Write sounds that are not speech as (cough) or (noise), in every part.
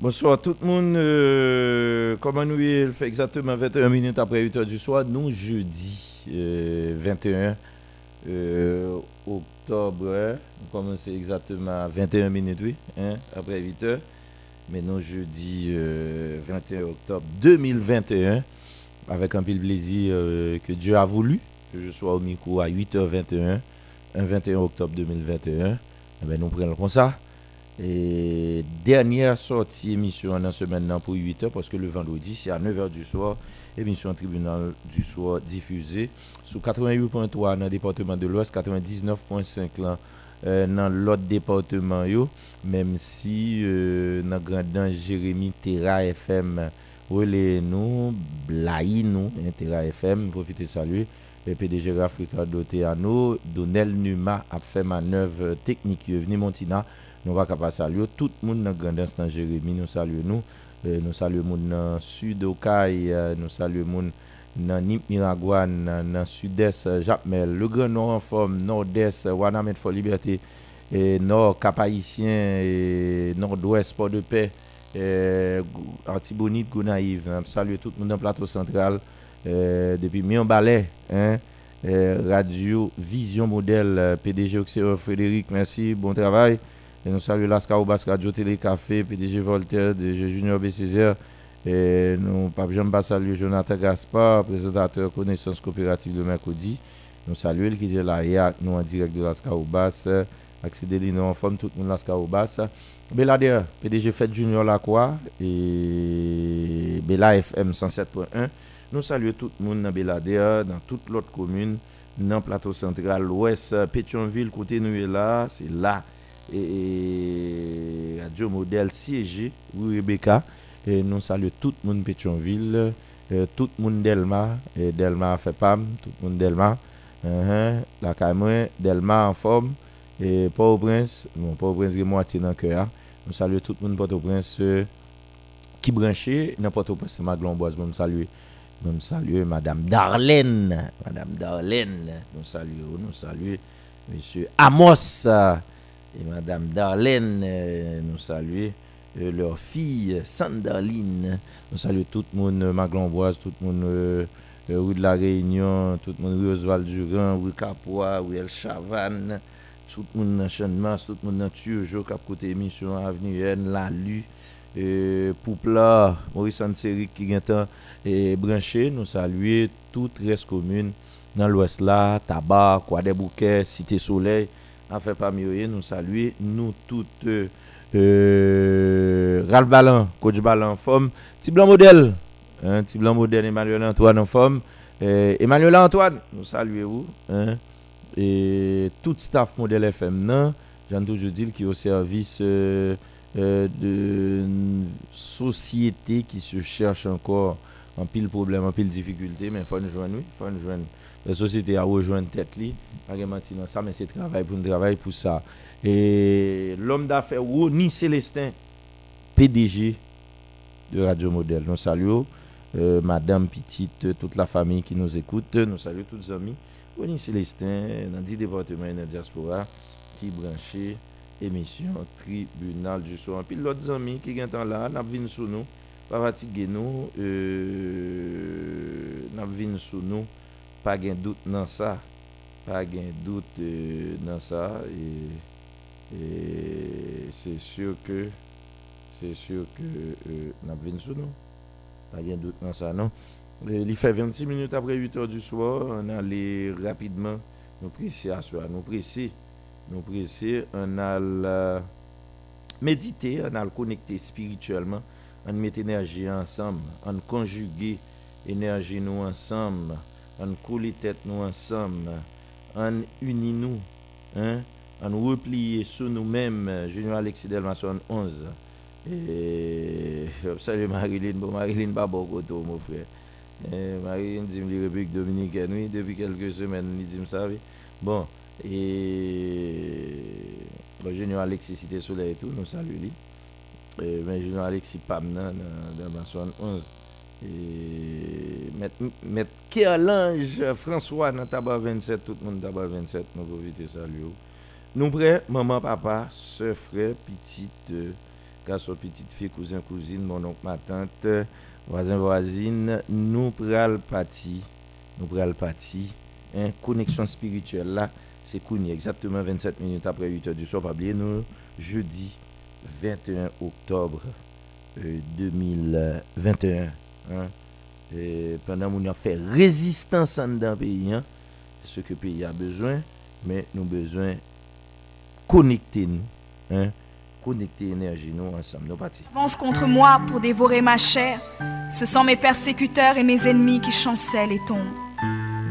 Bonsoir tout le monde. Euh, comment nous il fait exactement 21 minutes après 8 h du soir? Nous, jeudi 21 euh, euh, octobre. Hein? Nous commençons exactement à 21 minutes, oui, hein, après 8 h Mais nous, jeudi 21 octobre 2021, avec un de plaisir que Dieu a voulu que je sois au micro à 8h21, un 21 octobre 2021. Eh bien, nous prenons comme ça. Et dernière sortie émission dans ce maintenant pour 8h parce que le vendredi c'est à 9h du soir émission tribunal du soir diffusée sous 88.3 dans le département de l'Ouest 99.5 là euh, dans l'autre département yo même si euh, dans Grandin Jérémy Terra FM relais nous Blaï nous hein, Terra FM profitez saluer le PDG Africa doté Donel Numa a fait manœuvre technique venu Montina Nous va capable saluer tout le monde dans Grand Instant Jérémy. Nous saluons nous. Euh, nous saluons monde dans Sud Okaï. Euh, nous saluons monde dans Nip Miragouane, dans Sud-Est Jacmel, le Grand Nord en forme, Nord-Est, Wanamet for Liberté, et Nord Cap-Haïtien, et Nord-Ouest Port de Paix, Antibonite, Gounaïve. Salut tout le monde dans le plateau central. Euh, depuis Mion Ballet, hein, Radio Vision Modèle, PDG Oxéo Frédéric, merci, bon travail. Nous saluons Lascar Oubas Radio Télé Café, PDG Voltaire, DG Junior BCZR. Et nous, Pape Jean saluer Jonathan Gaspard, présentateur connaissance coopérative de mercredi. Nous saluons qui est là, nous en direct de Lascar Oubas. Accéder nous en forme tout le monde Lascar Oubas. Belader, PDG Fête Junior Lacroix et Bela FM 107.1. Nous saluons tout le monde dans Belader, dans toute l'autre commune, dans le plateau central, l'ouest, Pétionville, côté nous là, c'est là. Et, Radio Modèle siégé, oui Rebecca. Et nous saluons tout le monde Pétionville, tout le monde Delma, Delma fait tout le monde Delma. Uh-huh. la Cameroun, Delma en forme, et Port-au-Prince, bon, Port-au-Prince est moitié dans le cœur. Nous saluons tout le monde Port-au-Prince euh, qui branché, n'importe où, Maglomboise, nous saluons. Nous saluons Madame Darlene. Madame Darlene. Nous saluons, nous saluons Monsieur Amos et Madame Darlene. Nous saluons euh, leur fille Sandaline. Nous saluons tout le monde, Maglomboise, tout le monde, euh, rue de la Réunion, tout le monde, rue Oswald Durand, rue Capois, rue El Chavannes, tout le monde dans Chanmas, tout le monde dans Turgeau, cap côté émission Avenue N, la Lue et Poupla, Maurice Anseric qui est branché. Nous saluons toute reste commune dans l'ouest là, Tabac, Bouquets, Cité Soleil. En fait, pas mieux, nous saluons nous toutes. Euh, Ralph Ballon, coach Ballon en forme. Petit blanc modèle, hein, blanc modèle Emmanuel Antoine en forme. Emmanuel Antoine, nous saluons. Hein, et tout staff modèle FM, non, j'en toujours dit qui est au service. Euh, euh, de société qui se cherche encore en pile problème, en pile difficulté, mais il faut nous joindre, oui, faut nous joindre. La société a rejoint tête li, ça, mais c'est travail pour nous travailler pour ça. Et l'homme d'affaires Ronnie Célestin, PDG de Radio Modèle. Nous saluons euh, Madame Petite, toute la famille qui nous écoute. Nous saluons tous les amis. Ronnie Célestin, dans 10 départements de la diaspora, qui branché émission tribunal du soir. Puis l'autre ami qui est là, n'a vinn sous nous, pas fatigué nous, euh, n'a sous nous, pas de doute dans ça, pas de doute euh, dans ça et, c'est sûr que c'est sûr que euh, n'a vinn sous nous. Pas de doute dans ça non? Il fait 26 minutes après 8 heures du soir, on allait rapidement nous préciser à soir, nous préciser nous pressés, on a méditer, on a connecter spirituellement, on met énergie ensemble, on conjuguer énergie nous ensemble, an kouli tèt nou ansam, an uni nou, hein? an repliye sou nou mèm, Junior Alexis Delmason 11, e, (laughs) obsale Marilyn, bon Marilyn ba bo koto mou frè, e, Marilyn dim li Republik Dominikèn, oui, depi kelke semen li dim sa, oui, bon, e, bon, Junior Alexis Cité Soleil etou, nou salu li, e, men Junior Alexis Pam nan, Delmason 11, Et mettre Kerlange François tabac 27, tout le monde tabac 27, nous pouvons saluer. Nous prêts, maman, papa, frère, petite, garçon, petite fille, cousin, cousine, mon oncle, ma tante, voisin, voisine, nous pral parti, nous pral parti, hein, connexion spirituelle là, c'est Kouni, exactement 27 minutes après 8 h du soir, pas oublier nous, jeudi 21 octobre 2021. Hein, et pendant qu'on a fait résistance dans le pays, hein, ce que le pays a besoin, mais nous avons besoin de connecter nous. Hein, connecter l'énergie nous ensemble. Nous partis. Avance contre moi pour dévorer ma chair. Ce sont mes persécuteurs et mes ennemis qui chancellent et tombent.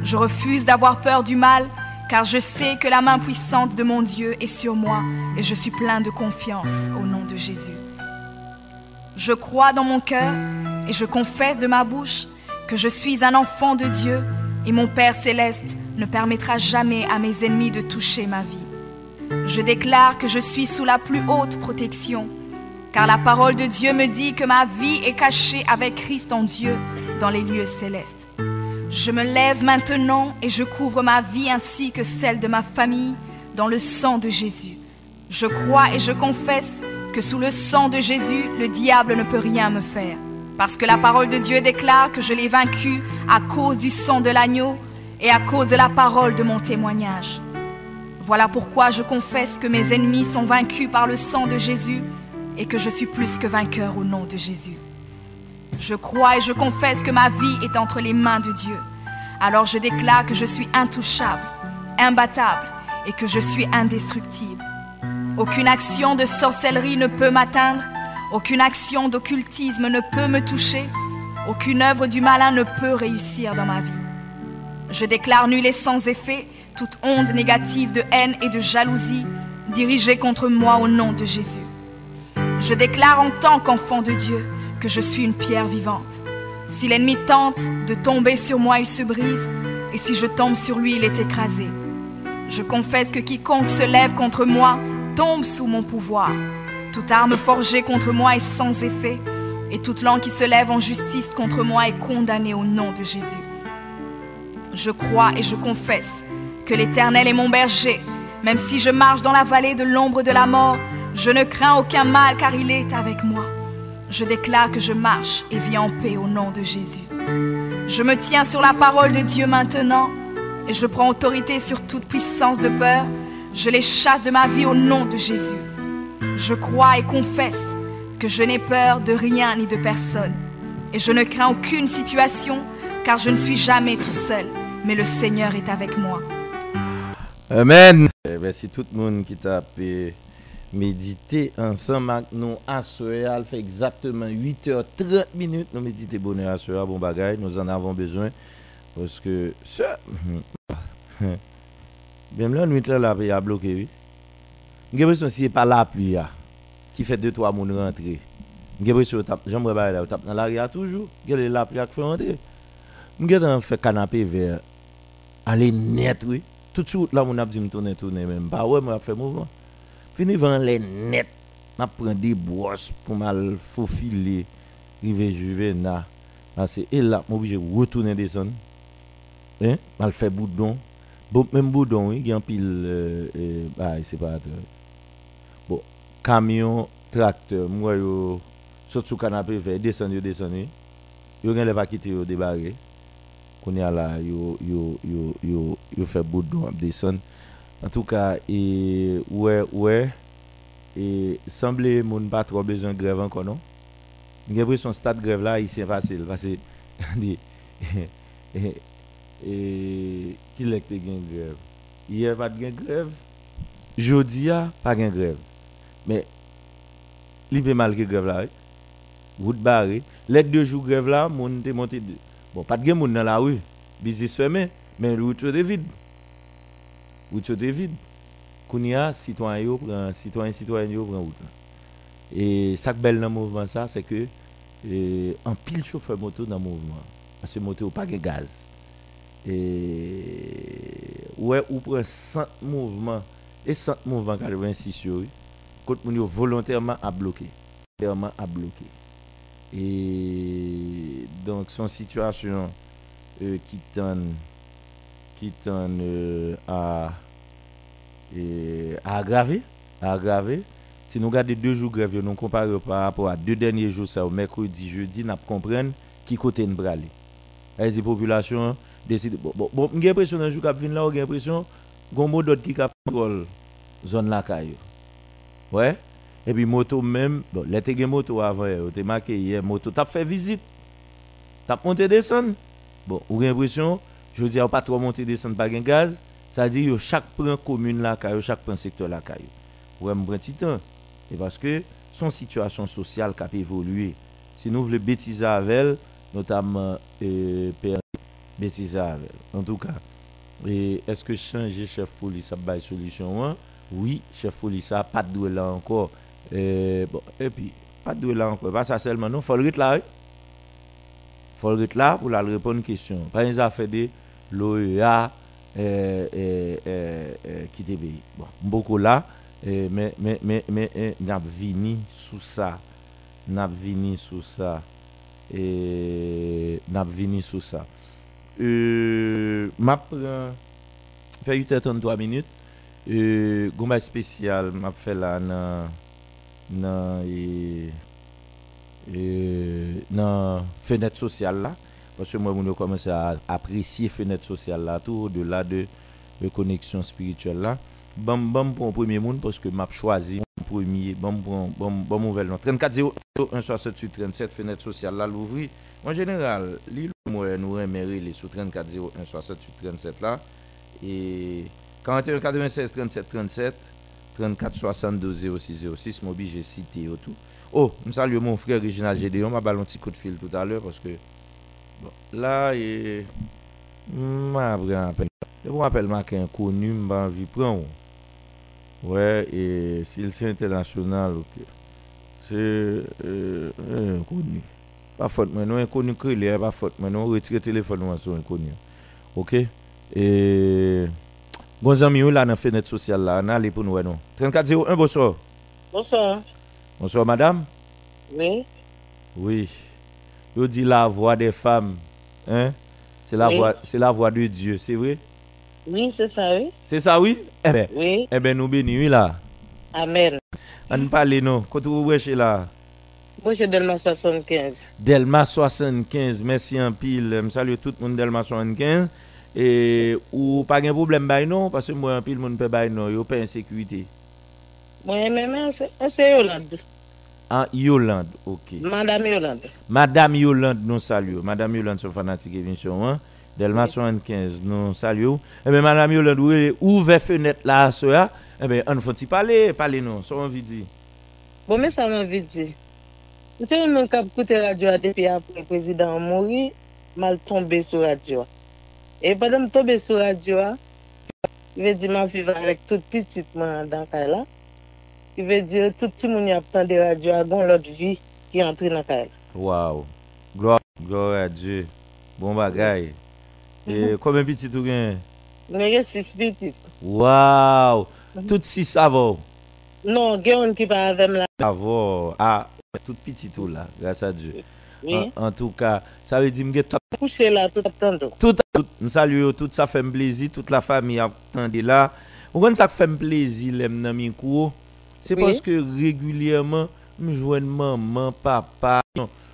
Je refuse d'avoir peur du mal, car je sais que la main puissante de mon Dieu est sur moi et je suis plein de confiance au nom de Jésus. Je crois dans mon cœur et je confesse de ma bouche que je suis un enfant de Dieu et mon Père céleste ne permettra jamais à mes ennemis de toucher ma vie. Je déclare que je suis sous la plus haute protection, car la parole de Dieu me dit que ma vie est cachée avec Christ en Dieu dans les lieux célestes. Je me lève maintenant et je couvre ma vie ainsi que celle de ma famille dans le sang de Jésus. Je crois et je confesse que sous le sang de Jésus, le diable ne peut rien me faire, parce que la parole de Dieu déclare que je l'ai vaincu à cause du sang de l'agneau et à cause de la parole de mon témoignage. Voilà pourquoi je confesse que mes ennemis sont vaincus par le sang de Jésus et que je suis plus que vainqueur au nom de Jésus. Je crois et je confesse que ma vie est entre les mains de Dieu. Alors je déclare que je suis intouchable, imbattable et que je suis indestructible. Aucune action de sorcellerie ne peut m'atteindre, aucune action d'occultisme ne peut me toucher, aucune œuvre du malin ne peut réussir dans ma vie. Je déclare nul et sans effet toute onde négative de haine et de jalousie dirigée contre moi au nom de Jésus. Je déclare en tant qu'enfant de Dieu que je suis une pierre vivante. Si l'ennemi tente de tomber sur moi, il se brise, et si je tombe sur lui, il est écrasé. Je confesse que quiconque se lève contre moi tombe sous mon pouvoir. Toute arme forgée contre moi est sans effet, et toute langue qui se lève en justice contre moi est condamnée au nom de Jésus. Je crois et je confesse que l'Éternel est mon berger. Même si je marche dans la vallée de l'ombre de la mort, je ne crains aucun mal car il est avec moi. Je déclare que je marche et vis en paix au nom de Jésus. Je me tiens sur la parole de Dieu maintenant et je prends autorité sur toute puissance de peur. Je les chasse de ma vie au nom de Jésus. Je crois et confesse que je n'ai peur de rien ni de personne. Et je ne crains aucune situation car je ne suis jamais tout seul, mais le Seigneur est avec moi. Amen. Merci tout le monde qui t'a méditer ensemble avec nous à Il fait exactement 8h30 minutes. Nous méditer bonheur à soir, bon bagaille. Nous en avons besoin. Parce que ça. (laughs) Même là, nuit là, a bloqué. Oui. J'ai l'impression que ce n'est pas la pluie qui fait 2-3 personnes rentrer. J'ai l'impression que j'aimerais pas là, tape dans l'arrière toujours. J'ai la pluie qui fait rentrer. J'ai fait canapé vert. Aller net, oui. Tout de suite, là, mon a dit me tourner, tourner même. Bah ouais, moi, fait mouvement. Fini vendre les net. Je prends des brosses pour mal faufiler. Rive Juvena. Et là, je suis obligé de retourner descendre. Hein? Mal fait boudon. Bon, même boudon, il y a un pile. Euh, euh, bah, c'est pas. Bon, camion, tracteur, moi, saute sur le canapé, je descendre, je descendre. Je ne pas quitter, je débarquer qu'on est là, yo, yo, yo, yo, yo fait boudon, descendre. En tout cas, et ouais, ouais, et semble mon pas trop besoin de grève encore, non? J'ai l'impression que stade grève là, il s'est facile, parce que, (laughs) et, qui l'a été grève? Hier, pas de grève. Jeudi, pas de grève. Mais, il peut que grève là, route barrée. Les deux jours grève là, mon était monté Bon, pas de monde dans la rue, business fermé, mais route est vide. Route est vide. Quand il y a citoyen, citoyen, citoyen, prend route. Et ça qui est belle dans le mouvement, c'est que un pile chauffeur moto dans le mouvement. Parce que moto pas de gaz. Et ouais, ou prend 100 mouvements et 100 mouvements 86 quand on volontairement à bloquer. Volontairement à bloquer. Et donc, son situation euh, qui tend, qui tend euh, à, à aggraver, à aggraver. Si nous regardons deux jours grève, nous comparons par rapport à deux derniers jours, ça, mercredi, jeudi, nous comprenons qui côté nous braler. Elle dit population décide. Bon, bon, bon j'ai l'impression un jour qu'on vient là, j'ai l'impression qu'on mot d'autres qui contrôle zone la caillou. Ouais. Et puis moto même, bon, l'été moto avant, tu marqué hier moto, t'as fait visite. T'as monté descendre. Bon, ou l'impression, je dis pas trop monter descendre pas de gaz, ça veut dire que chaque point commune caillou, chaque point secteur caillou. Ouais, un petit temps. Et parce que son situation sociale qui a évolué. Si nous voulons bêtiser avec elle, notamment euh, bêtiser avec elle. En tout cas, est-ce que changer chef police a une solution hein? Oui, chef police a pas de là encore. Et, bon, et puis, pas de là encore. Pas ça seulement, non. Faut le là. Il faut le là pour la répondre à une question. Par exemple, fait de l'OEA euh, euh, qui te Bon, beaucoup là. Mais mais mais mais e, n'a vini sous ça n'a vini sous ça et n'a vini sous ça euh m'a fait 33 minutes euh gomba spécial m'a fait là dans dans et dans fenêtre sociale là. Parce que moi on commence à apprécier fenêtre sociale là tout au-delà de, de connexion spirituelle là. Bon bon pour un premier monde parce que m'a choisi un premier. Bon bon bon bon nouvelle 34 01 68 37 fenêtre sociale là l'ouvrir en général l'île moi nous remercier les sous 34 01 68 37 là. Et 41 96 37 37 34 62 06 06 m'oblige cité tout oh je salue mon frère Réginald Gédéon m'a ballon petit coup de fil tout à l'heure parce que bon, là et m'a rappelle je vous rappelle ma qu'un connu m'a envie prendre Ouais, et s'il c'est international, ok. C'est euh, inconnu. Pas faute, mais non inconnu créé, pas faute, mais non retire téléphone moi sur inconnu. Ok? Et. Bon amis, là, dans la fenêtre sociale, là, on a pour nous, non? 3401, bonsoir. Bonsoir. Bonsoir, madame. Oui. Oui. Je dis la voix des femmes. Hein? C'est la, voix, la voix de Dieu, c'est vrai? Oui, c'est ça, oui. C'est ça, oui? Eh bien, oui. Eh bien, nous bénissons, oui, là. Amen. On parle, non. Quand vous êtes là? Moi, Delma 75. Delma 75, merci en pile. Je salue tout le monde Delma 75. E, ou pa gen problem bay nou, pase mwen pil moun pe bay nou, yo pe insekuité. Mwen men men, se Yolande. An Yolande, ok. Madame Yolande. Madame Yolande nou salyo. Madame Yolande sou fanatik evinsyon an. Delma 75 nou salyo. Ebe eh Madame Yolande, ou ve fenet la so ya, eh ebe an foti pale, pale nou, so an vidi. Bon men sa an vidi. Mwen se yon nou kap koute radyo a depi apre prezident mouri, mal tombe sou radyo a. E padan m tobe sou radyo a, ve di man vivan lek tout pitit man dan kay la, ve di tout ti moun yap tan de radyo a gon lot vi ki antri nan kay la. Waw, glor, glor radyo, bon bagay. E (laughs) komen pitit ou gen? Mwen gen 6 pitit. Waw, mhm. tout 6 avou? Non, gen yon ki pa avem la. Avou, a, ah, tout pitit ou la, grasa diyo. Oui. En, tout cas, ça veut dire que tu couché là tout. Tout, salue ça fait plaisir, toute la famille attendait là. Pourquoi ça fait plaisir les dans C'est parce que régulièrement, maman, papa,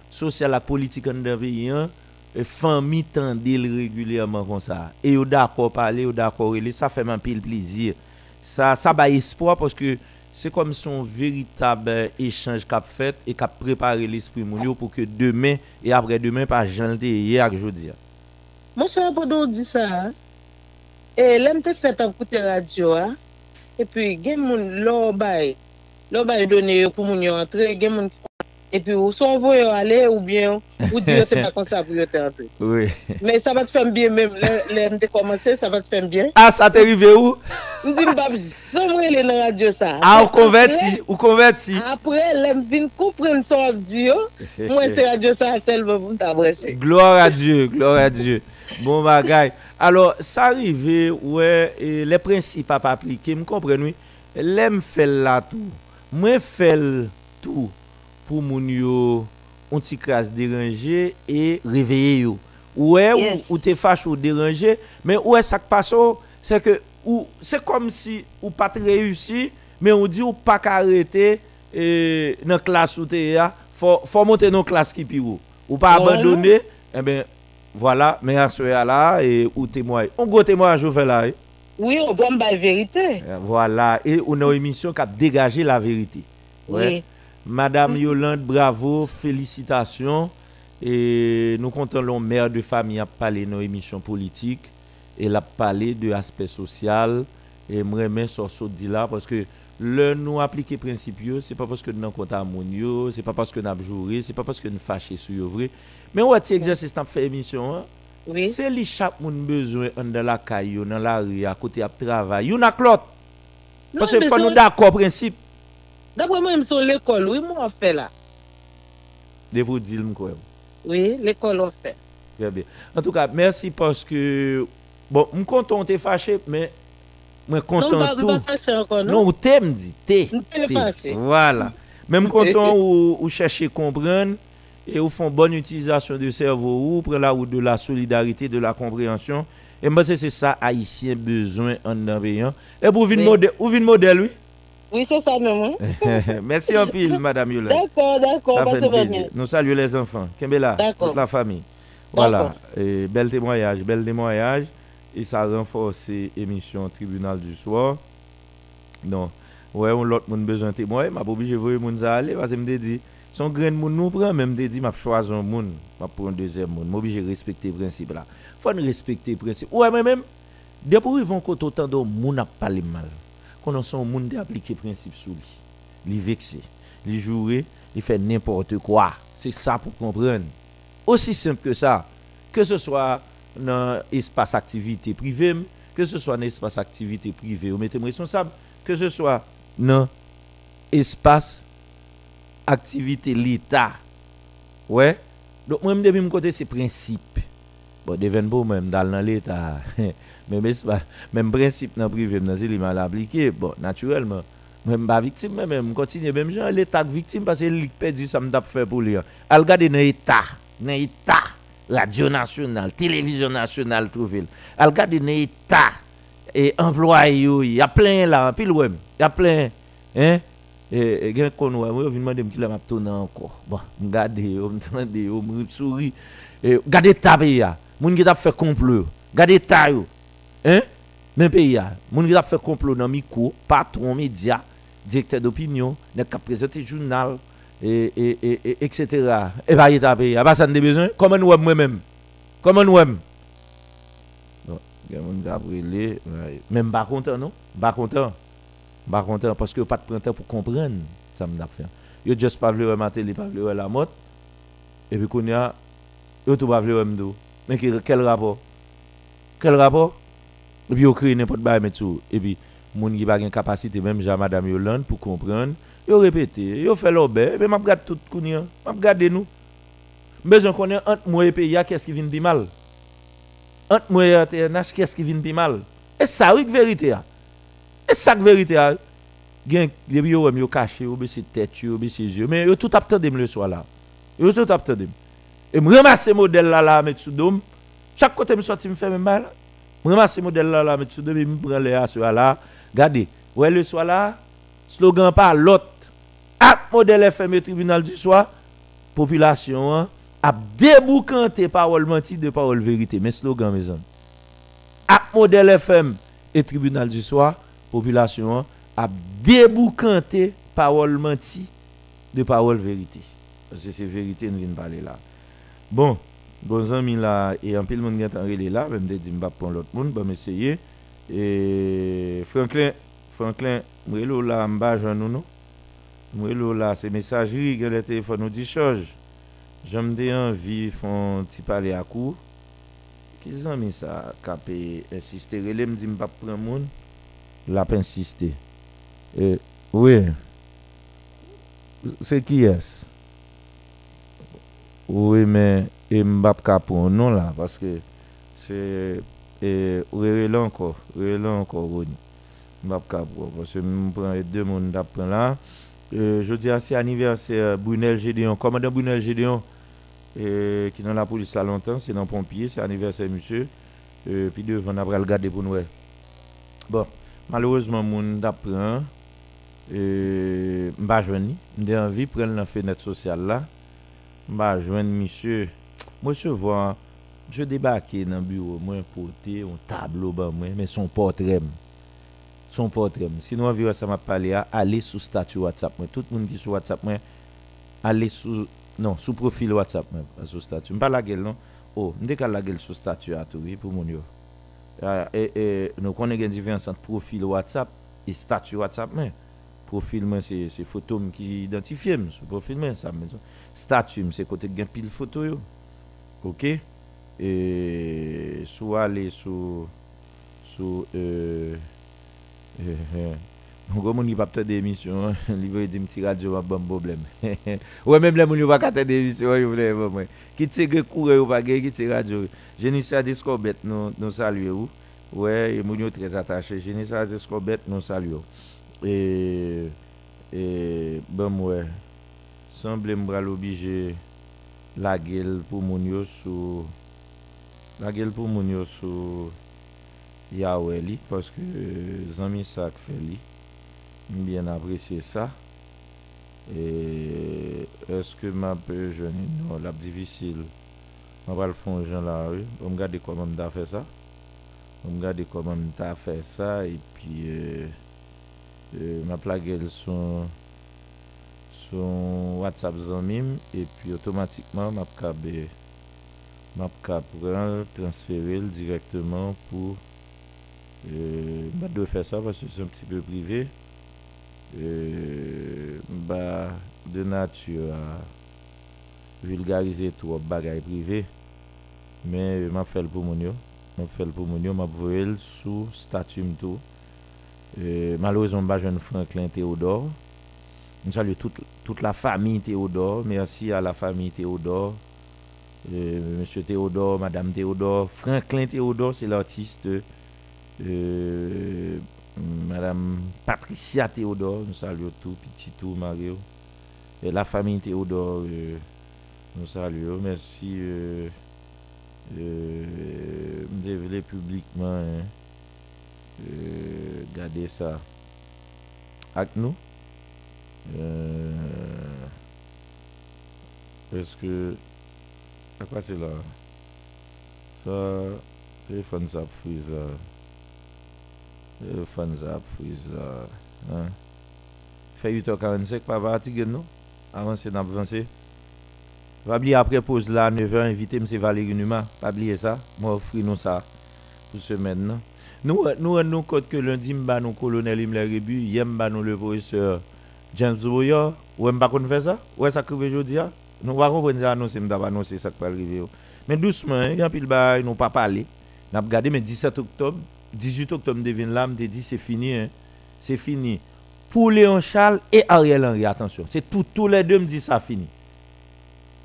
social la politique en pays, hein, et famille régulièrement comme ça. Et vous d'accord parler, vous d'accord ça fait un peu plaisir. Ça ça ba espoir parce que c'est comme son véritable échange qu'a fait et qu'a préparé l'esprit mon pour que demain et après-demain pas janté hier jeudi. Moi je pas dit ça. Hein. Et l'aime te fait écouter radio hein. et puis gen moun lo bay. Lo bay donné pour moun entrer, gen moun et epi ou son voye yo ale ou bien ou dire se pa konsa pou yo te ante. (laughs) Oui. Men sa va te fèm bien mèm, le mte komanse, sa va te fèm bien. Ah, sa te rive ou? Mdi mbap, jomre le nan radyo sa. Ah, ou konverti, ou konverti. Apre, le mvin koupren son ap diyo, mwen se radyo sa sel mwen mwen tabreche. Gloire a Dieu, gloire a Dieu. Bon bagay. Alors, sa rive, ouè, ouais, le prinsip ap aplike, mkompren wè, le mfèl la tou, mwen fèl tou, pour moun yo on ti crasse déranger et réveiller yo. Ouais yes. ou, ou te fâche ou déranger mais ouais ça passe c'est que ou c'est comme si ou pas réussi mais on dit ou pas arrêter et dans classe où tu faut faut monter dans classe qui pire ou pas abandonner eh ben voilà mais à ce là et ou témoin on go témoignage je fais là eh. Oui, on voit la vérité. Eh, voilà et on a une émission qui a dégagé la vérité Oui. Madame Yolande, bravo, félicitations. Et nous comptons le maire de famille a parlé de nos émissions politiques. Elle a parlé de l'aspect social. Et je remets sur ce dit là parce que le nous appliquer principe, ce n'est pas parce que nous compte amonio, ce n'est pas parce que nous avons joué, ce n'est pas parce que nous fâchés sur vrai. Mais on a exercice dans fait émission. Hein? Oui. C'est les chaque monde besoin dans la caille, dans la rue, à côté de travail. Il y en a que. Parce mais faut nous d'accord principe. D'après moi, ils sont l'école. Oui, moi, on fait là. De vous dire quoi. Oui, l'école, on fait. Très bien. En tout cas, merci parce que. Bon, je suis content, on t'est fâché, mais. Je suis Non, content on tout. pas encore, non? Non, ou t'es, me dit. T'es. Voilà. Même (laughs) content ou, ou chercher comprendre et ou font bonne utilisation du cerveau ou prendre la route de la solidarité, de la compréhension. Et moi, c'est ça, Haïtien besoin en envoyant. Et vous venez Oui. modèle, vous venez modèle, oui? Oui, c'est ça hein? (laughs) Merci en pile, Madame Yolande. D'accord, d'accord, Ça va fait plaisir. Nous saluons les enfants. Kembela, toute la famille. Voilà. Et bel témoignage, bel témoignage. Et ça renforce l'émission Tribunal du soir. Non. Ouais, on l'autre monde besoin de témoigner. Je suis obligé de voir les gens aller parce que je me dis, son grain de monde nous prend, même je dis, je choisis un monde, je prends un deuxième monde. Je suis obligé de respecter le principe là. Il faut respecter le principe. Ouais, mais même, depuis ils vont côté autant de monde a parlé mal. Sent un monde appliquer le principe sur lui. Il vexé, il jouer, il fait n'importe quoi. C'est ça pour comprendre. Aussi simple que ça. Que ce soit dans l'espace activité privée, que ce soit dans l'espace activité privée, vous mettez responsable, que ce soit dans espace activité l'État. Ouais. Donc moi, je me côté c'est principe. Bon, devine pas même dans dans (laughs) l'État. même espace- même principe dans privé, dans c'est mal appliqué. Bon, naturellement, même pas victime, mais même continue même genre l'État victime parce que il perdu ça me t'a fait pour lui. Al regarder dans l'État, dans l'État, radio nationale, télévision nationale trouvé. Al regarder dans l'État et employé yo, il y a plein là, pile ouais, il y a plein hein et et gen kon vinn demander qui la m'a tourner encore. Bon, regardez, (laughs) on m'entende, on me sourit. Et regardez ta pays là, moun qui t'a fait complot. Regardez ta yo. Hein? Même pays moun qui fait complot dans micro, patron média, directeur d'opinion, n'est qu'à présenter journal et, et, et, et etc. Et bah, il t'a payé. Pas ça besoin. Comment nous moi-même Comment nous aime moun qui brûlé. Même pas content, non? Pas content. Pas content parce que pas de printemps pour comprendre ça me fait. Yo juste pas vle ma télé, pas vle la mode. Et puis qu'on y a yo tout pas vle m'do. Mais quel, rapport? Quel rapport? Et puis yo créé n'importe bail mettre sous et puis moun qui pas gain capacité même Jean madame Yolande pour comprendre, yo répété, yo fait l'obé, mais m'a regarde tout kounya, m'a regarder nous. Besoin connaît entre moi et pays qu'est-ce qui vient de mal? Entre moi et TNH qu'est-ce qui vient de mal? Et ça oui vérité a. Et ça vérité a. Gen depuis yo yo caché, yo baissé tête, yo baissé yeux, mais yo tout attendé le soir là. Yo tout attendé. Et me ramasser modèle là là mettre sous dôme. Chaque côté me sorti me fait même mal. Me ramasser modèle là là mettre sous dôme et me prend les à ce là. Regardez, ouais le soir là, slogan pas l'autre. Ak modèle FM et tribunal du soir, population hein, a déboucanté parole menti de parole vérité. Mais slogan mes amis. Ak modèle FM et tribunal du soir, population hein, a déboucanté parole menti de parole vérité. Parce que c'est vérité nous vient parler là. Bon, bon là et en pile monde qui est là, de dire m'pa prendre l'autre monde, bon essayer et Franklin Franklin, mwelo là m'ba joindre nous non. Mwelo là c'est messagerie que le téléphone nous dit. J'aime des envie font petit parler à coup. Qui zami ça capé insister, relé me dit m'pa prendre monde. L'a pas insister. Et oui. C'est qui est Oui, mais et m'pa pas pour non là parce que c'est et relé encore, relé encore Rony. M'pa pas pour parce que me prend deux monde d'apprendre là. Je dis c'est anniversaire Brunel Gédéon, commandant Brunel Gédéon qui est dans la police là longtemps, c'est dans pompier, c'est anniversaire monsieur. Euh, puis devant on a le garder pour nous. Bon, malheureusement mon d'apprend E, mba jweni, mde anvi pren lan fenèt sosyal la, mba jwen misye, mwen se vwa, je debake nan bureau mwen pote, yon tablo ba mwen, men son potrem, son potrem. Sinon wè sa map pale a, ale sou statu WhatsApp mwen, tout moun ki sou WhatsApp mwen, ale sou, non, sou profil WhatsApp mwen, sou statu. Mpa la gel non, oh, mde ka la gel sou statu atou, pou moun yo. E, e, nou konen gen divyen san profil WhatsApp, e statu WhatsApp mwen. profil moi c'est c'est photo qui identifie sur profil moi ça statut c'est côté gain pile photo yo. OK? Et soit aller sur sur euh euh on n'y pas peut-être d'émission livrer des (laughs) petits radio pas bon problème. (laughs) Ouais même les moun pas capter d'émission yo voulez moi. Qui tire courir ou pas qui tire radio. Génissa Discobet nous nous saluons ouais et moun très attaché. Génissa Discobet nous saluons et, et ben moi, semble m'bral obligé la gueule pour mon yo sous la gueule pour mon yo sous Yahweh parce que zami ça fait li bien apprécié ça. Et est-ce que ma peu jeune non la difficile on va le faire gens la rue on regarder comment on fait ça? On regarder comment on fait ça et puis euh, ma plage son son WhatsApp zanmim et puis automatiquement m'a capable m'a prendre transférer directement pour euh, de faire ça parce que c'est un petit peu privé. Bah, de nature à vulgariser tout bagage privé mais m'a fait pour mon m'a fait pour mon yo m'a sous statut tout euh, malheureusement, pas jeune Franklin Théodore. Nous saluons toute, toute la famille Théodore. Merci à la famille Théodore. Euh, Monsieur Théodore, Madame Théodore. Franklin Théodore, c'est l'artiste. Euh, Madame Patricia Théodore, nous saluons tout, petit tout, Mario. Et la famille Théodore, nous saluons. Merci. Euh, euh, publiquement. Hein. Euh, garder ça avec nous. Euh, Est-ce que. À quoi c'est là? Ça. Téléphone ça freeze là. Téléphone ça freeze là. Hein? Fait 8h45, pas fatigué non Avancez, n'a avancé. Va oublier après pause là, 9h, inviter M. Valérie Numa. Pas oublier ça. Moi, offrir nous ça pour semaine. Non? Nous, nous, nous, code que lundi, nous nous colonel Himmler Rebu, hier, nous le professeur James Boyer. Ou pas qu'on fait ça? Ou ça que aujourd'hui? Nous va comprendre ça, annoncer, nous annoncer ça qui va arriver. Mais doucement, il y a pile bail, nous pas parler. Nous avons regardé, mais 17 octobre, 18 octobre, devine là, me dit c'est fini, hein. C'est fini. Pour Léon Charles et Ariel Henry, attention. C'est tout, tous les deux me disent ça fini.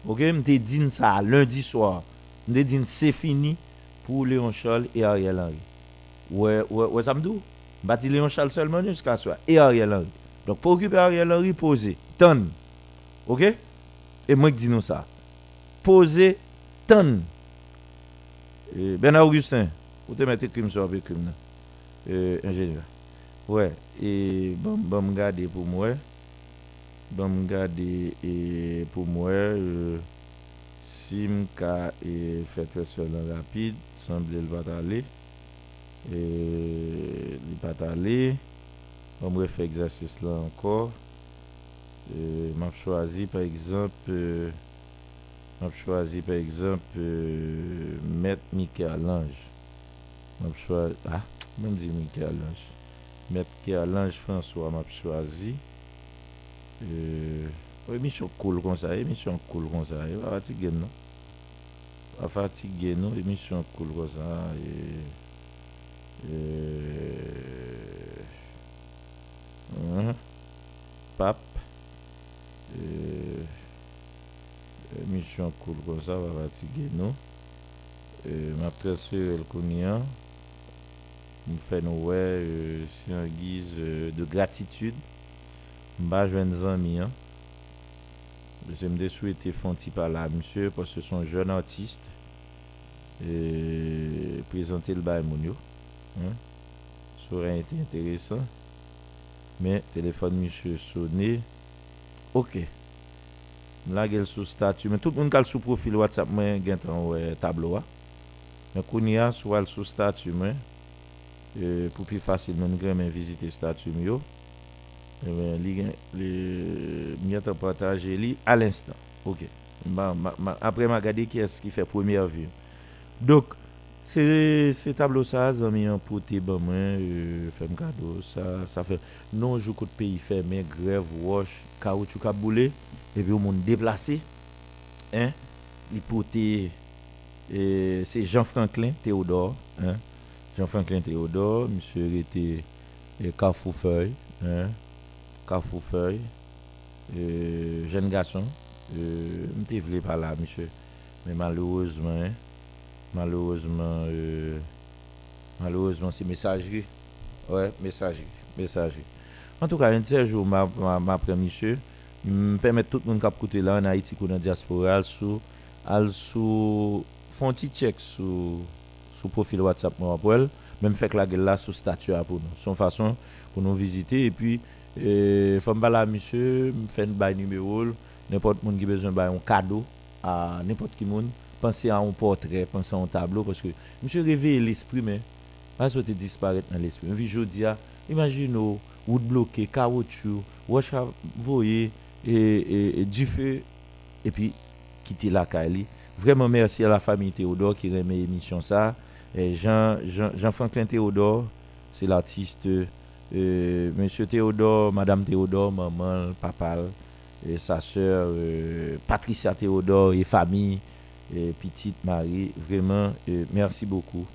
Ok, me dit ça lundi soir. Me dit c'est fini pour Léon Charles et Ariel Henry. Ouais, ouais, ouais, ça me dit. Bâti Léon Charles seulement jusqu'à soi. Et Ariel Henry. Donc, pour occuper Ariel Henry, posez. Tonne. OK? Et moi, qui dis nous ça. Posez, tonne. Bernard Augustin, vous te mettez crime sur le crime. Euh, ingénieur. Ouais. Et bon, bon, garder pour moi. Bon, garder et pour moi. Euh, si je fais très rapide, semble le va aller et il pas aller on va faire exercice là encore. M'a choisi par exemple euh, m'a choisi par exemple euh, maître Michael Lange m'a choisi ah même dit Michael Lange maître Michael Lange François m'a choisi. Euh, émission cool comme ça émission cool comme ça. Pas fatigué non? Pas fatigué non? Émission cool comme ça et Uh -huh. Pap, euh, misyon koul kon sa va vatige nou. Euh, map transfer el konyen, mou fè nou wè euh, si an giz e, de gratitude, mba jwen zan mi an. Mse mde sou ete fonti pa la msye, pos se son jen artiste, e, prezante l bay moun yo. Hmm. Sou ren ete enteresan. Mais téléphone monsieur sonné. OK. Là, il sous statut. Mais tout le monde qui sous profil WhatsApp, moi, il un tableau. Hein. Mais quand il y a soit sous statut, moi, euh, pour plus facilement, nous visiter statut. Yo. Eh bien, les, partagé à l'instant. OK. après, je vais qui est-ce qui fait première vue. Donc, Se tablo sa, zan mi an pote ban mwen, euh, fèm kado, sa, sa fè. Non, jou kote peyi fè, men grev, wosh, kaout chou kap boule, epi ou moun deplase, hein, li pote, e, se Jean Franklin Théodore, hein, Jean Franklin Théodore, msè rete e, Kafoufeuille, hein, Kafoufeuille, e, jen gason, mte vle pala, msè, men malouzman, hein, malheureusement, euh, malheureusement, c'est messagerie. Ouais, messagerie, messagerie. En tout cas, un de jour, ma, ma, ma monsieur, me permet tout le monde qui a écouté là en Haïti ou dans la diaspora, sous, sous, font petit check sur sous profil WhatsApp pour elle, même fait que la gueule là sous statut pour nous. Son façon pour nous visiter et puis euh, faut me monsieur, me fait une bail numéro, n'importe qui a besoin d'un cadeau à n'importe qui monde penser à un portrait, penser à un tableau, parce que monsieur réveille l'esprit, mais pas disparaître dans l'esprit. Puis je dis, imagine, route bloquée, caoutchouc, wash voyer, et, et, du feu, et puis quitter la Cali. Vraiment merci à la famille Théodore qui remet l'émission ça. Jean, Jean, Jean-Franklin Théodore, c'est l'artiste. Euh, monsieur Théodore, Madame Théodore, maman, papa, et sa soeur euh, Patricia Théodore et famille et petite Marie. Vraiment, merci beaucoup.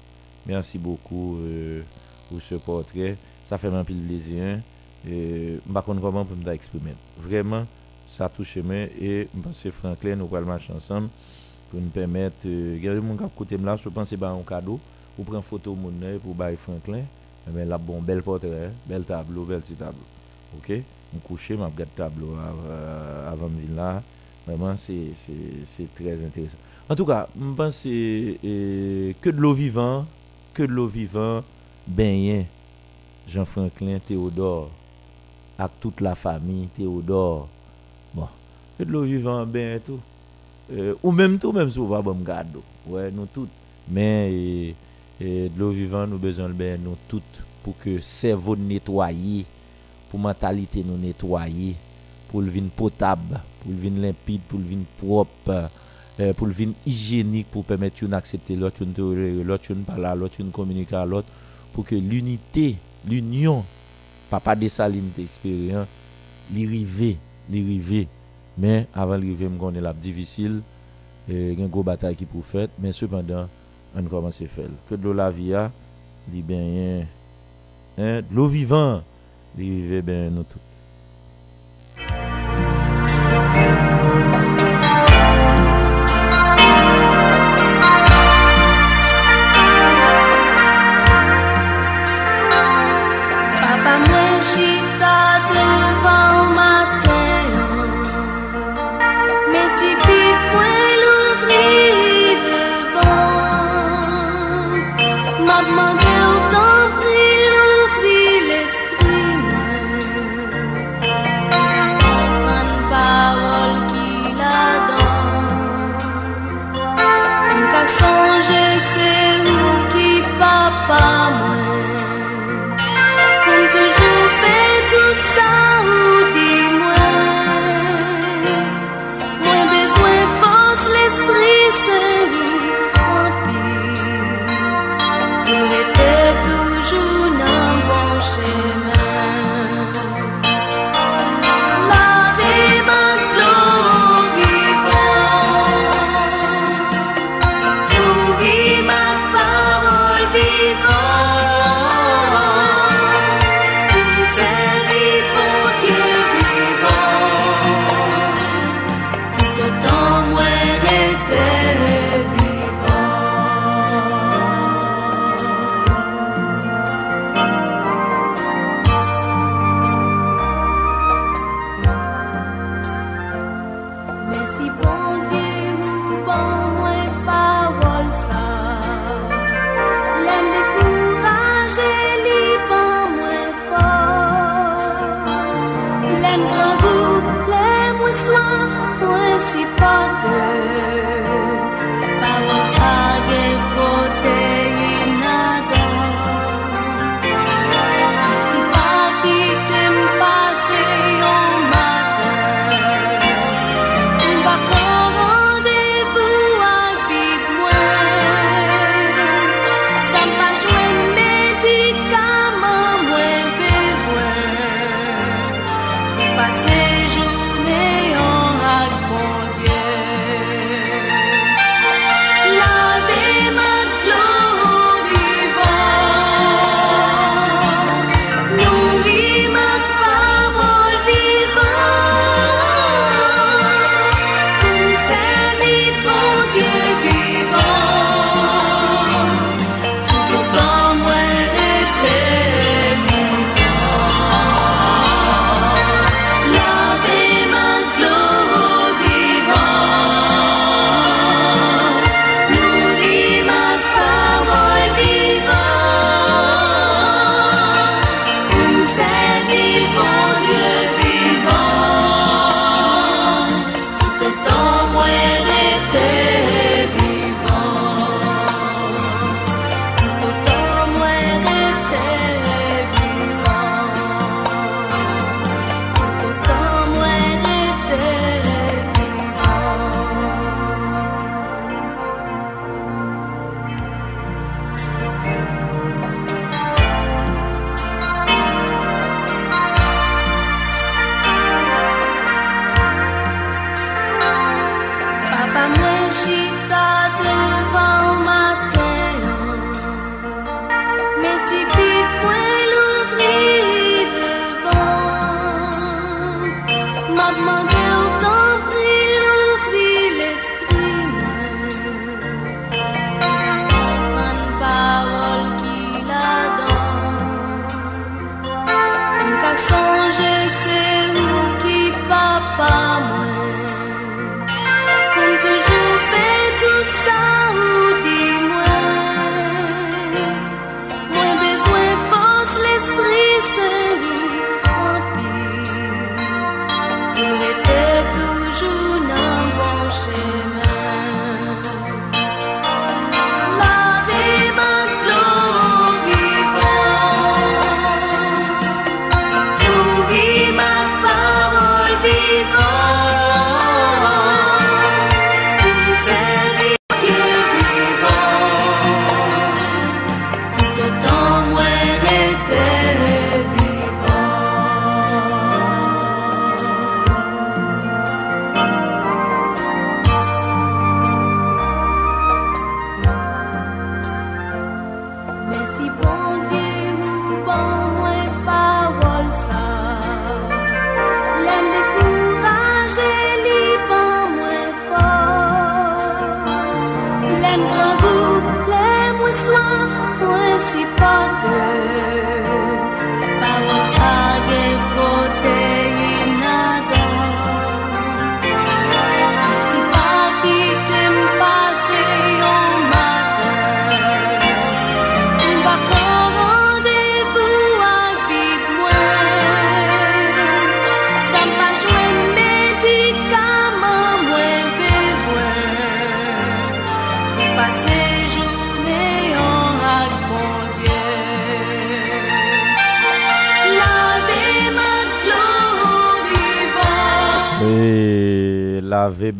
Merci beaucoup euh, pour ce portrait. Ça fait un plaisir. Hein. Je ne sais comment pour exprimer. Vraiment, ça touche moi. Et je pense que Franklin, nous allons marcher ensemble pour nous permettre. Euh, regardez mon côté là, je pense que c'est un cadeau. Pour prendre photo mon pour bailler Franklin. Mais là, bon, bel portrait, hein. bel tableau, bel petit tableau. OK? Je coucher, je regarde le tableau avant de venir là. Vraiment, c'est très intéressant. En tout cas, je pense que, de l'eau vivante, que de l'eau vivante, ben Jean-Franklin Théodore, avec toute la famille Théodore. Bon, que de l'eau vivante, ben tout. Euh, ou même tout, même si on va bon garde. Ouais, nous toutes. Mais de l'eau vivante, nous besoin de nous toutes pour que le cerveau nettoyer, pour la mentalité nous nettoyer, pour le vin potable, pour vin limpide, pour vin propre. Euh, pour vin hygiénique pour permettre d'accepter l'autre, l'autre, parler l'autre, communiquer à l'autre, pour que l'unité, l'union, papa de Saline expérience, l'arrivée, l'arrivée. Mais avant l'arrivée, on est là difficile, il y a une grosse bataille qui pour faire, mais cependant, on commence à faire. Que de la vie, bien, hein, de l'eau vivante, il bien nous tous.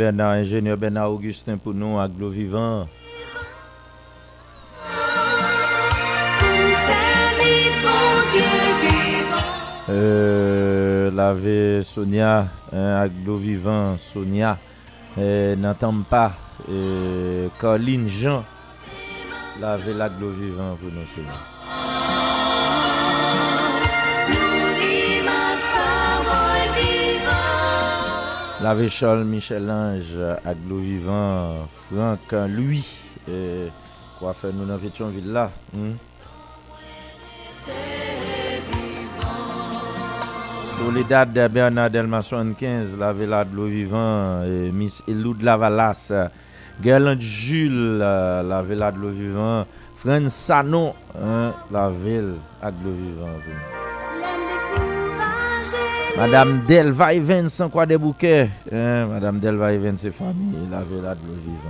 Bernard, ingénieur Bernard Augustin pour nous, à Glo Vivant. Euh, lave Sonia, hein, Aglo Vivant, Sonia, euh, n'entend pas, euh, Colline Jean, la lave l'Aglo Vivant pour nous, Seigneur. La Véchol, Michel-Ange, Aglo Vivant, Franck, Louis, kwa fè nou nan Vétionville la. Hmm? Soledad Bernard Delma 75, La Vela de l'eau vivant, Miss Elou de la Valas, Guerlain Jules, La Vela de l'eau vivant, Fran Sanon, hein? La Ville de l'eau vivant. Madame Delva Vincent quoi des bouquets? Hein, Madame Delva Vincent c'est famille, la villa de l'eau vivant.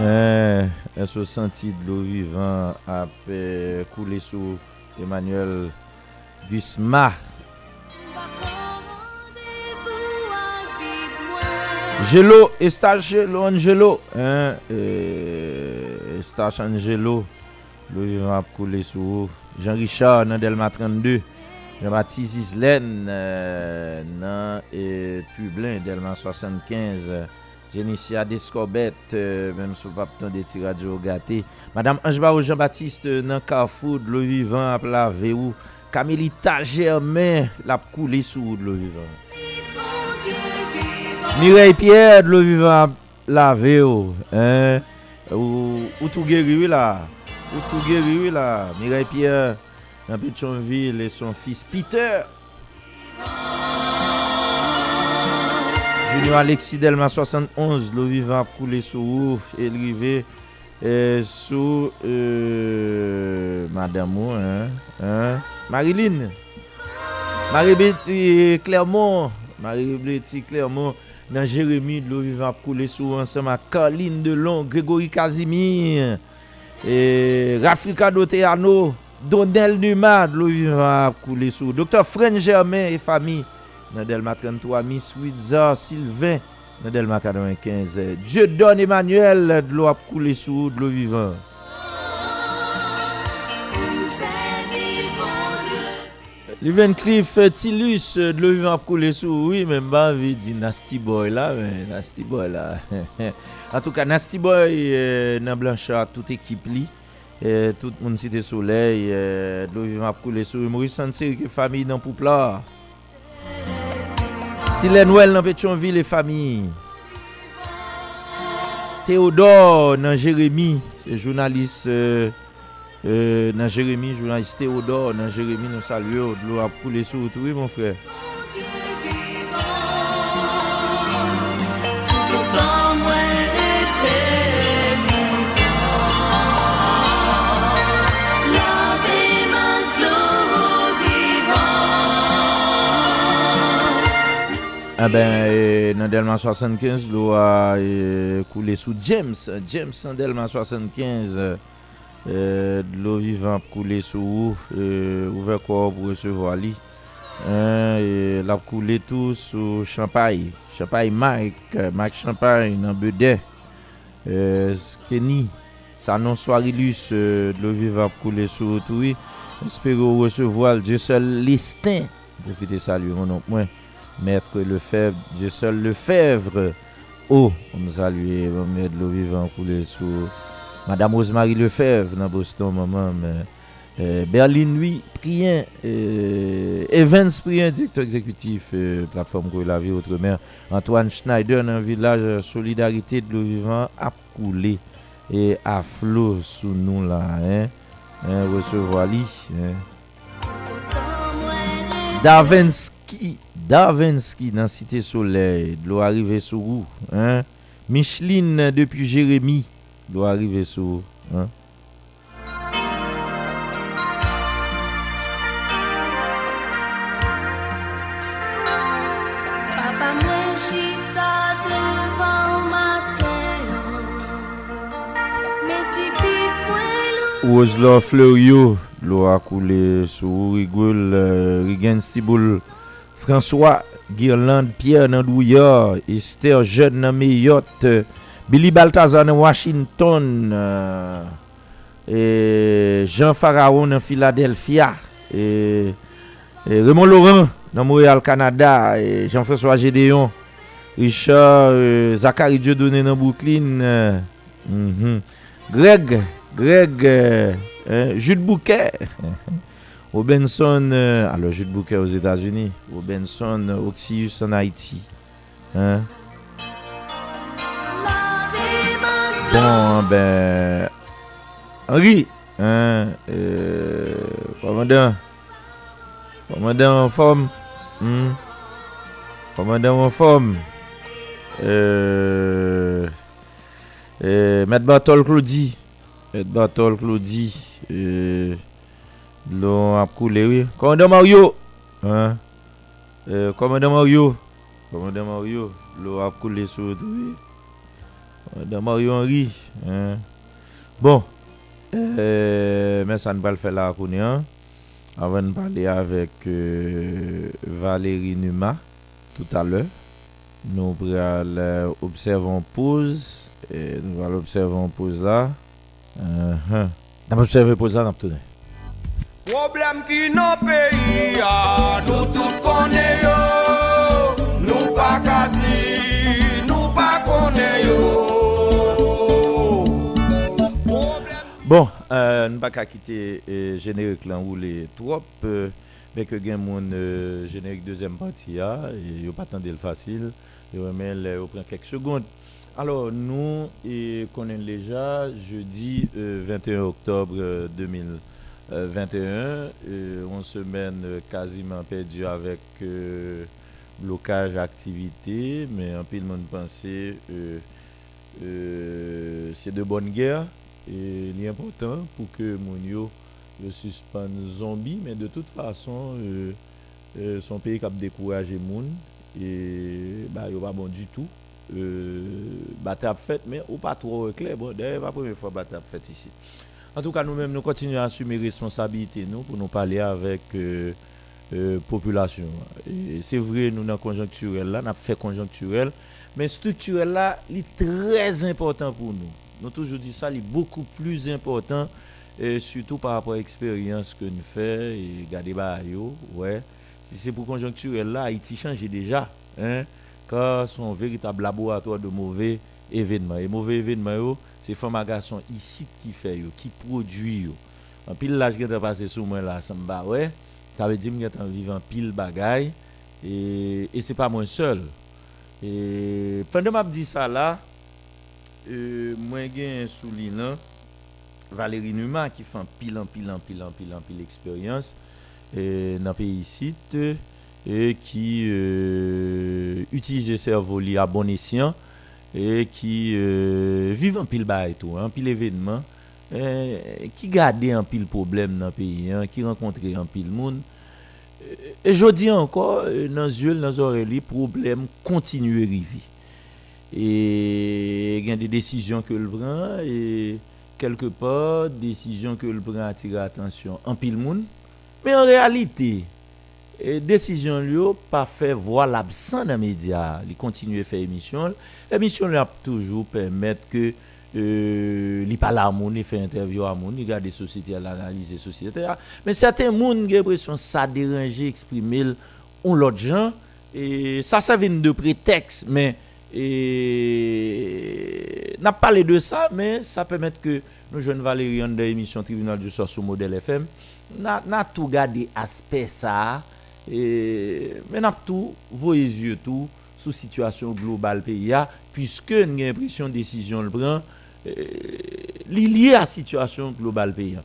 Eh, est-ce senti de l'eau vivant a coulé sous Emmanuel Gusma Gelo, Estagelo, Angelo. Hein, Eustache Angelo, le vivant ap koule sou Jean-Richard nan Delma 32, Jean-Baptiste Islen euh, nan euh, Publin Delma 75, Genicia Descobet, euh, menm sou pap tan de ti radyo gate, Madame Anjebao Jean-Baptiste nan Carrefour, le vivant ap la ve ou, Kamilita Germain lap koule sou le vivant. Mireille Pierre, le vivant ap la ve ou, hein? Ou, ou tou geri ou la? Ou tou geri ou la? Mireille Pierre Nan Pétionville et son fils Peter. Junior Alexis Delma 71 L'eau vivant coulé sous ouf Et rivé euh, Sous euh, Madame ou hein, hein? Marilyn. Marie-Betty Clermont. Marie-Betty Clermont. Dans Jérémie, l'eau vivant couler sous ensemble à Caroline Delon, Grégory Casimir, Rafrika Doteano, Donel Numa, l'eau vivant couler sous. Docteur Fren Germain et famille, dans Delma 33, Miss Witza Sylvain, dans Delma 95. Dieu donne Emmanuel, de l'eau couler sous, de l'eau Li ven klif eh, tilus eh, dlo yon ap koule sou. Oui men ba vi di nasty boy la. Men nasty boy la. (laughs) en tout ka nasty boy eh, nan Blanchard tout ekip li. Eh, tout moun site soleil. Eh, dlo yon ap koule sou. Maurice Sanseri ke fami nan Poupla. Silen Well nan Petionville e fami. Theodore nan Jérémy. Se jounaliste... Eh, Euh, nan Jeremie, journaliste Odor, nan Jeremie nou salye, odlo ap koule sou outoui mon frè. Ah ben, eh, nan Delman 75, lwa eh, koule sou James, James nan Delman 75, Euh, de l'eau vivante coulée sous ou, euh, ouvert corps pour recevoir lui. Euh, l'a coulé tout sous Champagne, Champagne Marc, Mike Champagne dans Bedet. Euh, Kenny, ça non Soirilus, de euh, l'eau vivante coulée sous tout oui. Espérons recevoir Dieu seul Listin. Profitez saluer mon nom, moi. Maître Lefebvre, Dieu seul Lefebvre. Oh, on nous salue, on met de l'eau vivante coulée sous. Madame Rosemary Lefebvre dans Boston, maman. Euh, Berlin, lui, Prien, euh, Evans Prien, directeur exécutif, euh, plateforme que la vie autrement. Antoine Schneider dans village Solidarité de l'eau vivant a coulé et à flot sous nous là. Hein, hein recevoir lui. Hein. Davensky, Davensky dans Cité Soleil, de l'eau arrivée sous vous. Hein. Micheline depuis Jérémy do arrive sou. Hein? Ozlor Fleurio, lo akoule sou Rigoul, uh, Rigen Stiboul, François Guirlande, Pierre Nandouillard, Esther Jeune Nameyot, Billy Baltazar nan Washington, euh, e Jean Faraon nan Philadelphia, et, et Raymond Laurent nan Montreal, Kanada, e Jean-François Gédéon, Richard euh, Zachary Dieudonné nan Brooklyn, euh, mm -hmm. Greg, Greg, e, Jude Bouquet, (laughs) Robinson, alors Jude Bouquet aux États-Unis, Robinson, Oxius en Haïti, hein? Bon, ben. Henri, hein, euh, commandant. Commandant en forme. Commandant en forme. Euh, euh, Maître Bartol Claudie. Maître Bartol Claudie. Euh, l'on a coulé, oui. Commandant Mario. Hein, euh, commandant Mario. Commandant Mario. L'on a coulé sur oui de Mario Henry. Hein. Bon, euh, mais ça ne va le faire là hein. Avant de parler avec euh, Valérie Numa tout à l'heure, nous allons observer pause. Et nous allons observer pause là. Uh -huh. Nous observer pause là, nous Problème qui nos pays, nous tous connaissons, Bon, euh, nous pas quitter le euh, générique là où les trop euh, mais que mon euh, générique deuxième partie a et yo pas le facile, yo remet le prend quelques secondes. Alors nous et connaissons déjà jeudi 21 octobre 2021 une semaine quasiment perdue avec blocage d'activité mais peu de monde pensait c'est de bonne guerre et il est important pour que mon yo suspende zombie, mais de toute façon, euh, euh, son pays a découragé moun et bah, il pas bon du tout. Euh, bataille fait, mais ou pas trop clair. Bon, d'ailleurs, la première fois fait ici. En tout cas, nous-mêmes, nous continuons à assumer responsabilité nous pour nous parler avec euh, euh population. C'est vrai, nous dans conjoncturel là, nous fait conjoncturel, mais structurel là, il est très important pour nous nous toujours dit ça, il est beaucoup plus important surtout par rapport à l'expérience que nous faisons et garder ouais. Si c'est pour conjoncturel là, Haïti change déjà, hein, car son véritable laboratoire de mauvais événements. Et mauvais événements, c'est femmes garçon ici qui fait qui produit. En pile là, je viens passer sur moi là, ça me bat, ouais. Veut dire que vivant pile bagaille et, et c'est pas moi seul. Et pendant que je dis ça là, euh, moi j'ai un soulignant Valérie Numa en pile en pile en pile en pile expérience dans le pays ici et qui euh, utilise le cerveau à bon et qui euh, vit en pile et tout, un pile événement, qui garde un pile problème dans le pays, qui rencontre un pile monde. Et je dis encore, dans les yeux, dans les oreilles, problème continue à arriver. Et il y a des décisions que le prend et quelque part, décision que le prend attire attention en pile monde. Mais en réalité, et décision lui pas fait voir l'absent dans les médias. Il continue à faire émission. L'émission lui a toujours permettre que euh, il parle à monde, il fait interview à monde, il regarde des sociétés, il analyse les sociétés. Mais certains gens ont l'impression que ça dérange, exprimer on l'autre gens. Et ça, ça vient de prétexte, mais et n'a pas parlé de ça, mais ça permet que nous jeunes Valérie de l'émission Tribunal du Soir sur modèle FM, n'a tout gardé aspect ça, et, mais n'a tout voyez yeux tout sous situation globale pays puisque nous avons l'impression décision le prend lié à la situation globale pays.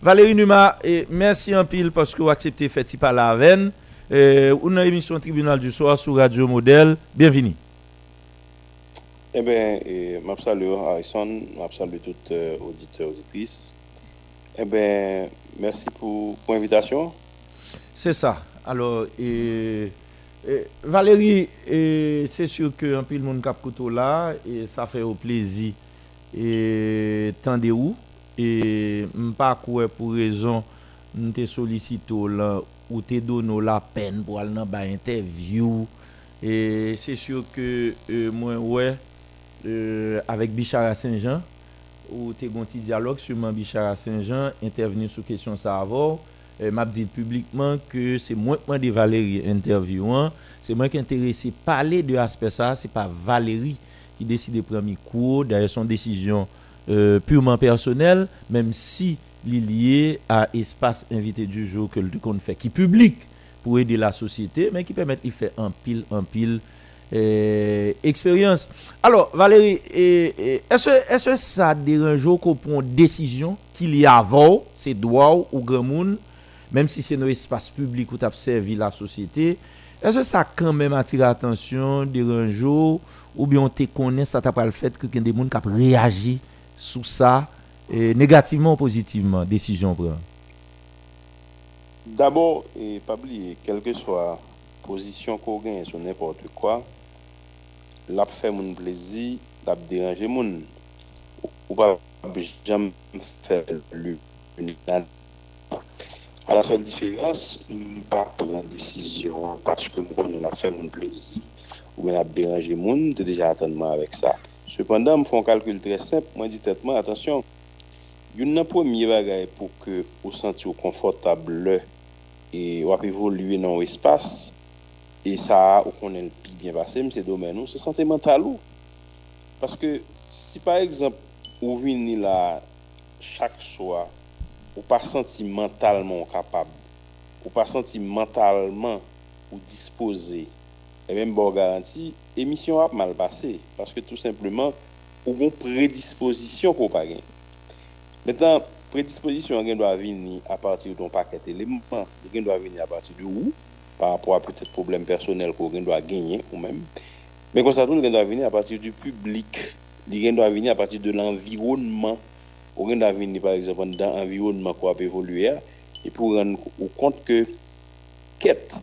Valérie Numa, et merci un pile parce que vous acceptez de faire la veine. Une émission Tribunal du Soir sur Radio Modèle. Bienvenue. Eh bien, je salue Harrison, je salue tous les euh, auditeurs et auditrices. Eh bien, merci pour, l'invitation. C'est ça. Alors, Valérie, c'est sûr que un peu le monde cap là et ça fait au plaisir et de où et pas quoi pour raison te sollicito là ou te donné la peine pour aller dans interview et c'est sûr que euh, moi ouais euh, avec Bichara Saint-Jean, où tu as un petit dialogue sur Bichara Saint-Jean, intervenu sur question ça avant. Euh, m'a dit publiquement que c'est moi qui de Valérie interviewant, c'est moi qui intéressé parler de l'aspect ça, c'est pas Valérie qui décide de prendre cours, d'ailleurs son décision euh, purement personnelle, même si lié à espace invité du jour que le fait, qui public pour aider la société, mais qui permet de faire un pile, un pile expérience. Alors, Valérie, est-ce que ça dérange qu'on prend une décision qu'il y a avant, c'est droit ou grand monde, même si c'est nos espaces publics où tu servi la société, est-ce que ça quand même attire l'attention, dérange ou bien on te connaît, ça t'a le fait que des gens qui réagi sur ça, négativement ou positivement, décision prend? D'abord, et pas oublier, quelle que soit position qu'on gagne sur n'importe quoi, l'a fait mon plaisir, l'a dérangé mon. Ou pas jamais faire une à la seule différence, pas prendre décision parce que moi, on a fait mon plaisir ou bien a dérangé mon, de déjà attendre avec ça. Cependant, je fais un calcul très simple. Moi, dis attention, il y a un premier bagage pour que vous sentiez confortable et vous évoluer dans l'espace. Et ça, on connaît le plus bien passé, mais c'est domaine, c'est santé mentale. Parce que si par exemple, vous venez là chaque soir, vous pas senti mentalement capable, vous pas senti mentalement ou disposé, et même bon garantie, l'émission a mal passé. Parce que tout simplement, vous avez une prédisposition pour pas gagner. Maintenant, prédisposition doit venir à partir d'un paquet d'éléments. Elle doit venir à partir de où? Par rapport à peut-être problème personnel qu'on doit gagner ou même. Mais comme ça, tout doit venir à partir du public. Il doit venir à partir de l'environnement. On doit venir, par exemple, dans l'environnement qu'on peut évoluer et pour rendre compte que, quête,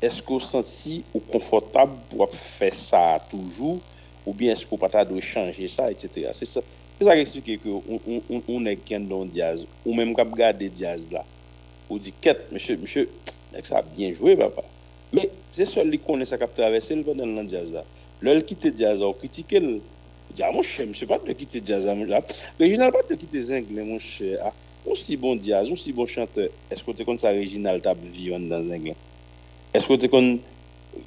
est-ce qu'on sent ou confortable pour faire ça toujours ou bien est-ce qu'on pas changer ça, etc. C'est ça. Ça qui explique qu'on on, on, est qu'un don Diaz, ou même quand regarde Diaz là, on dit, quête, monsieur, monsieur, ça a bien joué, papa. Mais c'est seul qui connaît ça qui a traversé le pendant le jazz là. Quitte jazz, on critique le. dit, ah mon cher, je ne sais pas de quitter jazz. Le général pas de quitter Zing, mon cher. Ah, un si bon jazz, un si bon chanteur, est-ce que tu connais ça Reginald tap vivant dans gland? Est-ce que tu connais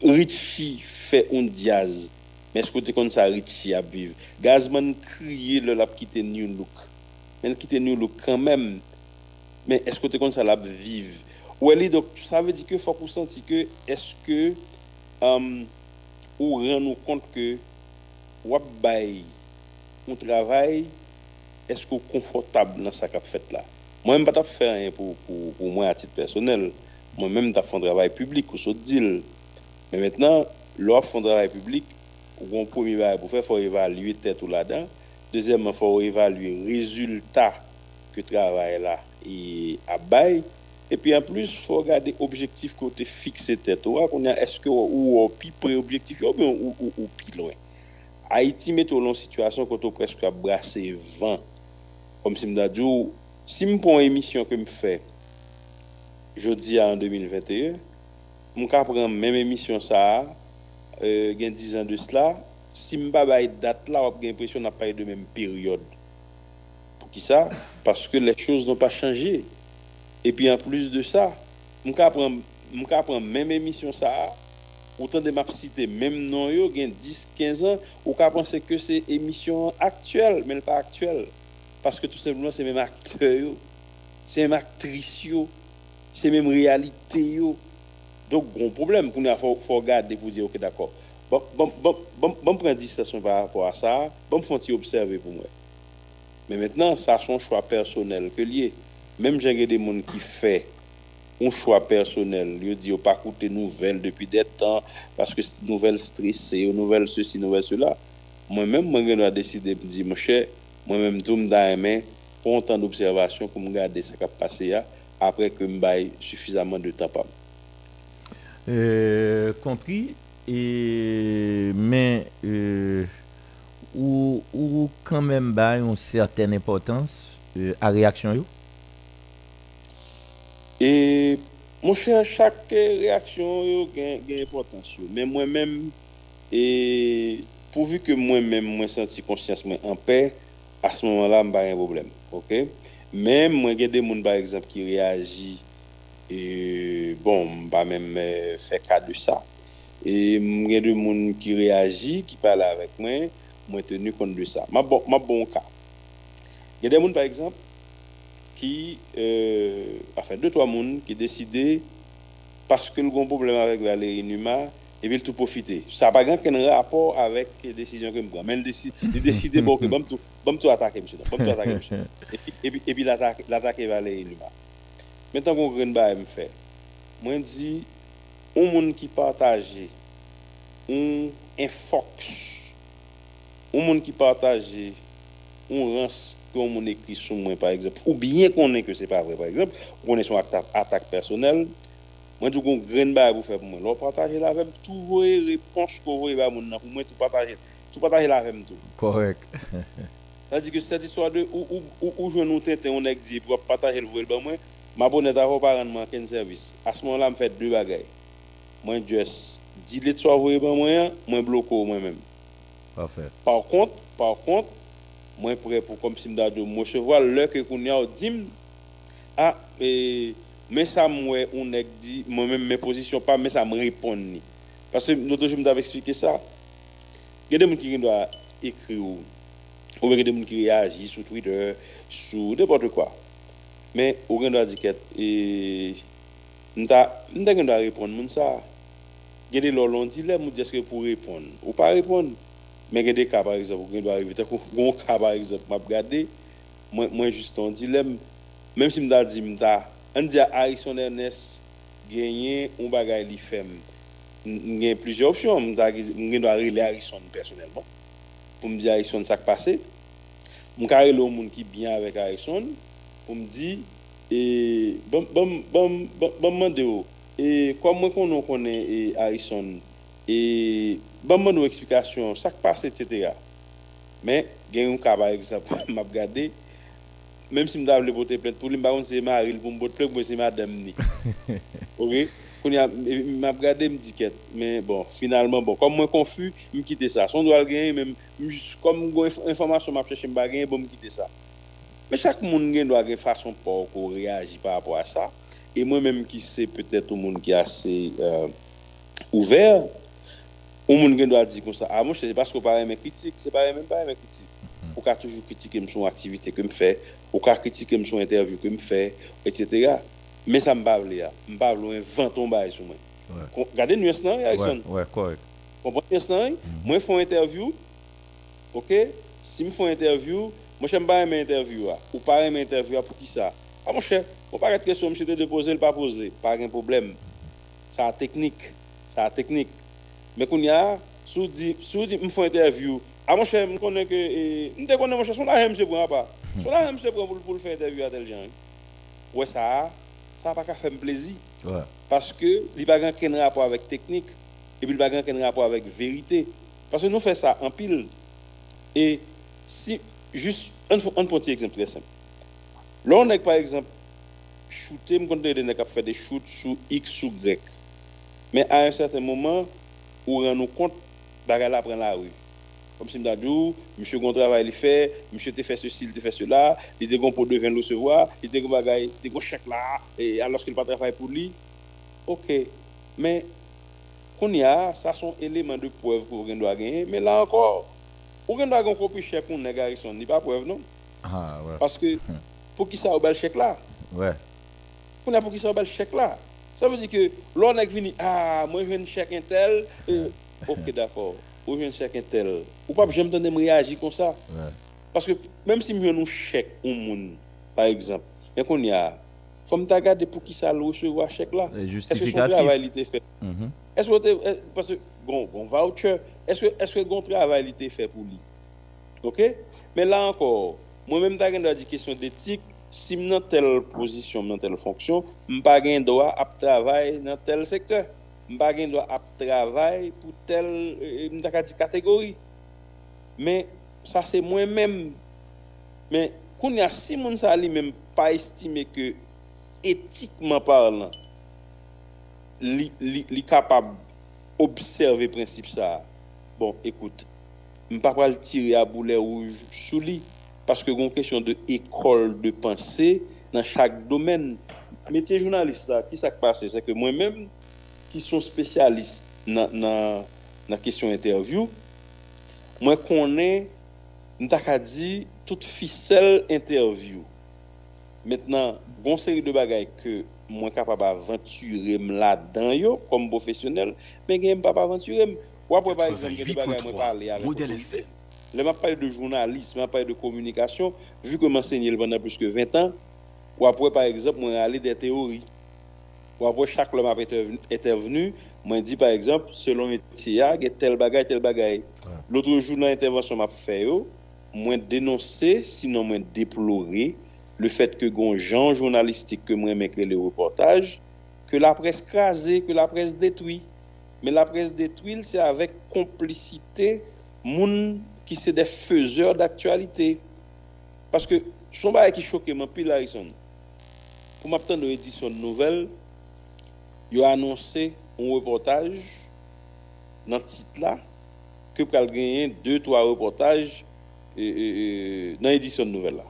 Richie fait un jazz, mais est-ce que tu connais ça Richie à vivre? Gazman crié le l'a quitté New Look. Mais il quitté New Look quand même. Mais est-ce que tu connais ça l'a vivre? Ouais, donc ça veut dire que faut qu'on senti que est-ce que euh, ou rend nous compte que wap un travail est-ce que confortable dans ça qu'a fait là? Moi même pas t'a fait rien pour, pour, pour moi à titre personnel. Moi même t'as fait un travail public ou so deal. Mais maintenant l'offre font travail public ou on premier bail pour faire faut évaluer tête ou là-dedans. Deuxièmement faut évaluer résultat que travail là et à et puis en plus, il faut regarder l'objectif côté fixé tête. Est-ce que ou pi près objectif ou ou, ou, ou pi loin. Haïti met dans une situation quand on presque brasser 20. Comme si je dit, si je prends une émission que je fais, je dis en 2021, je prends la même émission ça, il y a 10 ans de cela, si je ne pas date là, j'ai l'impression qu'on n'a pas de même période. Pour qui ça? Parce que les choses n'ont pas changé. Et puis en plus de ça, je prends même émission ça, autant de m'a cité même non yo, 10 15 ans, ou ka penser que c'est émission actuelle, mais pas actuelle parce que tout simplement c'est même acteur c'est même actrice c'est même réalité yo. Donc gros problème pour nous faut, faut regarder pour dire OK d'accord. Bon bon bon bon, bon par rapport à ça, bon faire observer pour moi. Mais maintenant ça son choix personnel que Mem jen gen de moun ki fe, on chwa personel, yo di yo pa koute nouvel depi detan, paske nouvel stresse, yo nouvel se si, nouvel se la. Mwen men mwen gen do a deside mwen di mwen che, mwen men mtou mda emen, pon tan d'observasyon pou mwen gade se kap pase ya, apre ke mbay sufizaman de tapam. Euh, compris, et, mais euh, ou, ou quand même bah, une certaine importance euh, à réaction. Yo? E mwen chè chak reaksyon yo gen, gen importansyo. Men mwen men, e pouvi ke mwen men mwen senti konsyans mwen anpe, a se mwen la mba yon problem. Ok? Men mwen gen de moun ba ekzamp ki reagi, e bon mba men fè ka de sa. E mwen gen de moun ki reagi, ki pala avèk mwen, mwen tenu kont de sa. Ma bon, ma bon ka. Gen de moun ba ekzamp, qui, euh, enfin, deux, trois personnes qui décidé, parce que avons un problème avec Valérie Numa, et veulent tout profiter. Ça n'a pas aucun rapport avec les décisions que je prends. Mais ils décident, bon, que bon, tout, tout attaquer, monsieur. Bon, tout attaquer, monsieur. Et puis, et puis, et puis l'attaquer Valérie Numa. Maintenant qu'on a un me fait, moi, je dis, un monde qui partage, un, un fox, un monde qui partage, un rance, qu'on écrit sur moi, par exemple, ou bien qu'on est que c'est pas vrai, par exemple, qu'on est sur attaque, attaque personnelle, moi, je dis grain de vous faire pour moi. L'on partager la même, tout vos réponses que vous voyez, pour moi, tout partager, tout partager la même tout. Correct. (laughs) C'est-à-dire que cette histoire de où, où, où, je nous tente, on a dit pour partager le voile, moi, ma bonne est à pas rendre un service. À ce moment-là, je fais deux bagailles. Moi, juste, dis les soit vous moi, moi, bloque moi-même. Parfait. Par contre, par contre, moi prêt pour comme si me me recevoir l'heure que a dit ah et mais ça moi on dit moi même mes positions pas mais ça me répond parce que l'autre jour me expliqué ça il y a des gens qui doivent écrire ou il y a des gens qui réagissent sur Twitter sur n'importe quoi mais on doit dire que n'ta n'ta doit répondre ça il y a des gens qui dit là me dit que pour répondre ou pas répondre mais il y a des cas, par exemple, doit arriver. Un cas, par exemple, je regarde, moi, moi, juste un dilemme, même si je dis, on dit à Harrison Ernest, gagner un bagage li fait. Il y a plusieurs options. Je dois relire Harrison personnellement. Pour me dire Harrison, ça qui passe. Je vais aller qui est bien avec Harrison. Pour me dire, et bon, bon, bon, bon, bon, et comment on connaît Harrison, et bon moi une explication ça passe etc mais il y a un cas par exemple (laughs) m'a regardé. Même si je dois voter plainte pour lui contre c'est Marie pour me voter plainte moi c'est madame (laughs) OK? Quand il m'a regardé me dit mais bon finalement bon comme moi confus me quitter ça. Son doit gagner même comme information m'a chercher me gagner bon me quitter ça. Mais chaque monde doit avoir façon pour qu'on réagit par rapport à ça. Et moi-même qui sais peut-être au monde qui est assez euh, ouvert, au monde qui doit dire comme ça, ah moi c'est parce qu'on parle mes critiques, c'est pas même pas mes critiques. Ou ka toujours critiquer son activité que me fait, ou ka critiquer son interview que me fait, etc. Mais ça me parle là, me parle un venton bail sur moi. Ouais. Regardez nuance là, Ouais, Erickson? ouais, correct. Comprenez nuance là? Moi fais une interview. OK? Si me font interview, moi j'aime pas aimer interview là. Ou pas aimer interview là, pour qui ça? Ah mon cher, on pas de question monsieur te déposer le pas poser, pas un problème. Ça a technique, ça a technique. Mais qu'on y a sous dit sous dit me font interview. Mon cher, me connais que eh, me te connais mon cher, son là monsieur prend pas. Son là monsieur prend pour pour le faire interview à tel genre. Ouais ça ça pas qu'à faire plaisir Ouais. parce que il pas aucun rapport avec technique et puis il pas aucun rapport avec vérité parce que nous faisons ça en pile et si juste un un petit exemple très simple là on est par compte des nèg fait des shoots sous X sous Y mais à un certain moment on rend nous compte bagarre la prend la rue. Comme si m'a dit monsieur gon travail il fait monsieur te fait ceci il te fait cela il te gon pour devant le recevoir il te gon bagaille il te gon chèque là et alors qu'il pas travailler pour lui. OK. Mais qu'on y a ça sont éléments de preuve pour qu'on doit gagner. Mais là encore ou qu'on doit gagner encore plus cher qu'on nèg Harrison. N'est pas preuve non? Ah, ouais. parce que pour qui ça au bel chèque là? Ouais. qu'on a pour qui ça au bel chèque là? Ça veut dire que l'on est venu ah moi je viens de chèque un tel euh, OK d'accord ou je viens de chèque un tel. Ou pas j'aime me réagir comme ça. Ouais. parce que même si nous nous chèque un monde par exemple et qu'on y a faut me regarder pour qui ça le recevoir chèque là. Et est-ce que son Justificatif. travail il était fait? Mhm. est-ce que parce que bon bon voucher est-ce que est-ce que bon travail il était fait pour lui? OK? Mais là encore moi-même t'as une question d'éthique si je dans telle position dans telle fonction je pas gain droit à travailler dans tel secteur je pas gain droit à travailler pour telle catégorie mais ça c'est moi-même mais quand il y a même pas estimé que éthiquement parlant li, capable observer principe ça bon écoute je pas pas le tirer à boulet rouge sous lui Paske goun kesyon de ekol de panse nan chak domen. Metye jounalist la, ki sak pase? Se ke mwen menm ki son spesyalist nan, nan, nan kesyon interview, mwen konen nta ka di tout fisel interview. Metnan, goun seri de bagay ke mwen kapab aventurem la dan yo, kom profesyonel, men gen m pap aventurem. Wapwe par exemple, gen de bagay mwen pale. Model FM. Là, m'a parlé de journalisme, m'a parlé de communication, vu que m'enseigné pendant plus que 20 ans, ou après, par exemple, moi, aller des théories. Ou après, chaque homme a intervenu- intervenu, moi, dit, par exemple, selon métier, il y a tel bagage, tel bagage. L'autre jour, dans l'intervention, m'a fait, moi, dénoncer, sinon, moi, déplorer le fait que, gon gens journalistique que moi, m'écrit le reportage, que la presse crasée, que la presse détruit. Mais la presse détruite, c'est avec complicité, moun qui c'est des faiseurs d'actualité. Parce que son bail qui choque mon pile Harrison. Pour m'attendre une édition de nouvelle, il a annoncé un reportage dans le titre là que pour gagner deux trois reportages dans l'édition de nouvelle là.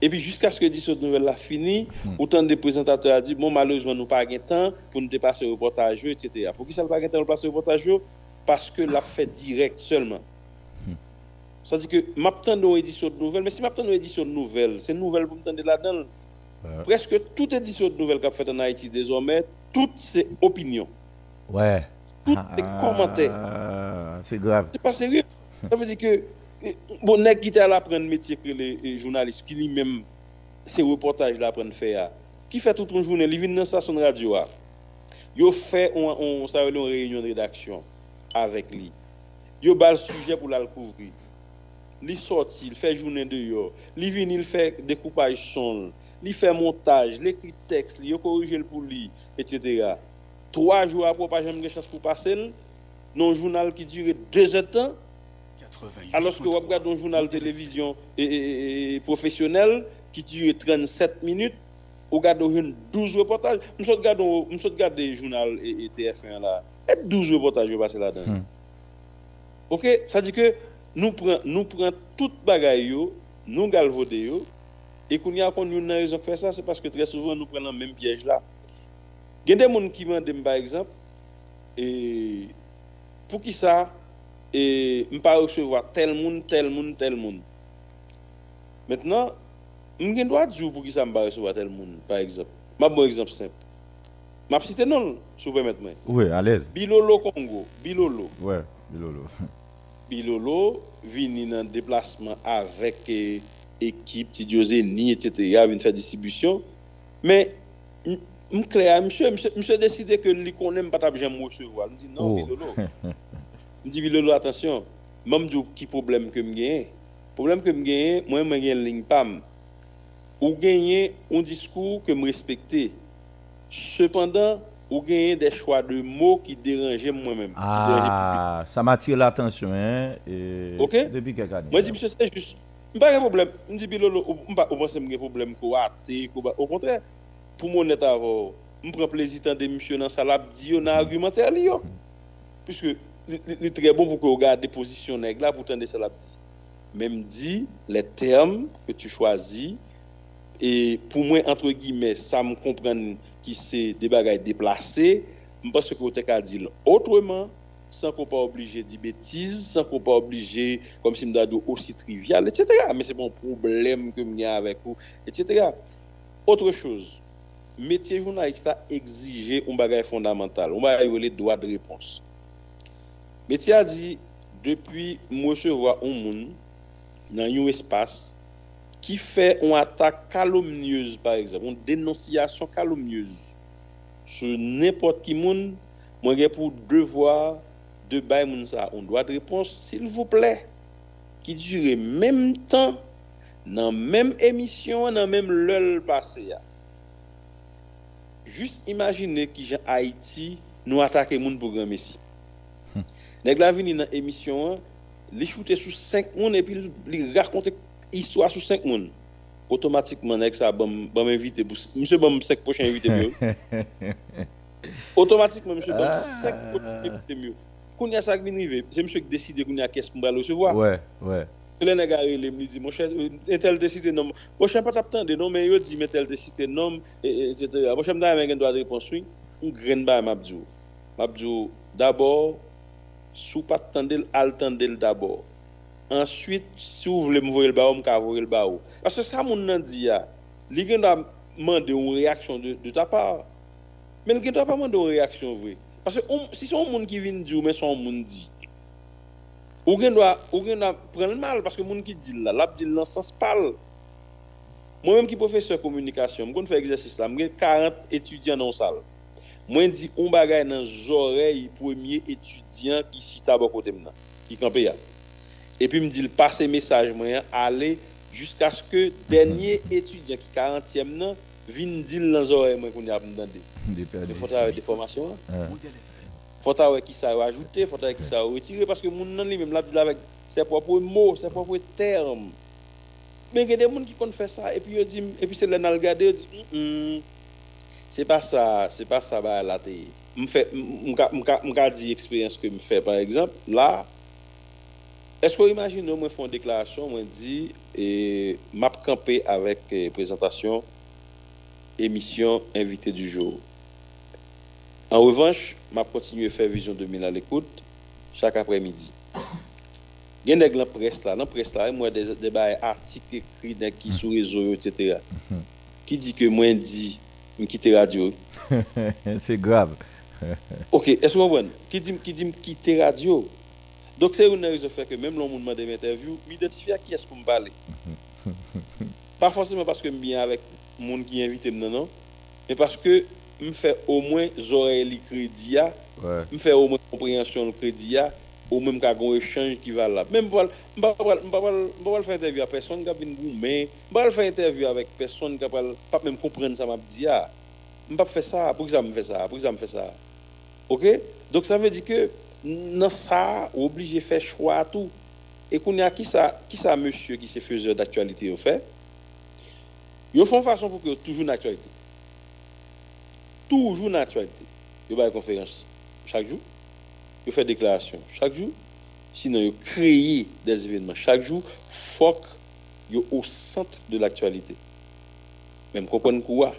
Et puis jusqu'à ce que l'édition de nouvelle là fini, autant de présentateurs a dit bon malheureusement nous pas de temps pour nous dépasser le reportage etc. Pour qui ça pas de temps pour passer le reportage parce que l'a fait direct seulement. Ça dit que m'attend une édition de nouvelle, mais si m'attend une édition de nouvelle, c'est une nouvelle pour m'attendre là-dedans. Ouais. Presque toute édition de nouvelle qu'a fait en Haïti désormais, toutes ces opinions, Ouais. toutes les commentaires. Ah, c'est grave. C'est pas sérieux. Ça veut dire que bon nèg qui t'a apprendre métier que les journalistes qui lui-même ces reportages là apprendre faire qui fait toute une journée, il vient dans station de radio a. Yo fait on une réunion de rédaction avec lui. Yo bal sujet pour la le couvrir. Li sorti, il fait journée de yo. Li vient, il fait découpage son, il fait montage, il écrit texte, il corrige le pour lui, etc. Trois jours après, pas jamais de chance pour passer, dans un journal qui dure deux heures de temps, 88.3. alors que vous regardez un journal de télévision et, et- et professionnel qui dure 37 minutes, vous regardez une 12 reportages. Nous regardons, le journal et, et TF1 là. Et 12 reportages là-dedans. Hmm. OK, ça dit que nous prenons nous prenons toute bagaille yo, nous galvaudé yo Et qu'on y a qu'on nous raison faire ça, c'est parce que très souvent nous prenons le même piège là. Il y a des gens qui m'ont par exemple, et pour qui ça, et ne pas recevoir tel monde, tel monde, tel monde. Maintenant, je dois dire pour qui ça ne pas recevoir tel monde, par exemple. Je bon exemple simple. Je vais citer non, si vous permettez. Oui, à l'aise. Bilolo Congo, Bilolo. Ouais, Bilolo. Bilolo vient en déplacement avec équipe, Tidiozeni, etc. vient faire distribution. Mais, je clair, monsieur, monsieur, monsieur décidé que lui connaît pas bien me recevoir. Je dis non, Oh. Bilolo. Je dis Bilolo, attention, même dis qui problème que me gagne. Problème que me gagne, moi, je gagne ligne pam. Ou gagner un discours que me respecter. Cependant, ou gagner des choix de mots qui dérangeaient moi-même. Ah, ça m'attire l'attention, hein. et- Ok? Depuis quelques années. Moi, je dis, monsieur, c'est juste. Je pas de problème. Je dis, Bilolo, je pas un problème Au contraire, pour mon état, je prends plaisir de monsieur dans sa lab, dit, on a argumentaire. Puisque, il est très bon pour que vous positions nègres là, pour tendre ça lab. Même dit, les termes que tu choisis, et pour moi, entre guillemets, ça me comprend qui c'est des bagages déplacés, je pense que vous avez dit autrement, sans qu'on pas obligé de dire bêtises, sans qu'on pas obligé, comme si dois aussi trivial, etc. Mais c'est mon problème que j'ai avec vous, etc. Autre chose, métier journaliste a exigé un bagage fondamental, un bagage les droits de réponse. Métier a dit, depuis monsieur voit un monde dans un espace qui fait une attaque calomnieuse, par exemple, une dénonciation calomnieuse sur n'importe qui monde, moi j'ai pour devoir de bail ça un droit de réponse s'il vous plaît qui dure même temps dans même émission dans même l'heure passé ya. Juste imaginez qui Jean Haïti nous attaquer moun pour grand messi. Nèg la vini dans émission li shooter sur 5 moun et puis li raconter histoire sur 5 moun. Automatiquement nèg ça bon bon invité pour monsieur bon 5 prochains invités mieux. (laughs) Automatiquement monsieur bon 5 prochains invités mieux. Quand y a ça qui vient arriver, c'est monsieur qui décide qu'on a qu'est-ce qu'on va recevoir. Ouais, ouais. Le nèg arrive, il me dit mon cher, un tel décidé non. Mon cher pas t'attendre non mais il dit mais tel décidé non et- et- etc. Mon cher un droit de réponse oui. Un grain ba m'a dit. M'a dit d'abord sous pas attendre al tendre d'abord. Ensuite, si vous voulez me voir le me voir le baou. Parce que ça, mon dit, li gen doit demander une réaction de, de ta part. Mais il ne doit pas demander une réaction vraie. Parce que on- si c'est un monde qui vient dire, mais son monde dit. Ou gen doit, prendre le mal, parce que le monde qui dit là, dit dans le sens parle. Moi-même qui professeur de communication, je fais exercice là, j'ai 40 étudiants dans la salle. Moi, je dis un bagage dans les oreilles premier étudiant qui chita à côté maintenant, qui campé là. Et puis, me dit, passer message, moi, aller jusqu'à ce que dernier étudiant qui 40e nan, vienne dire dans les oreilles, moi, qu'on a. Des Il faut travailler des formations. Ouais. faut travailler qui ça a ajouté, faut travailler qui ça a retiré, parce que mon nan lui-même, là, avec ses propres mots, ses propres termes. Mais il y a des gens qui faire ça, et puis, et puis c'est là, dans le regarder, ils disent, Hum, hum, c'est pas ça, c'est pas ça, bah, là, t'es. Je me dis expérience que je fais, par exemple, là, est-ce que vous imaginez, moi, je fais une déclaration, je dis, et m'a campé avec eh, présentation, émission, invité du jour. En revanche, m'a continué à faire Vision 2000 à l'écoute chaque après-midi. Il y a des la presse là, dans la presse là, moi des des articles écrits dans qui sur réseau etc. Qui dit que moi dit me quitter radio. (laughs) C'est grave. OK, est-ce que vous comprenez? Qui dit qui dit me quitter radio? Donc c'est une raison fait que même le monde m'a des interviews, m'identifier à qui est-ce pour me parler. (laughs) Pas forcément parce que je suis bien avec le monde qui invite non non, mais parce que me fait au moins oreilles li crédit me faire au moins compréhension le crédit ou même qu'à un échange qui va là. Même pas pas pas faire interview à personne qui a mais pas faire interview avec personne qui pas pas même comprendre ça m'a dit ah pas faire ça pour que ça me fait ça pour que ça me fait ça. OK? Donc ça veut dire que dans ça obligé faire choix tout. Et qu'on y a qui ça qui ça monsieur qui c'est faiseur d'actualité au fait? Ils font façon pour que toujours une actualité. Toujours une actualité. Ils font une conférence chaque jour. Ils font des déclarations chaque jour. Sinon ils créent des événements chaque jour. Faut qu'ils au centre de l'actualité. Men m kompren kouwa.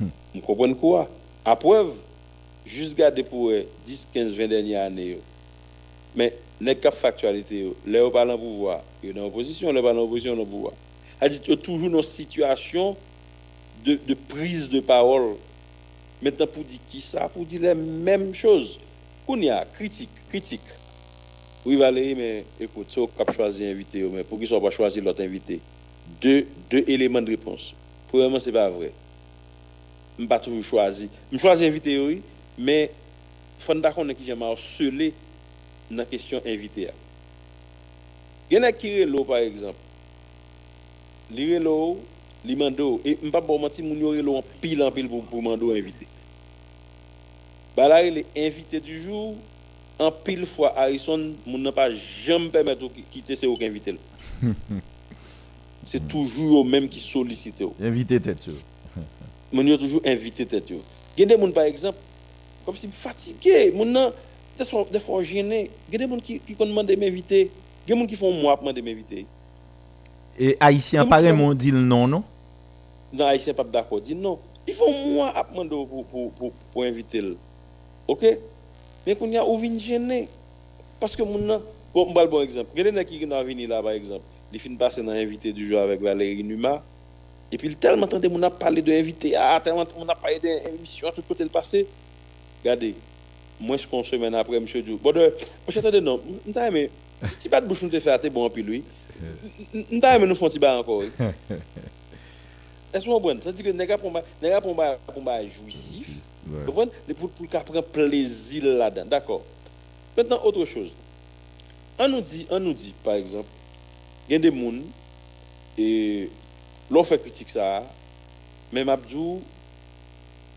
M kompren kouwa. A preuve, jist gade pou e 10, 15, 20 denye ane yo. Men, nek kap faktualite yo, le yo palan pouvoi, yo nan oposisyon, le palan oposisyon nan pouvoi. A dit yo toujou nan situasyon de, prise de parol. Metan pou di ki sa, pou di le menm chose. Koun ya, kritik, kritik. Oui, Valérie, mais écoute, c'est au cap choisi invité, mais pour qu'ils ne soient pas choisi l'autre invité? Deux, éléments de réponse. Premièrement, c'est pas vrai. Je pas toujours choisi. Je choisis invité, oui, mais il faut que j'aime harceler dans la question invité. Il y en a qui l'eau, par exemple. Li l'eau, li mando, et je ne pas mentir, moun yo l'eau en pile en pile pour, pour mando invité. Bah là, il est invité du jour, en pile fois Harrison, moun n'a pas jamais permettre (laughs) de quitter ses aucun invité. C'est toujours eux même qui sollicitent. Invité tête yo toujours invité tête. Il y a des moun par exemple comme si fatigué, moun nan des fois des fois gêné. Il y a des moun qui qui kon demande m'inviter. Il y a des moun qui font moi pour demander m'inviter. Et Haïtien ça? mon dit non non? Non, Haïtien pas d'accord, dit non. Ils font moi à demander pour pour pour, pour inviter. OK? Mais qu'on y a ou vinn gêné parce que moun nan bon m'bal bon exemple. Regardez n'a qui nan vini là par exemple. Il fin passer dans invité du jour avec Valérie Numa. Et puis tellement entendu moun a parlé de invité, ah tellement moun a parlé d'émission tout côté le passé. Regardez. Moi je une semaine après monsieur Dou. Bon de monsieur attendez non, mais si tu pas de bouche nous te faire t'es bon puis lui. M'ta mais nous font petit encore. (laughs) Est-ce que vous comprenez? Ça veut dire que nèg a pour nèg a pour pour jouissif. Vous comprenez? Pour qu'à prendre plaisir là-dedans. D'accord. Maintenant autre chose. On nous dit on nous dit par exemple il y a des gens et l'on fait critique ça mais m'abdou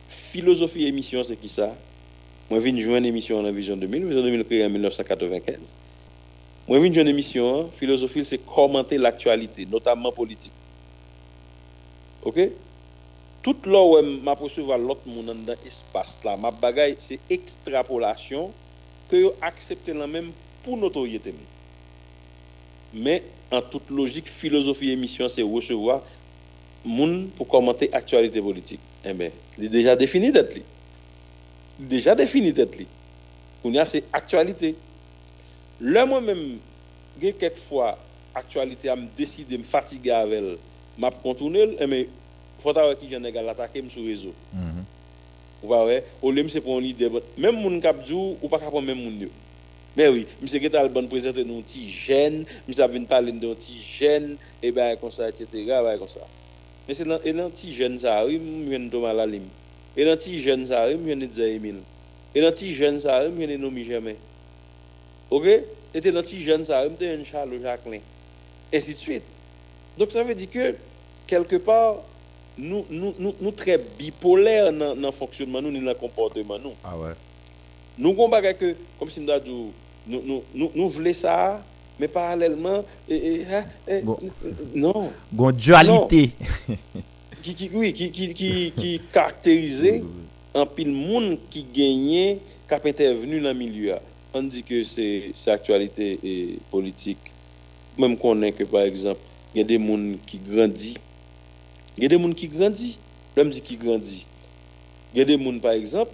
philosophie émission c'est qui ça? Moi viens jouer une émission en Vision 2000, Vision 2000 créée en 1995. Moi viens jouer une émission philosophie c'est commenter l'actualité, notamment politique. OK? Tout là où m'a recevoir l'autre monde dans l'espace là, ma bagaille c'est extrapolation que yo accepter la même pour notoriété. Mais en toute logique, philosophie émission c'est recevoir moun pour commenter actualité politique. Eh ben, il est déjà défini d'être li. Déjà défini d'être li. On a c'est actualité. Là moi-même, j'ai quelquefois actualité à me décider me fatiguer avec elle, m'a contourner, eh mais faut avoir qui j'en ai attaquer sur réseau. Mhm. Ou pas ouais, au lieu c'est pour une idée même moun k'ap djou ou pas prendre même moun yo. Mais oui, monsieur qui t'a le bon présenter nous petit jeune, monsieur a vinn parler d'un petit jeune et ben comme ça etc. ben comme ça. Mais c'est dans petit jeune ça, oui, m'vient Thomas Lalim. Et dans petit jeune ça, oui, m'vient Dza Emile. Et dans petit jeune ça, oui, m'vient Nomi Jamais. OK? Et dans petit jeune ça, oui, m'vient Charles Jacqueline. Et ainsi de suite. Donc ça veut dire que quelque part nous nous nous, nous très bipolaires dans dans fonctionnement nous dans comportement nous. Ah ouais. Nous bagay que, comme si nous avons dit, nous, nous, nous, nous voulons ça, mais parallèlement, et, hein, et, Bon. non, Gon dualité. (laughs) qui, qui, oui, qui, qui, qui, qui caractérisait un pile monde qui gagnait, qui a intervenu dans le milieu. On dit que c'est c'est actualité et politique. Même qu'on est que, par exemple, il y a des gens qui grandissent. Il y a des gens qui grandissent. L'homme dit qui grandit. Il y a des gens, par exemple,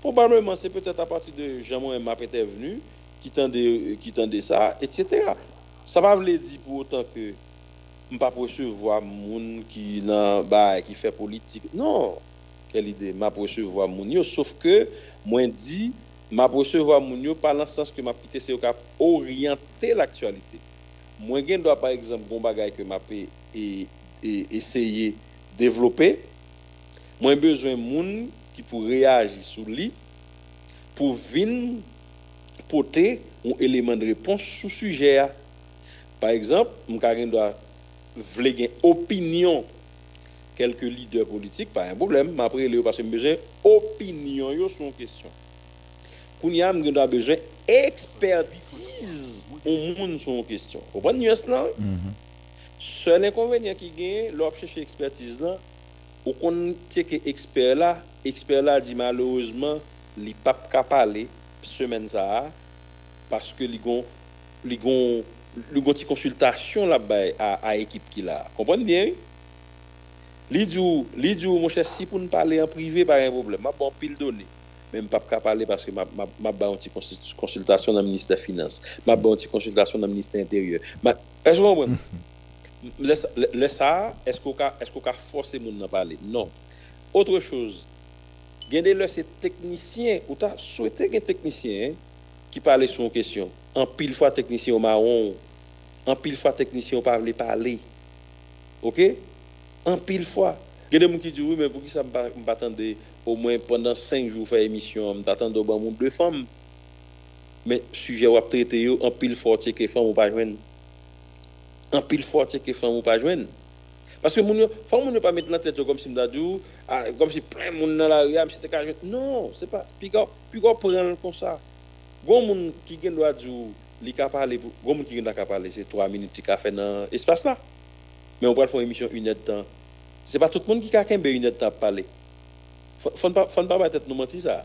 probablement, c'est peut-être à partir de Jean-Moïse m'a intervenu, qui tendait, qui tendait ça, etc. Ça va veut dire pour autant que ne pas recevoir moun qui nan bah, qui fait politique. Non. Quelle idée, m'a recevoir moun yo, sauf que moi dit m'a recevoir moun yo par le sens que m'a quitté c'est cap orienter l'actualité. Moi gen doit par exemple bon bagay que m'a et, et essayer développer. Moi besoin moun qui pour réagir sur lui pour venir porter un élément de réponse sous sujet. Par exemple, je dois vle gen opinion quelques leaders politiques, pas un problème, mais après, parce que besoin opinion yo sur une question. Pour y a, besoin expertise au monde une question. Vous comprenez nuance là? Mhm. Seul inconvénient qui gagne, l'on chercher expertise là, ou qu'on que expert là, expert là dit malheureusement, li pas ka parler semaine ça parce que li gon li gon li gon ti consultation là-bas à, à équipe qui là. Comprenez bien? oui? Li djou, li djou, mon chè, si pou nou pale en privé, pa yon problem. Ma bon pil donè. Men m pa pa pale parce que ma, ma, ma un consul- consultation dans le ministère des Finances. Ma un ti consultation dans le ministère intérieur. Ma, est-ce que vous comprenez? Le, le, le ça, est-ce qu'on ka forcer moun nan parler? Non. Autre chose, Gende le c'est technicien, ou ta souhaité gen technicien hein, qui parle sur une question. En pile fois technicien au marron, en pile fois technicien vle parler. OK? En pile fois. Gende moun qui dit oui mais pour qui ça attendre au moins pendant 5 jours faire émission, me t'attendre au bon moun deux femmes. Mais sujet ou traité en pile fois que femme ou pas joindre. En pile fois que femme ou pas joindre. Parce que faut moun yo pas mettre la tête comme si m'dadou, ah, comme si plein moun dans la rue, ah, joindre. Non, c'est pas puis go prendre comme ça. Gon moun qui gen ka pour- gon moun qui gen doit ka parler, c'est 3 minutes qui ka fait dans espace là. Mais on va faire une émission une heure de temps. C'est pas tout le monde qui a kembe une heure de temps pour parler. Faut faut pas faut pas tête nous mentir ça.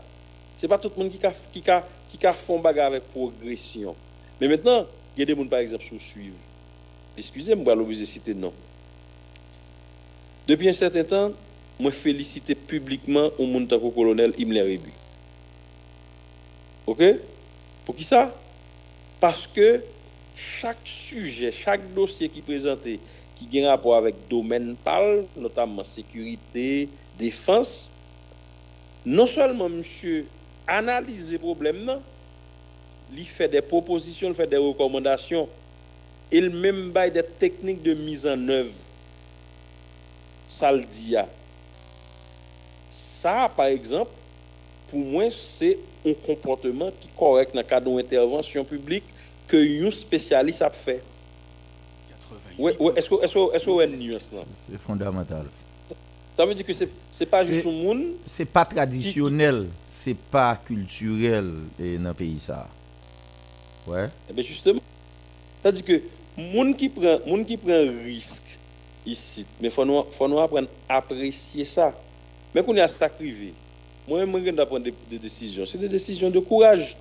C'est pas tout le monde qui a qui a qui a font bagarre avec progression. Mais maintenant, a des gens par exemple. Excusez-moi, je vais l'obliger de citer non. Depuis un certain temps, moi félicite publiquement au monde tant que colonel Himmler Rebu. OK? Pour qui ça? Parce que chaque sujet, chaque dossier qui est présenté, qui a rapport avec domaine parle, notamment sécurité, défense, non seulement monsieur analyse les problèmes, il fait des propositions, il fait des recommandations, il même bail des techniques de mise en œuvre. Ça le dit. ah. Ça, par exemple, pour moi, c'est un comportement qui est correct dans le cadre d'une intervention publique que un spécialiste a fait. Ouais, ouais, est-ce que est-ce que est-ce que vous avez une nuance là? C'est- fondamental. Ça veut dire que c'est c'est pas juste un monde C'est pas traditionnel, c'est pas culturel eh, dans le pays ça. Ouais. Eh bien justement, c'est-à-dire que moun qui prend moun qui prend risque ici, mais faut nous faut nous apprendre à apprécier ça. Mais qu'on est à ça privé. Moi moi je prendre des, des décisions, c'est des décisions de courage.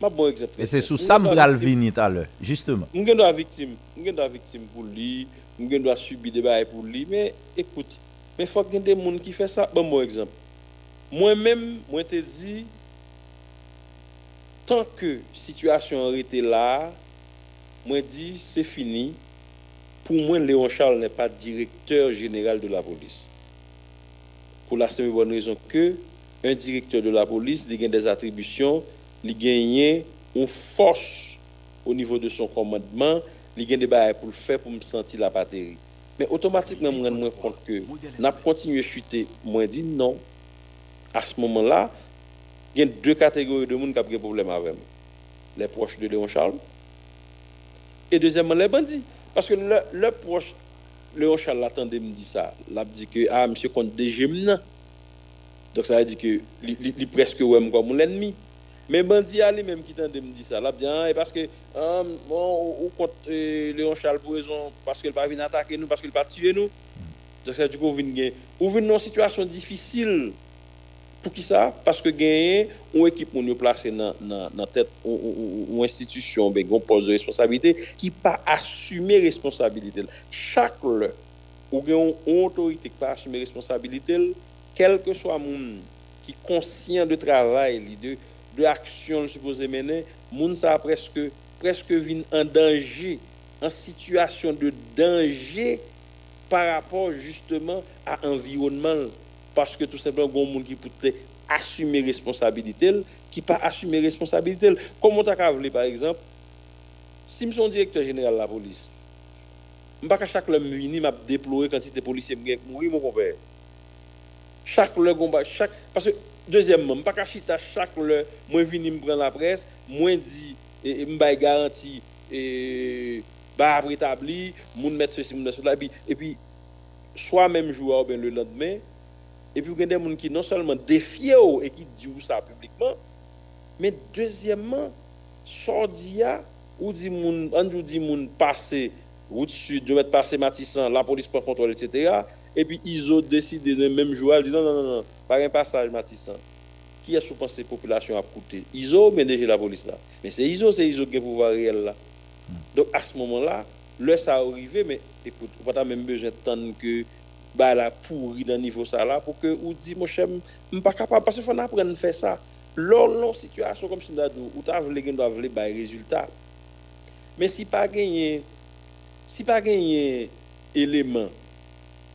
Ma bon exemple. Et c'est sous ça que je venir tout à l'heure, justement. Gen do a victime, mwen gen do a victime pour lui, mwen gen do a subi des bails pour lui, mais écoute, mais faut gen des moun qui fait ça. Bon, mon exemple. Moi-même, moi te dit, tant que situation arrêtée là, moi dit, c'est fini. Pour moi, Léon Charles n'est pas directeur général de la police. Pour la simple bonne raison que un directeur de la police, il a des attributions, il gagne une force au niveau de son commandement, il des choses pour le faire pour me sentir la batterie. Mais automatiquement, je me rends compte que n'a continué à chuter. Moi, dit non. À ce moment-là, il y a deux catégories de monde qui ont des problèmes avec moi. Les proches de Léon Charles et deuxièmement, les bandits. Parce que le, le proche, Léon Charles l'attendait me dit ça. Il a dit que, ah, monsieur compte non. Donc ça veut dire que il presque ouais, comme mon ennemi. Mais bandit a lui-même qui de me dire ça. Là, bien, et parce que, ah, bon, ou contre euh, Léon Charles pour raison, parce qu'il pas venir attaquer nous, parce qu'il pas tuer nous. Donc ça veut dire qu'on vient. Ou vient dans une situation difficile. Pou ki sa? Paske genye, ou ekip moun yo plase nan, nan, nan tet ou, ou, ou institusyon, be goun pos de responsabilite, ki pa asume responsabilite. Chak lè, ou genyon otorite ki pa asume responsabilite, kelke swa moun ki konsyen de travay li, de, de aksyon li suppose menen, moun sa preske, preske vin an danji, an situasyon de danji par rapport justement a environnement lè. Parce que tout simplement gon moun qui peut assumer responsabilité qui pas assumer responsabilité. Comme on t'a par exemple si je suis directeur général de la police je pas chaque homme vini m'a déployer quantité de policiers mourir mon compère. Chaque le chaque parce que deuxièmement pas qu'à chita chaque le moi vini me prendre la presse moi dit et me garantie et bah rétabli moun mettre ceci moun mettre cela et puis soit même jour ou bien le lendemain et puis il y a des gens qui non seulement défient et qui disent ça publiquement mais deuxièmement sordia ou dit moun on dit moun passer route sud de mettre passer Matissan la police prend contrôle etc et puis ils ont décidé le même jour ils dit non non non non pas un passage Matissan. Qui est-ce que pensez population a coûté? ISO mais déjà la police là? Mais c'est ISO c'est ISO qui a pouvoir réel là. Donc à ce moment là le ça arrivé mais écoute on pas même besoin de temps que bah la pourri dans niveau ça là pour que ou dit mon cher m pas capable parce qu'il faut apprendre à faire ça. Lors non situation comme si ou t'as voulu gen doit bah résultat. Mais si pas gagné si pas gagné élément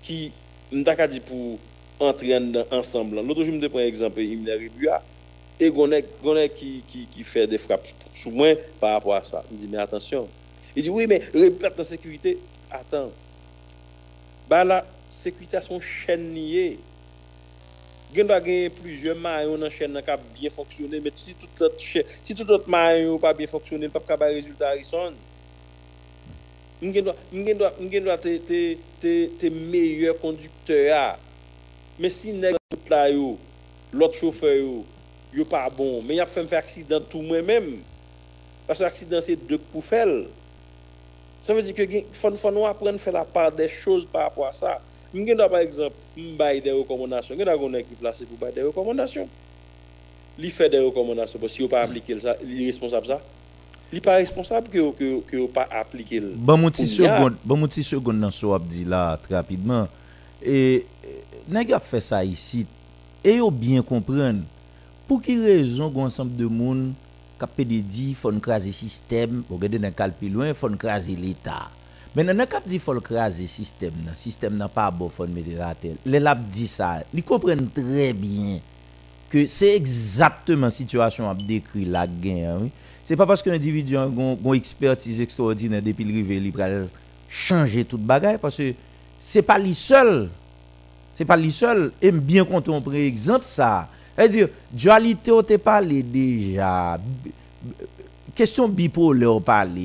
qui m'ta dit pour entrer ensemble l'autre jour me prends exemple Imne Ribua et gonne gonne qui qui qui fait des frappes souvent par rapport à ça. Il dit mais attention. Il dit oui mais répète la sécurité. Attends. Bah la sécurité son chaîne liée. Il doit plusieurs maillons dans chaîne qui bien fonctionner mais si tout autre si tout autre maillon pas bien fonctionner pas capable résultat Harrison ngeen doit ngeen doit te te meilleur conducteur mais si nèg là yo l'autre chauffeur yo yo pas bon mais il a fait un accident tout moi même. Parce que l'accident c'est deux pour ça veut dire que faut faut nous apprendre à faire la part des choses par rapport à ça nous avons par exemple des recommandations nous avons qui placé pour bailler des recommandations il fait des recommandations parce que si vous pas appliquer ça il est responsable ça il n'est pas responsable que que que pas appliquer bon mon petit seconde bon mon petit seconde dans ce dit là très rapidement et nèg a fait ça ici et yo bien comprendre pour quelle raison un ensemble de monde qui dit faut craser système regardez dans calpi loin faut craser l'état maintenant n'a cap dit faut craser système le système n'a pas bon la terre les lab dit ça ils comprennent très bien que c'est exactement situation a décrit la guerre oui c'est pas parce qu'un individu a une expertise extraordinaire depuis le rive il va changer toute bagaille parce que c'est pas lui seul c'est pas lui seul et bien quand on prend exemple ça c'est-à-dire, dualité, on te parlé déjà. Question bipolaire, on parle.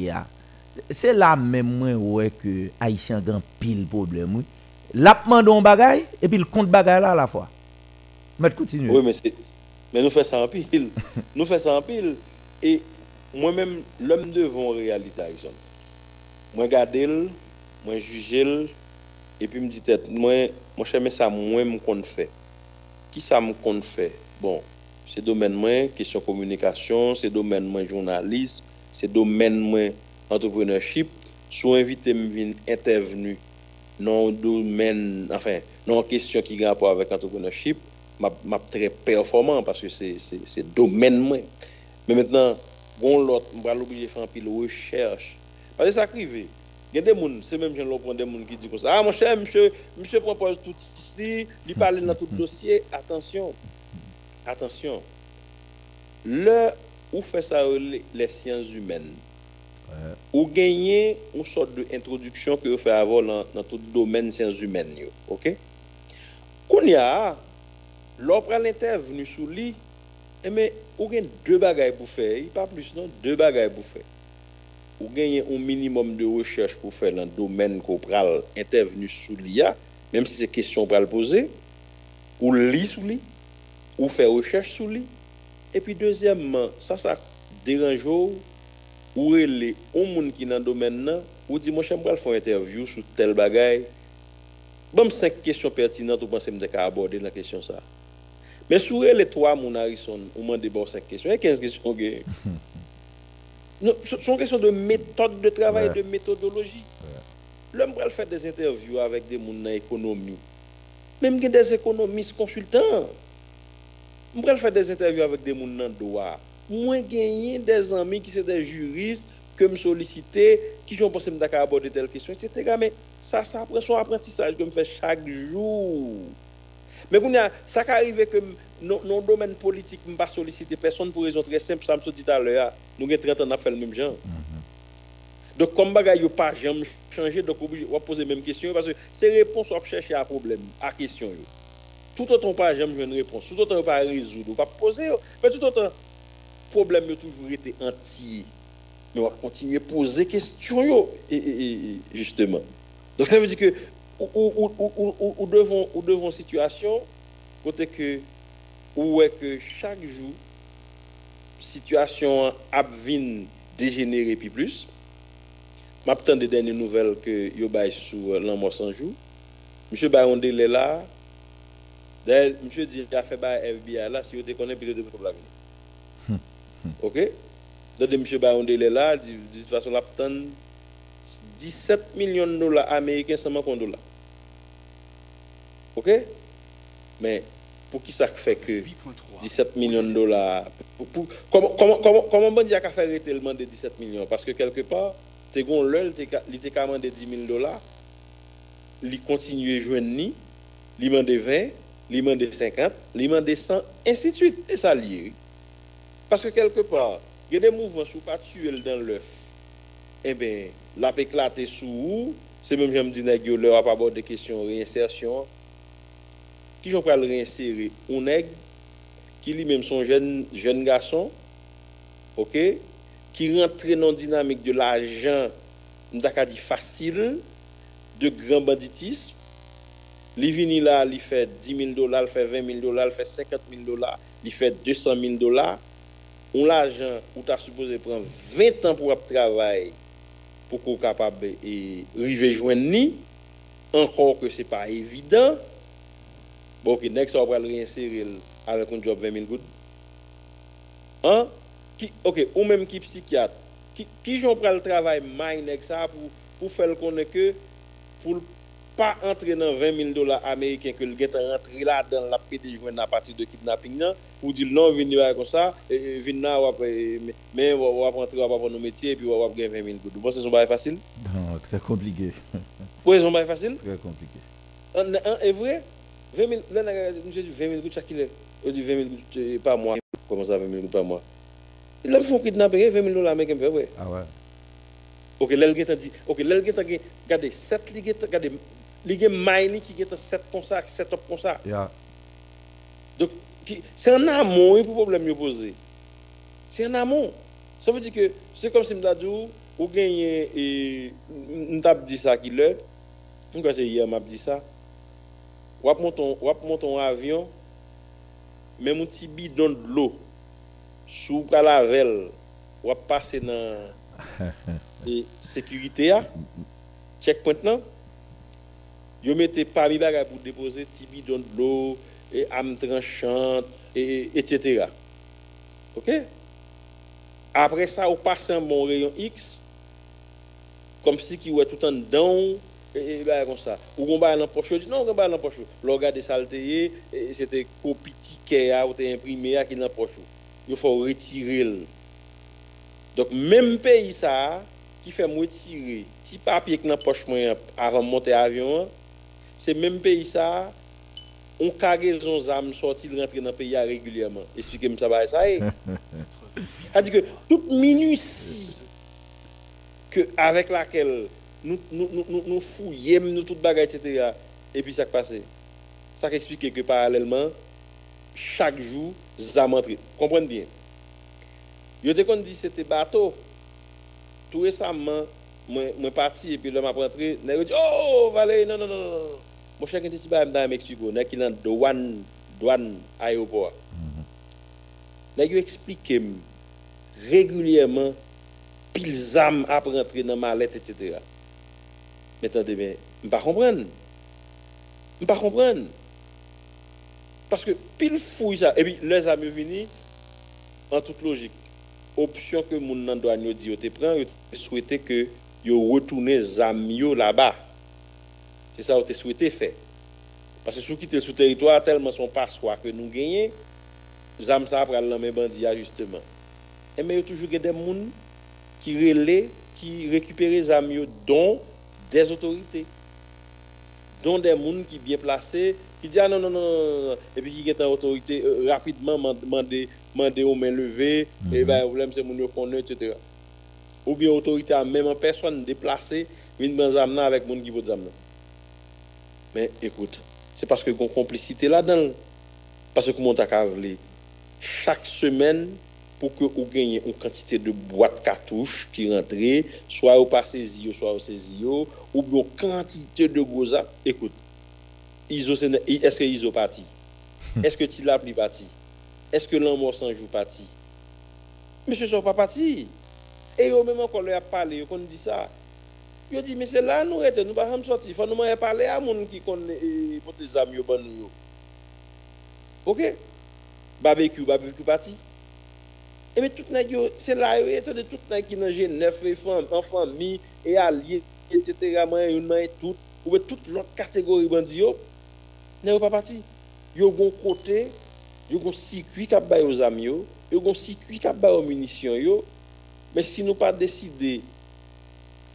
C'est là même moi ouais que Haïtien grand pile problème. Oui. L'a demandé un bagay et puis le compte bagay là à la fois. Mais continue. Oui, mais c'est mais nous faisons ça en pile. (laughs) nous faisons ça en pile et moi-même l'homme devant réalité Haïtien. Moi regarder, moi juger et puis me dit tête moi moi j'aime ça moi me qu'on fait. Qui ça me compte fait Bon, c'est domaine moins question communication, c'est domaine moins journalisme, c'est domaine moins entrepreneurship. Soit invité me venir intervenu dans domaine, enfin, dans question qui a rapport avec entrepreneurship, m'a très performant parce que c'est domaine moins. Mais maintenant, bon va l'obliger faire un peu de recherche. Parce que ça arrive. Il y a des gens, c'est même gens prend des gens qui disent comme ça. Ah mon cher, monsieur, monsieur propose tout ici, il parle dans tout dossier. Attention, attention, le où fait ça les sciences humaines, ou gagner une sorte d'introduction que vous faites avoir dans, tout domaine sciences humaines. Ok? Qu'on y a, l'opéra l'intervenu sous lui, eh, mais vous avez deux bagages pour faire, pas plus, non, deux bagages pour faire. Vous avez un minimum de recherche pour faire dans le domaine qu'on pral intervenu sous l'IA, même si c'est question le poser, ou lit sous lui, ou faire recherche sur lui. Et puis deuxièmement, ça, ça dérange ou les gens qui dans le domaine là, ou dit moi j'aimerais faire une interview sur tel bagaille. Bon, cinq questions pertinentes, ou pensez que aborder la question ça? Mais sur les trois mon Harrison, on m'a bon cinq questions, et 15 questions (laughs) Ce sont questions de méthode de travail, de méthodologie. L'homme va faire des interviews avec des gens dans l'économie. Même des économistes consultants. Je vais faire des interviews avec des gens dans le droit. Moi, gagner des amis qui sont des juristes, que me solliciter, qui ont pensé que aborder telle question, etc. Mais ça, ça après son apprentissage que je fais chaque jour. Mais ça arrive que dans le domaine politique, je ne pas solliciter personne pour raison très simple. Ça me dit tout à l'heure, nous avons 30 ans à faire le même genre. Mm-hmm. Donc, comme bagaille pas jamais changé, donc on va poser la même question parce que ces réponses sont chercher à problème, à question. Tout autant pas jamais une réponse, tout autant pas résoudre, pas poser, mais tout autant problème a toujours été entier. Mais on va continuer à poser questions et, justement. Donc ça veut dire que ou devons ou situation côté que où est que chaque jour situation a dégénérer puis plus. M'attends des dernières nouvelles que yo bay sur l'amour sans jour. Monsieur Baron est là, monsieur dit a fait FBI là, si vous te connaissez, puis de pour vie. Ok? Donc, monsieur Baron est là, de toute façon, il a 17 millions de dollars américains seulement contre dollars. Ok? Mais pour qui ça fait que 17 millions de dollars pour- pour- Comment comment comment comment bandi a qu'à faire arrêter le demander 17 millions? Parce que quelque part, t'es gon l'œil, il était demander 10 000 dollars, il continue à joindre ni, il demande 20, il demande 50, il demande 100, ainsi de suite. Et ça lié. Parce que quelque part, il y a des mouvements sous pas tuer dans l'œuf. Eh bien, la éclater sous ou, c'est même j'aime dire yo leur a pas abordé des questions réinsertion. Qui j'en le réinsérer? Un nègre qui lui-même son jeune jeune garçon, OK, qui rentre dans la dynamique de l'argent, dit facile, de grand banditisme. Li vini là, il fait 10 000 dollars, il fait 20 000 dollars, il fait 50 000 dollars, il fait 200 000 dollars. On l'argent où tu as supposé prendre 20 ans pour travailler pour qu'on capable de river joindre ni, encore que c'est pas évident. Bon, ok, next, on va le réinsérer avec un job 20 000 gouttes. Hein? Ok, ou même qui psychiatre, qui, qui j'en prend le travail, mine avec ça, pour, pour faire connaître que, pour pas entrer dans 20 000 dollars américains que le gars rentré là dans la pété joindre à partir de kidnapping là, pour dire non, venez là comme ça, venez là, mais- on va rentrer, on va prendre nos métiers, et puis on va gagner 20 000 gouttes. Vous pensez que c'est facile? Non, très compliqué. (laughs) Pour c'est facile? Très compliqué. Un, un, est vrai, 20 000, là, monsieur dit 20 000 gouttes chaque. On dit 20 000 gouttes euh, par mois. Comment ça, 20 000 gouttes par mois? Là, ils font kidnapper 20 000 dollars américains, vrai. Ah ouais. Ok, là, le gars dit, ok, là, le gars dit, regardez, 7 li gars mine qui gars 7 comme ça, 7 up ça. Yeah. Donc, qui- c'est un amont pour problème que posé. C'est un amont. Ça veut dire que c'est comme si je dis, ou gagner, et nous avons dit ça qui l'est, je crois que c'est hier, m'a dit ça. Ou ap monton, ou ap monton un petit bidon de l'eau, sous la velle, ou ap passer dans (laughs) la sécurité, là, checkpoint là, yo mettez parmi bagay pour déposer petit bidon de l'eau, et âme tranchante, et, etc. OK? Après ça, on passe un bon rayon X, comme si qui ouais tout en dedans, et, et bah, comme ça. Ou on va dans poche, non, on va dans poche. Le regard des saletés, et c'était copie ticket ou imprimé qui dans poche. Il faut retirer. Donc même pays ça qui fait moi tirer petit papier qui dans poche moi avant de monter avion, c'est même pays ça on cargaison zam sorti rentrer dans le pays régulièrement. Expliquez-moi ça va ça. (laughs) C'est-à-dire que toute minutie que avec laquelle nous nous nous nous, fouillons nous toute bagaille etc. Et puis ça qui passe. Ça qui explique que parallèlement chaque jour zam entré. Comprenez bien? Yo te kon dit c'était bateau. Tout récemment moi moi parti et puis là m'a rentré, nèg yo dit oh Valérie non non non non. Mon cher qui ba dans Mexico, nèg qui dans douane douane aéroport? Yo expliqué régulièrement pile zam ap rentrer dans mallette etc. Mais attendez bien, je pas comprendre. Je pas comprendre. Parce que pile fouille ça et puis les amis venus en toute logique option que moun nan douane yo di yo te prend yo te souhaité que yo retourner zam yo là-bas. C'est ça yo te souhaité faire. Parce que sous quitter sous territoire tellement son passoire que nous gagnons, zam ça pral nan men bandi a justement. Et mais yo toujours gen des moun qui relais, qui récupèrent zam yo dont des autorités. Dont des moun qui bien placés, qui dit ah non non non, non, et puis qui est en autorité euh, rapidement demander demander aux mains levées, et ben problème c'est moun yo connaît etc. Ou bien autorité a même en personne déplacée, zam nan avec moun qui veut nan. Mais écoute, c'est parce que gon complicité là-dedans. Parce que mon vle chaque semaine pour que vous gagnez une quantité de boîtes cartouches qui rentrent, soit au pas saisi, soit au saisi, ou une quantité de gros ap. Écoute, ne- est-ce que ISO parti? Est-ce que Tila pli parti? Est-ce que l'amour sans joue parti? Monsieur sont pas parti. Et yo même encore leur a parlé, qu'on dit ça. Yo dit mais c'est là nous rete, nous pas jamais sortir, faut nous moyen parler à moun qui connaît eh, pour des amis yo ban nous yo. OK? Barbecue, barbecue parti. Et mais tout nèg yo, c'est là yo était de tout qui dans Genève et fam- en famille et alliés etc. man yon nan et tout ou bien toute l'autre catégorie bandi yo Nè yo pa pati. Yo gon kote, yo gon sikwi kap bay yo zam yo, yo gon sikwi kap bay yo munisyon yo, men si nou pa deside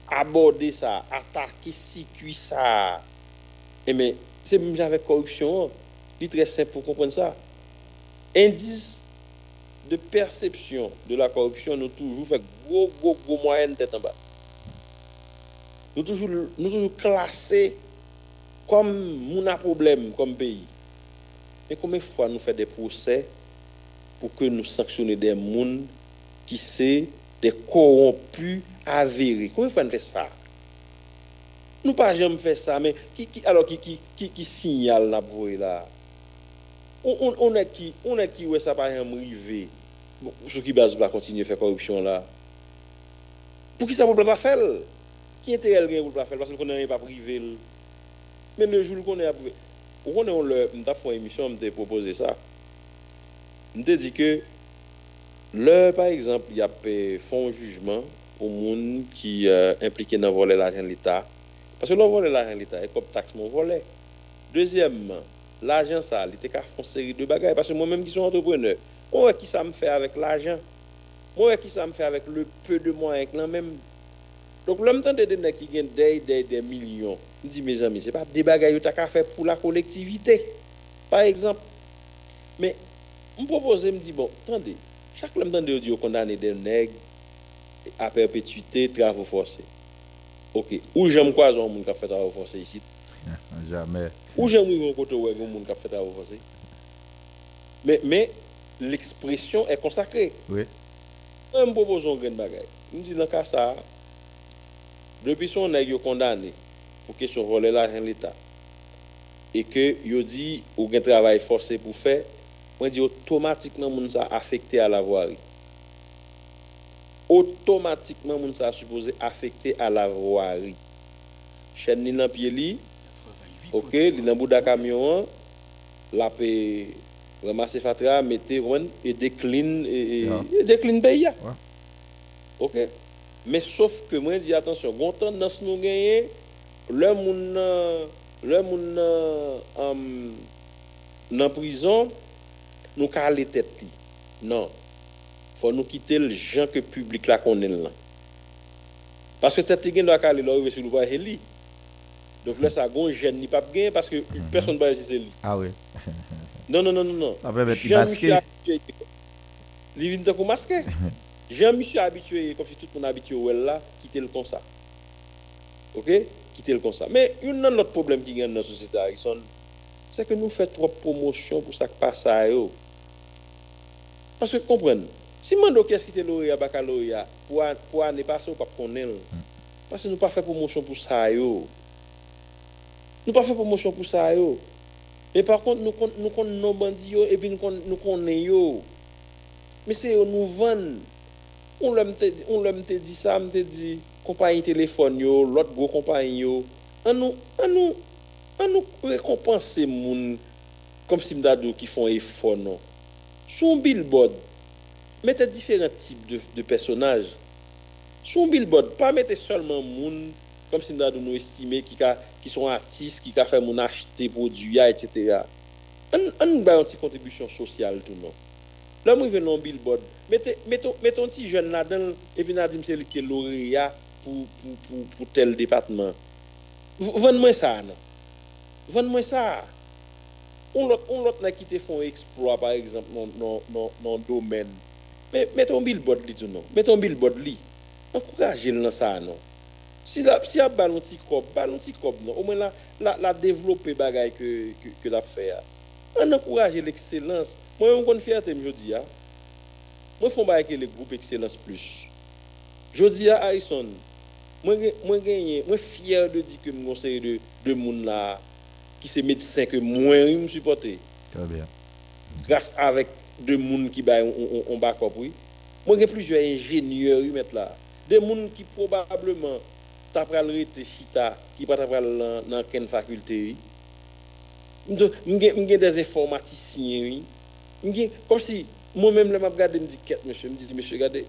aborde sa, atake sikwi sa, e men, se mèm javek korupsyon, li tre semp pou kompren sa. Indis de perception de la korupsyon nou toujou fèk gwo, gwo, gwo moyen tèt an ba. Nou toujou, nou toujou klasè kom moun a problem kom peyi. Men kome fwa nou fè de prosè pou ke nou sanksyonè de moun ki se de korompu aviri. Kome fwa nou fè sa? Nou pa jèm fè sa, men ki, ki, alo ki, ki, ki, ki sinyal nap vwe la? On, on, on e ki, on e ki wè sa pa jèm rive bon, sou ki baz bla kontinye fè korupsyon la. Pou ki sa pou bla pa fèl? Ki ente el gen pou bla fèl? Pasè l konen yon pa prive l. Men le joul konen apouve. Ou konen on le, mta fon emisyon, mte propose sa. Mte di ke, le, par exemple, y ap fon jujman ou moun ki uh, implike nan vole l'ajen l'Etat. Paske nan vole l'ajen l'Etat, e kop taks mon vole. Dezyemman, l'ajen sa, li te ka fon seri de bagay. Paske mwen menm ki son entrepreneur, mwen wè ki sa m fè avèk l'ajen. Mwen wè ki sa m fè avèk le peu de mwen ek lan menm. Donk lèm tan de denè ki gen dey dey dey milyon, m di me zami, se pa de bagay yo ta ka fè pou la kolektivite. Par ekzamp, men, m propose m di, bon, tande, chak lèm tan de yo di yo kondane den neg, a perpetuite, travo forse. Ok, ou kwa zon moun ka fè travo forse isi? Jamè. Ou jèm ou yon koto wè yon moun ka fè travo forse? Men, men, l'ekspresyon e konsakre. Oui. M propose yon gen bagay. M di nan ka sa, Depi son nèg yo kondane pou kesyon vole l'argent l'État e ke yo di ou gen travay forcé pou fè, mwen di otomatikman moun sa afekte a la voirie. Otomatikman moun sa suppose afekte a la voirie. Chen ni nan li, ok, li nan bouda kamyon la pe ramase fatra, mette, wen, e dekline, e be ya. Ok? Men sauf ke mwen di, atensyon, gontan nan s nou genye, lè moun nan, lè moun nan, nan prizon, nou ka ale tet li. Nan. Fò nou kite l jan ke publik la konen lan. Paske tet li gen do ak ale lò, ou ve sou nou va he li. Donk lè sa gon jen ni pap gen, paske person ba yasi se li. Ah oui. (laughs) Non, non, non, non, non. Sa ve beti baske. Li kou maske. Jan mi sou abitue, kom si tout moun abitue ou el la, kite l kon sa. Ok? Kite l kon sa. Men, yon nan lot problem ki gen nan sosite Harrison, se ke nou fè trop promosyon pou sa kpa sa yo. Paske kompren, si mando kes kite te baka lori pou ane pou an pase ou pa konen, paske nou pa fe promosyon pou sa yo. Nou pa fe promosyon pou sa yo. E par kont nou kon nou, kon nou bandi yo, epi nou kon nou konen yo. Me se yo nou ven. On lè mte, mte di sa, mte di kompanyi telefon yo, lot go kompanyi yo. An nou, an nou, an nou rekompanse moun kom si mdadou ki fon e fon nou. Non. Son billboard, mette diferent tip de personaj. Son billboard, pa mette solman moun kom si mdadou nou estime ki son artist, ki ka fè moun achete produya, etc. An nou bayan ti kontribusyon sosyal tout non. Lè mwen ven nan billboard, meton ti jen nadan, epi nan di mse li ke lori ya pou tel depatman. Ven mwen sa nan. Ven mwen sa. On lot nan fon eksploat, par exemple, nan domen. Li tou nan. Meton billboard nan sa nan. Si ap balon nan. Men la devlope bagay ke la fe ya. An an kouraje l'ekselans. Mwen yon kon fiyate m jodi ya, mwen fon ba eke le group Excellence Plus. Fiyer de di ke m konseye de la ki se medisen ke mwen yon m supporte. Gras avèk de moun ki bay yon bakop wè. Mwen gen plijou enjenyeur yon met la. De moun ki probableman tapral rete chita ki pa tapral nan ken fakulte yon. Mwen gen des informatisyen yon. Mge, kom si, mwen menm lè m ap gade m di ket, mèche, m di, mèche, gade,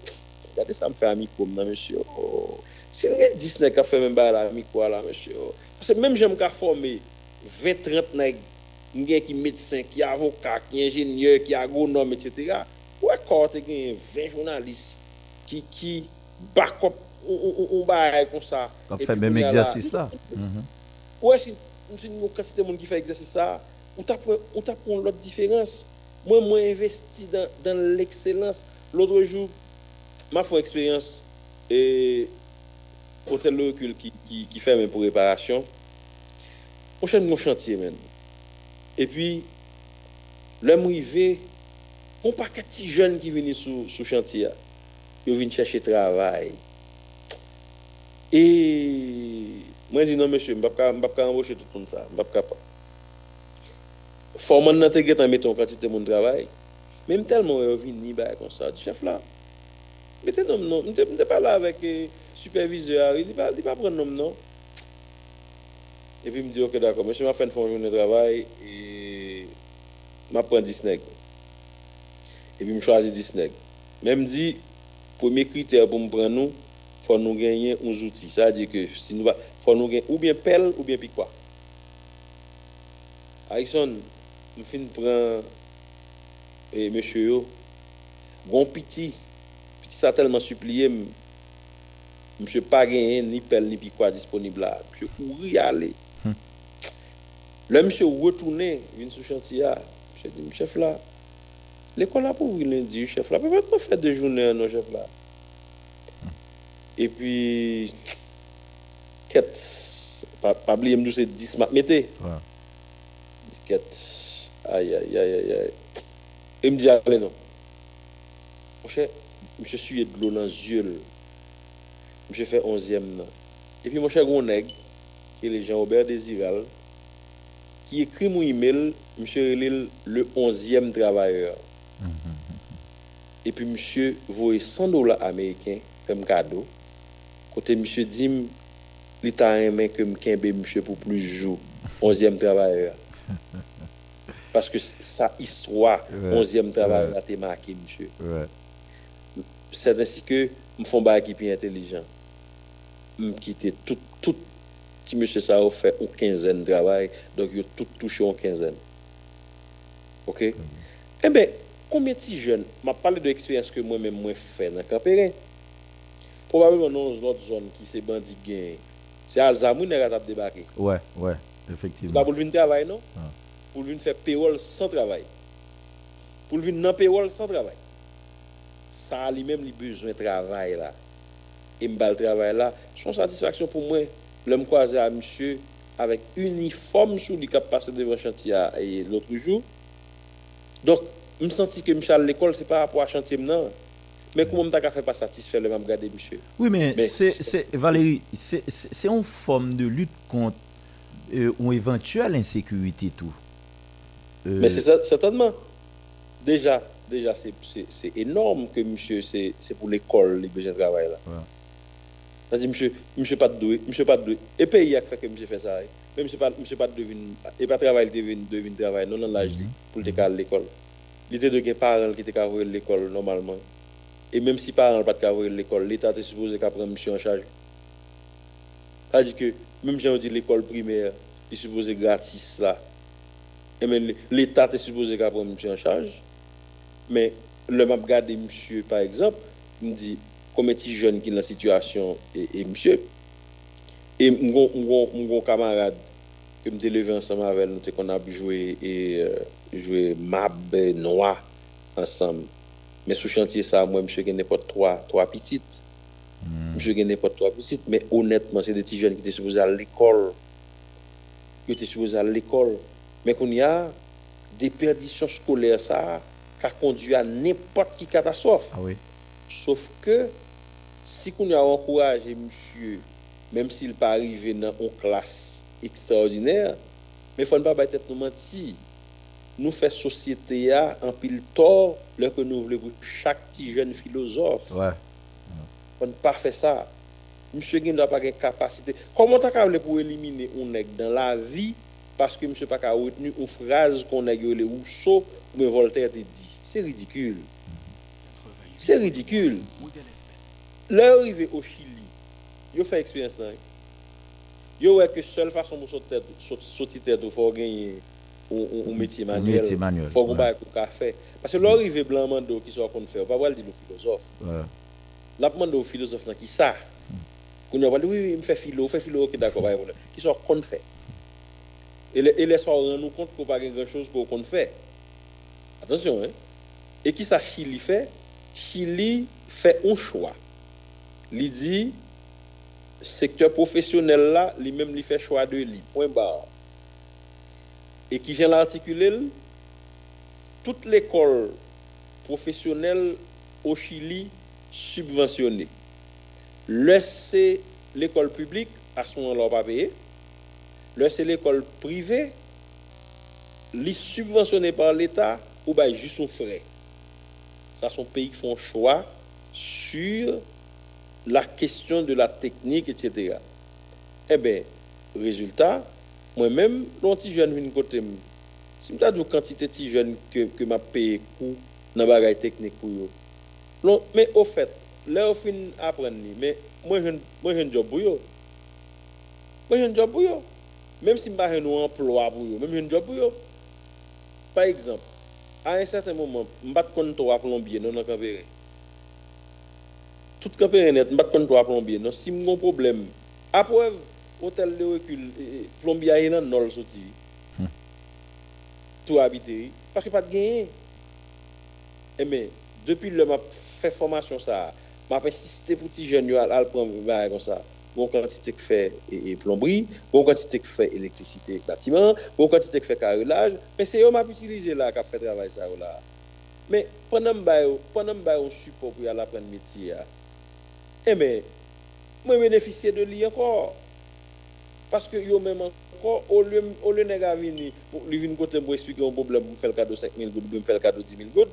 gade sa m fè amikom nan, mèche, oh. Si m gen dis nèk a fè mèm ba la amikwa la, mèche, oh. Se mèm jèm ka fòmè 20-30 nèk gen ki médecin, ki avocat, ki ingénieur, ki agronome, etc. Ou akor te gen 20 journalistes qui qui bakop on baray kon sa. Kap fè mèm egzersis la. Ouais, si si nou quantité moun qui fait exercice ça, on t'apprend on l'autre différence. Moi moi investi dans dans l'excellence. L'autre jour, m'a fait expérience et hôtel le recul qui qui qui fait pour réparation. On cherche mon chantier men. Et puis l'homme arrivé on pas de petits jeunes qui viennent sous sous chantier. Ils viennent chercher travail. Et moi, je dis non, monsieur, je ne peux pas embaucher tout le monde ça. Je ne peux pas. Faut que je te mettre en quantité de mon travail. Même tellement, je viens ni comme ça. Du chef là. Non. Je ne pas là avec le superviseur. Il ne pas prendre nom, non. Et puis, il me dit, ok, d'accord, monsieur m'a fait une formation de travail et je prends 10 nègres. Et puis, je choisis 10 nègres. Même dit, premier critère pour me prendre nous, faut nous gagner uns outils. Ça veut dire que si nous faut nous gagner ou bien pelle ou bien piquois. Aïson, nous fin prend et monsieur yo, bon petit, petit ça tellement supplié, monsieur pas gagné ni pelle ni piquois disponible là. Monsieur courir aller. Le monsieur retourné, vient sur chantier, monsieur dit, chef là, l'école a pour lundi, chef là, pourquoi faire deux journées non chef là? Et puis, quête, pas, pas oublier, nous c'est 10 mat mettez. Ouais. Quête, aïe, aïe, aïe, aïe, aïe. Et me dit, allez, non. Mon cher, monsieur suye de l'eau dans les yeux. Monsieur fait 11e. nan. Et puis, mon cher Goneg, qui est le Jean-Robert Desiral, qui écrit mon email, monsieur relève le 11e travailleur. Et puis, monsieur voyait 100 dollars américains comme cadeau. Côté monsieur dit, l'État aimé que m'kembe monsieur pour plus de jours, 11e travailleur. (laughs) Parce que sa histoire, Ouais, 11e travailleur, ouais. a été marqué, monsieur. Ouais. C'est ainsi que me font pas qui plus intelligent. Me quitter tout, tout, qui monsieur ça fait une quinzaine de travail, donc il a tout touché en quinzaine. Ok? Eh bien, combien de jeunes, m'a parlé de l'expérience que moi-même moi fait dans Campérin. Probablement dans une autre zone qui c'est bandit gain. C'est à Zamoun qui a débarqué? Ouais, ouais, effectivement. pour venir travailler, non? Ah. Pour venir faire payroll sans travail. Pour venir dans payroll sans travail. Ça lui-même les besoin de travail là. Et me le travail là, c'est une satisfaction pour moi. L'homme croisé à monsieur avec uniforme sous lui qui passé devant chantier et l'autre jour. Donc, je me senti que monsieur à l'école, c'est par rapport à chantier non. Mais comment je ne fait pas satisfaire le même garder monsieur? Oui, mais, Mais- c'est, c'est, Valérie, c'est, une forme de lutte contre euh, une éventuelle insécurité, tout. Euh, Mais c'est certainement. Déjà, déjà c'est- énorme que monsieur, c'est c'est pour l'école, les besoins de travail là. Ouais. C'est-à-dire, monsieur, monsieur pas de doué, monsieur pas de doué. Et pays a fait que monsieur fait ça. hein. Mais monsieur pas, monsieur pas de devine, et pas travail, il devine, devine travail, non, non, l'âge, Mhm. pour le cas de l'école. Était de parents qui étaient qu'à voir l'école normalement. Et même si parents pas de l'école, l'État était supposé qu'à prendre monsieur en charge. C'est-à-dire que, même si on dit l'école primaire, il est supposé gratis ça. Et mais l'État est supposé qu'à prendre monsieur en charge. Mais le m'a regardé monsieur, par exemple, il me dit, combien de jeunes qui sont dans la situation, et, et monsieur, et mon mon mon camarade que me levé ensemble avec nous, qu'on a joué et euh, joué mab euh, noir ensemble. Mais sous chantier ça, moi, monsieur, il n'importe trois, trois petites. hmm, Monsieur, il n'importe trois petites. Mais honnêtement, c'est des petits jeunes qui étaient supposés à l'école. Qui étaient supposés à l'école. Mais qu'on y a des perditions scolaires, ça, qui a conduit à n'importe qui catastrophe. Ah oui. Sauf que si on a encouragé monsieur, même s'il pas arrivé dans une classe extraordinaire, mais il faut ne pas être nous mentir. Nous faisons société à en pile tort, le que nous voulons pour chaque petit jeune philosophe. Ouais. On ne pas faire ça. Monsieur ne doit pas avoir capacité. Comment tu as pour éliminer un nègre dans la vie parce que monsieur pas retenu une phrase qu'on a le Rousseau ou Voltaire te dit. C'est ridicule. C'est ridicule. Là, arrivé au Chili, yo fait expérience là. Yo ouais que seule façon pour sortir tête, il faut gagner ou métier manuel. métier manuel, Faut qu'on baille fait. Parce que l'arrivée blanc mando qui soit qu'on fait, on va voir le. Ouais. La demande aux philosophes nan, qui ça? Qu'on a dit oui, oui, il me fait philo, fait philo, ok d'accord, qui soit qu'on fait. Et les soirs rend nous compte qu'on pas grand chose pour qu'on fait. Attention hein. Et qui ça Chili fait? Chili fait un choix. Il dit secteur professionnel là, lui-même lui fait choix de lui. Point barre. Et qui vient l'articuler toute l'école professionnelle au Chili subventionnée. Le c'est l'école publique, à ce moment-là, pas c'est l'école privée, les subventionnée par l'État, ou bien juste son frais. Ça, sont pays qui font choix sur la question de la technique, etc. Eh bien, résultat, moi-même, l'on petit jeune côté, si je dit quantité de jeunes que, que m'a payé coût dans bagaille technique pour Mais au fait, là, fin apprendre, mais moi, un- moi, un job pour eux. Moi, j'ai un job pour eux. Même si je n'ai pas un emploi pour eux, même j'ai un job pour eux. Par exemple, à un certain moment, je ne suis pas plombier, non, non. Tout Campéré net, suis pas à plombier, non. Si un problème, à preuve, hôtel de recul, eh, eh, plombier est dans nol sorti. Tout habité, parce que pas de gain. Eh mais, depuis le m'a fait formation ça, m'a insisté pour petit jeune à prendre bail comme ça. Bon quantité que fait et, et plomberie, bon quantité que fait électricité bâtiment, bon quantité que fait carrelage, mais c'est eux m'a utilisé là qui a fait travail ça là. Mais pendant que je pendant que on support pour aller apprendre métier eh mais moi bénéficier de lui encore parce que yo même encore au lieu a venir lui venir côté pour expliquer un problème pour faire le cadeau 5000 gouttes, pour faire le cadeau 10 000 gouttes.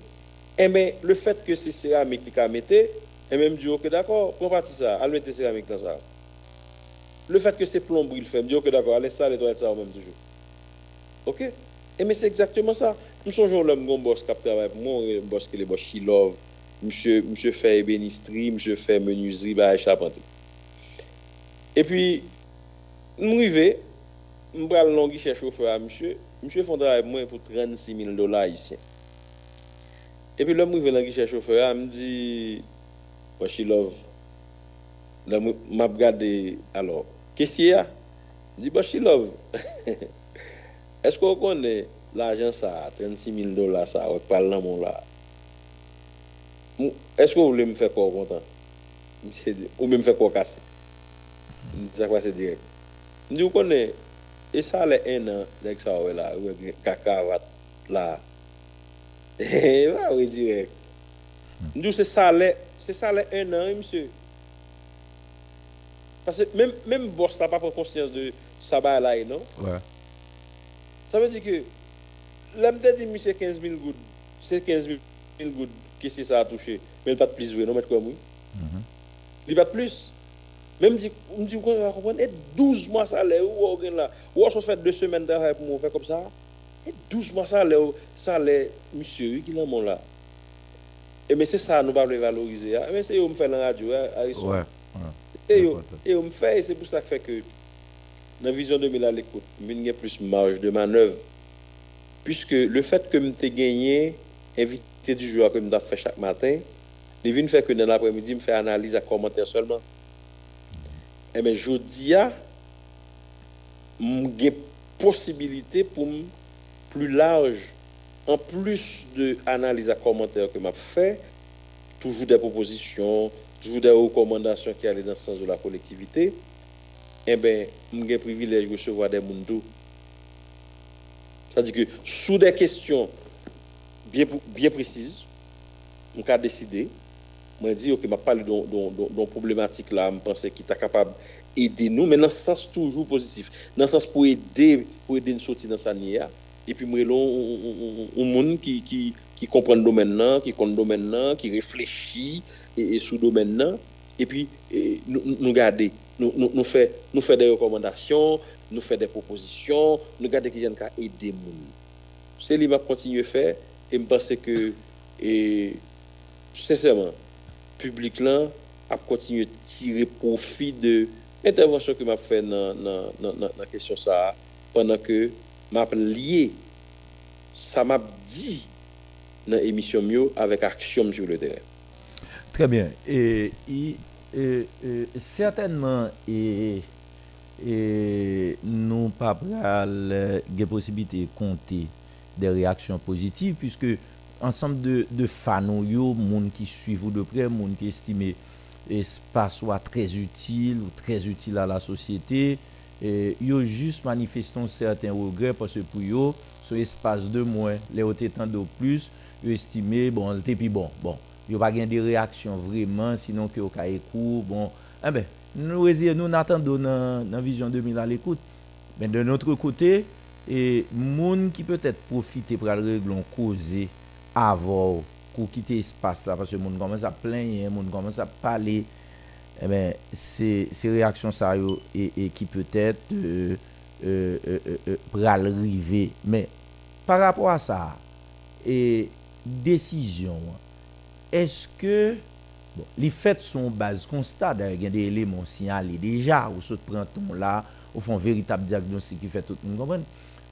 Eh mais le fait que c'est céramique qui a mis et même dit OK d'accord, prends parti ça, allez mettre céramique dans ça. Le fait que c'est plomberie le fait, me dit OK d'accord, allez ça les toilettes ça même toujours. OK? Et mais c'est exactement ça. Nous songeons l'homme mon boss qui travaille pour moi, un boss qui est le boss Chilov, monsieur monsieur fait ébénisterie, monsieur fait menuiserie, bah charpentier. Et puis nous arrivons, nous prenons le guichet chauffeur à monsieur, monsieur fait un travail pour moi pour 36 000 dollars ici. Et puis l'homme arrive dans le guichet chauffeur, il me dit, moi je love. Là, m'a regardé, alors, qu'est-ce qu'il y a? Il dit, bah, je love. (laughs) Est-ce qu'on connaît l'argent ça, 36 000 dollars ça, avec par là, mon là Mou- Est-ce que vous voulez me faire quoi content Ou même me faire quoi casser me ça quoi c'est direct. Dit, vous connaissez, et ça, les un an, ça, ouais, là, ouais, caca, là. (laughs) Eh, bah, oui, direct. Dit, c'est ça, les, c'est ça, les un an, monsieur. Parce que même, même boss n'a pas pris conscience de ça, bah, là, non? Ouais. Ça veut dire que l'homme t'a dit, monsieur, 15 000 gouttes. C'est 15 000 gouttes que c'est ça a touché? Mais il pas de plus, oui, non, mais quoi, oui. Il pas de plus. Même dit, on me dit, vous comprenez, et 12 mois ça l'est, ou on là, ou on fait deux semaines travail pour faire comme ça. Et 12 mois ça l'est, monsieur, qui l'a mon là? Et mais c'est ça, nous pas le valoriser. hein. Mais c'est eux me fait dans la radio, hein, Harrison. Ouais. Important. et on me fait, c'est pour ça que fait que dans la vision 2000 à l'écoute, il y a plus marge de manœuvre. Puisque le fait que je gagné, invité du jour que je fait chaque matin, il vient faire que dans l'après-midi, je fais analyse à commentaire seulement. Et bien, je dis, j'ai possibilité pour plus large, en plus de analyse à commentaire que m'a fait, toujours des propositions, toujours des recommandations qui allaient dans le sens de la collectivité, eh bien, j'ai le privilège de recevoir des mondes. C'est-à-dire que sous des questions bien, bien précises, on a décidé, moi dit ok, m'a parlé d'une problématique là, je pense qu'il est capable d'aider nous, mais dans le sens toujours positif, dans le sens pour aider, pour aider nous sortir dans sa nia. Et puis moi, un monde qui, qui, qui comprend le domaine, qui connaît le domaine, qui réfléchit et, et sous le domaine, et puis et, nous, nous garder, nous, nous, nous nous fait des recommandations, nous faire des propositions, nous garder qui viennent aider nous. C'est ce que je continuer à faire et je pense que, sincèrement, le public là a continué à tirer profit de l'intervention que m'a fait dans la question ça pendant que m'a lié sa map di nan emisyon myo avèk aksyon sur le terren. Très bien. Et, certainement, et, nous pas des possibilités de compter des réactions positives, puisque ensemble de, de fans, yo, monde qui suivent ou de près, monde qui estime espace soit très utile ou très utile à la société, et yo juste manifestant certains regrets parce que pour yo, ce espace de moins, les autres temps de plus, yo estimé, bon, le puis bon, bon, yo pas gain de réaction vraiment, sinon que au cas court, bon, eh ben, nous, nous n'attendons dans, dans Vision 2000 à l'écoute. Mais de notre côté, et moun qui peut-être profiter pour régler un causer avant pour quitter espace là parce que moun commence à plaindre, moun commence à parler. Eh ben c'est ces réactions ça et, et qui peut-être euh, euh, euh, euh, euh, mais par rapport à ça et décision est-ce que bon, les faits sont base constat d'ailleurs il y a des éléments signalés déjà ou se prend là au fond véritable diagnostic qui fait tout le monde comprendre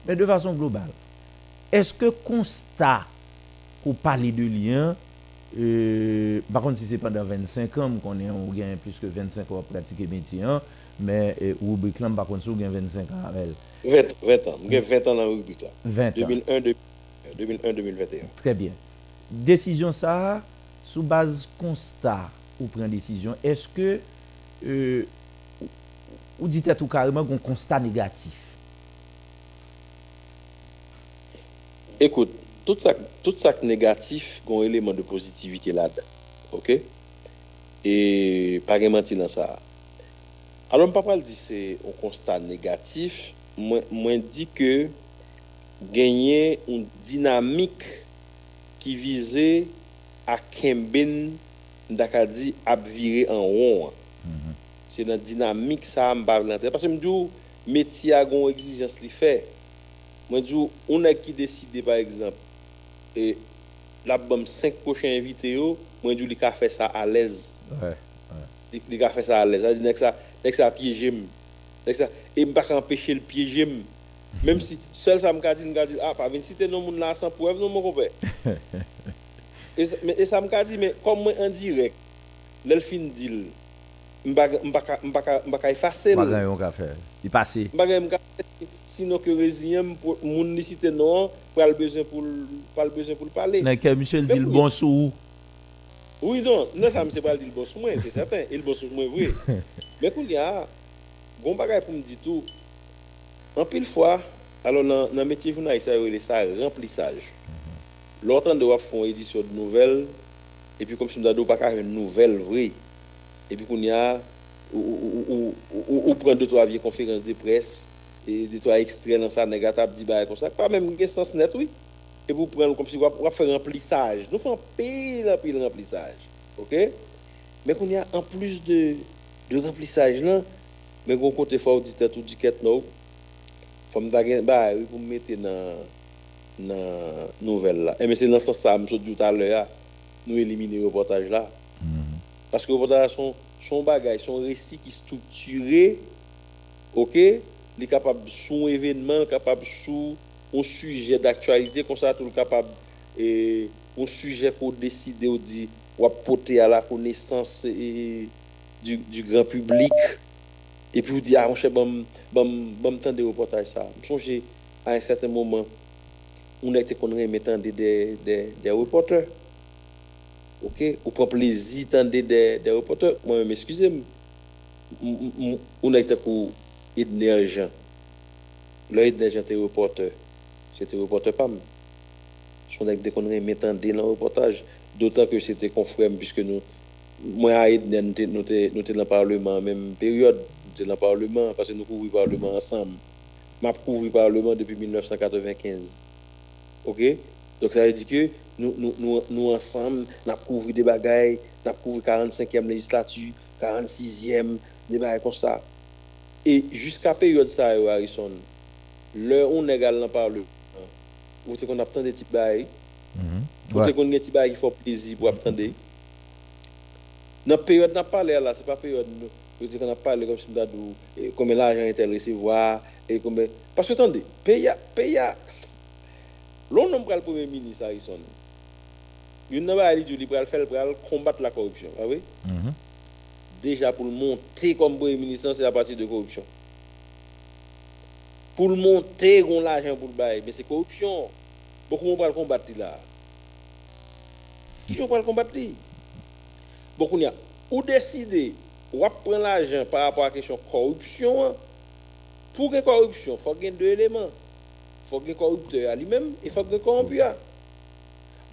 mais de façon globale est-ce que constat pour parler de lien euh, par contre si c'est pendant 25 ans qu'on est on gagne plus que 25 ans à pratiquer métier hein, mais euh, rubrique là par contre si on gagne 25 ans avec 20, 20 ans. Mwen gen 20 ans la. 20 ans 2001, 2001-2021. Très bien. Décision ça, sous base constat ou prend décision, est-ce que euh, ou- ou dites tout carrément qu'on constat négatif? Ekout, tout sak, tout sak negatif gon eleman de pozitivite la dan. Ok? E pa gen manti nan sa. Alon pa pral di se on constat negatif, mwen, mwen di ke genye un dinamik ki vize a kemben ndaka di ap vire an ron. an. Se nan dinamik sa mbav lante. Pase mdou, meti a gon exijans li fe. Mwen djou, on ek ki deside par exemple, e la bom 5 prochain invité yo, mwen djou li ka fe sa a lez. Ouais. Li, li ka fe sa a lez. A di nek sa, nek sa piyeje m. Nek sa, e m bak empêche l piyeje m. Même si, seul sa m ka di, m ka di, ah, pa ven site non moun la san pou ev non moun kopè. e, sa- men- e sa m ka di, men, kom mwen en direk, lel fin dil, m bak, m baka, m baka, m baka efase l. Pas faire. Il passé. Bagay m ka sinon que moun li cité non pral besoin pour pral besoin pour le parler. Nan que Michel dit le oui. bon sou. Oui non, non ça me c'est pas le bon moi, c'est certain, le bon sur moi vrai. (laughs) Mais qu'on y a gon bagay pour me dire tout. En pile fois, alors dans dans métier journaliste ça relé ça remplissage. L'autre de wap font édition de nouvelles et puis comme si nous avons pas une nouvelle vraie. Et puis qu'on y a ou, ou, ou, ou, ou prend deux trois vieilles conférences de presse et deux trois extraits dans ça négatif dit bah comme ça pas même un sens net oui. Et vous prenez comme si vous vous faire remplissage. Nous faisons pile en pile remplissage. OK? Mais qu'on y a en plus de de remplissage là mais gon côté fort auditeur tout du quête non faut me oui, vous me mettez dans dans nouvelle là et mais c'est dans ce sens ça me dit tout à l'heure nous éliminer le reportage là parce que le reportage son son bagage son récit qui est structuré OK? Est capable son événement capable sous un sujet d'actualité comme ça tout capable et un sujet qu'on décide ou dit ou à la connaissance et, du, grand public. Et puis vous dit ah mon cher bon bon bon temps de reportage ça à un certain moment on était qu'on mettant des des reporters OK? Ou prend plaisir tendre des des reporters moi même excusez-moi m- m- on a été pour Edner Jean. Le Edner Jean était reporter. C'était reporter pas. Son avec des conneries mettant dans le reportage. D'autant que c'était confrère puisque nous, moi et Edner, nous étions- dans le Parlement en même période. Nous étions dans le Parlement parce que nous couvrons le Parlement ensemble. Je couvre le Parlement depuis 1995. OK? Donc ça veut dire que nous, nous, nous, nous ensemble, nous avons couvert des bagailles, nous avons couvert 45e législature, 46e, des bagailles comme ça. Et jusqu'à période ça, Harrison, l'heure on est dans le vous savez qu'on attend des petits Ouais. savez qu'on a des petits bagailles qui font plaisir pour attendre. Dans la période n'a parlé là, c'est pas période vous savez qu'on a parlé comme si dit, combien l'argent est recevoir et combien parce que attendez, pays pays l'on nom pral premier ministre Harrison. Yon nan ba li di li pral faire combattre la corruption, ah oui? Mhm. Déjà pour le monter comme premier ministre, c'est à partir de corruption. Pour le monter, on l'argent pour le bail, mais c'est corruption. Beaucoup de gens le combattre là. Qui sont le combattre? Beaucoup de ou décider ou prendre l'argent par rapport à la question corruption. hein. Pour que corruption, il faut qu'il y ait deux éléments. Il faut y ait corrupteur lui-même et il faut y ait corrompu.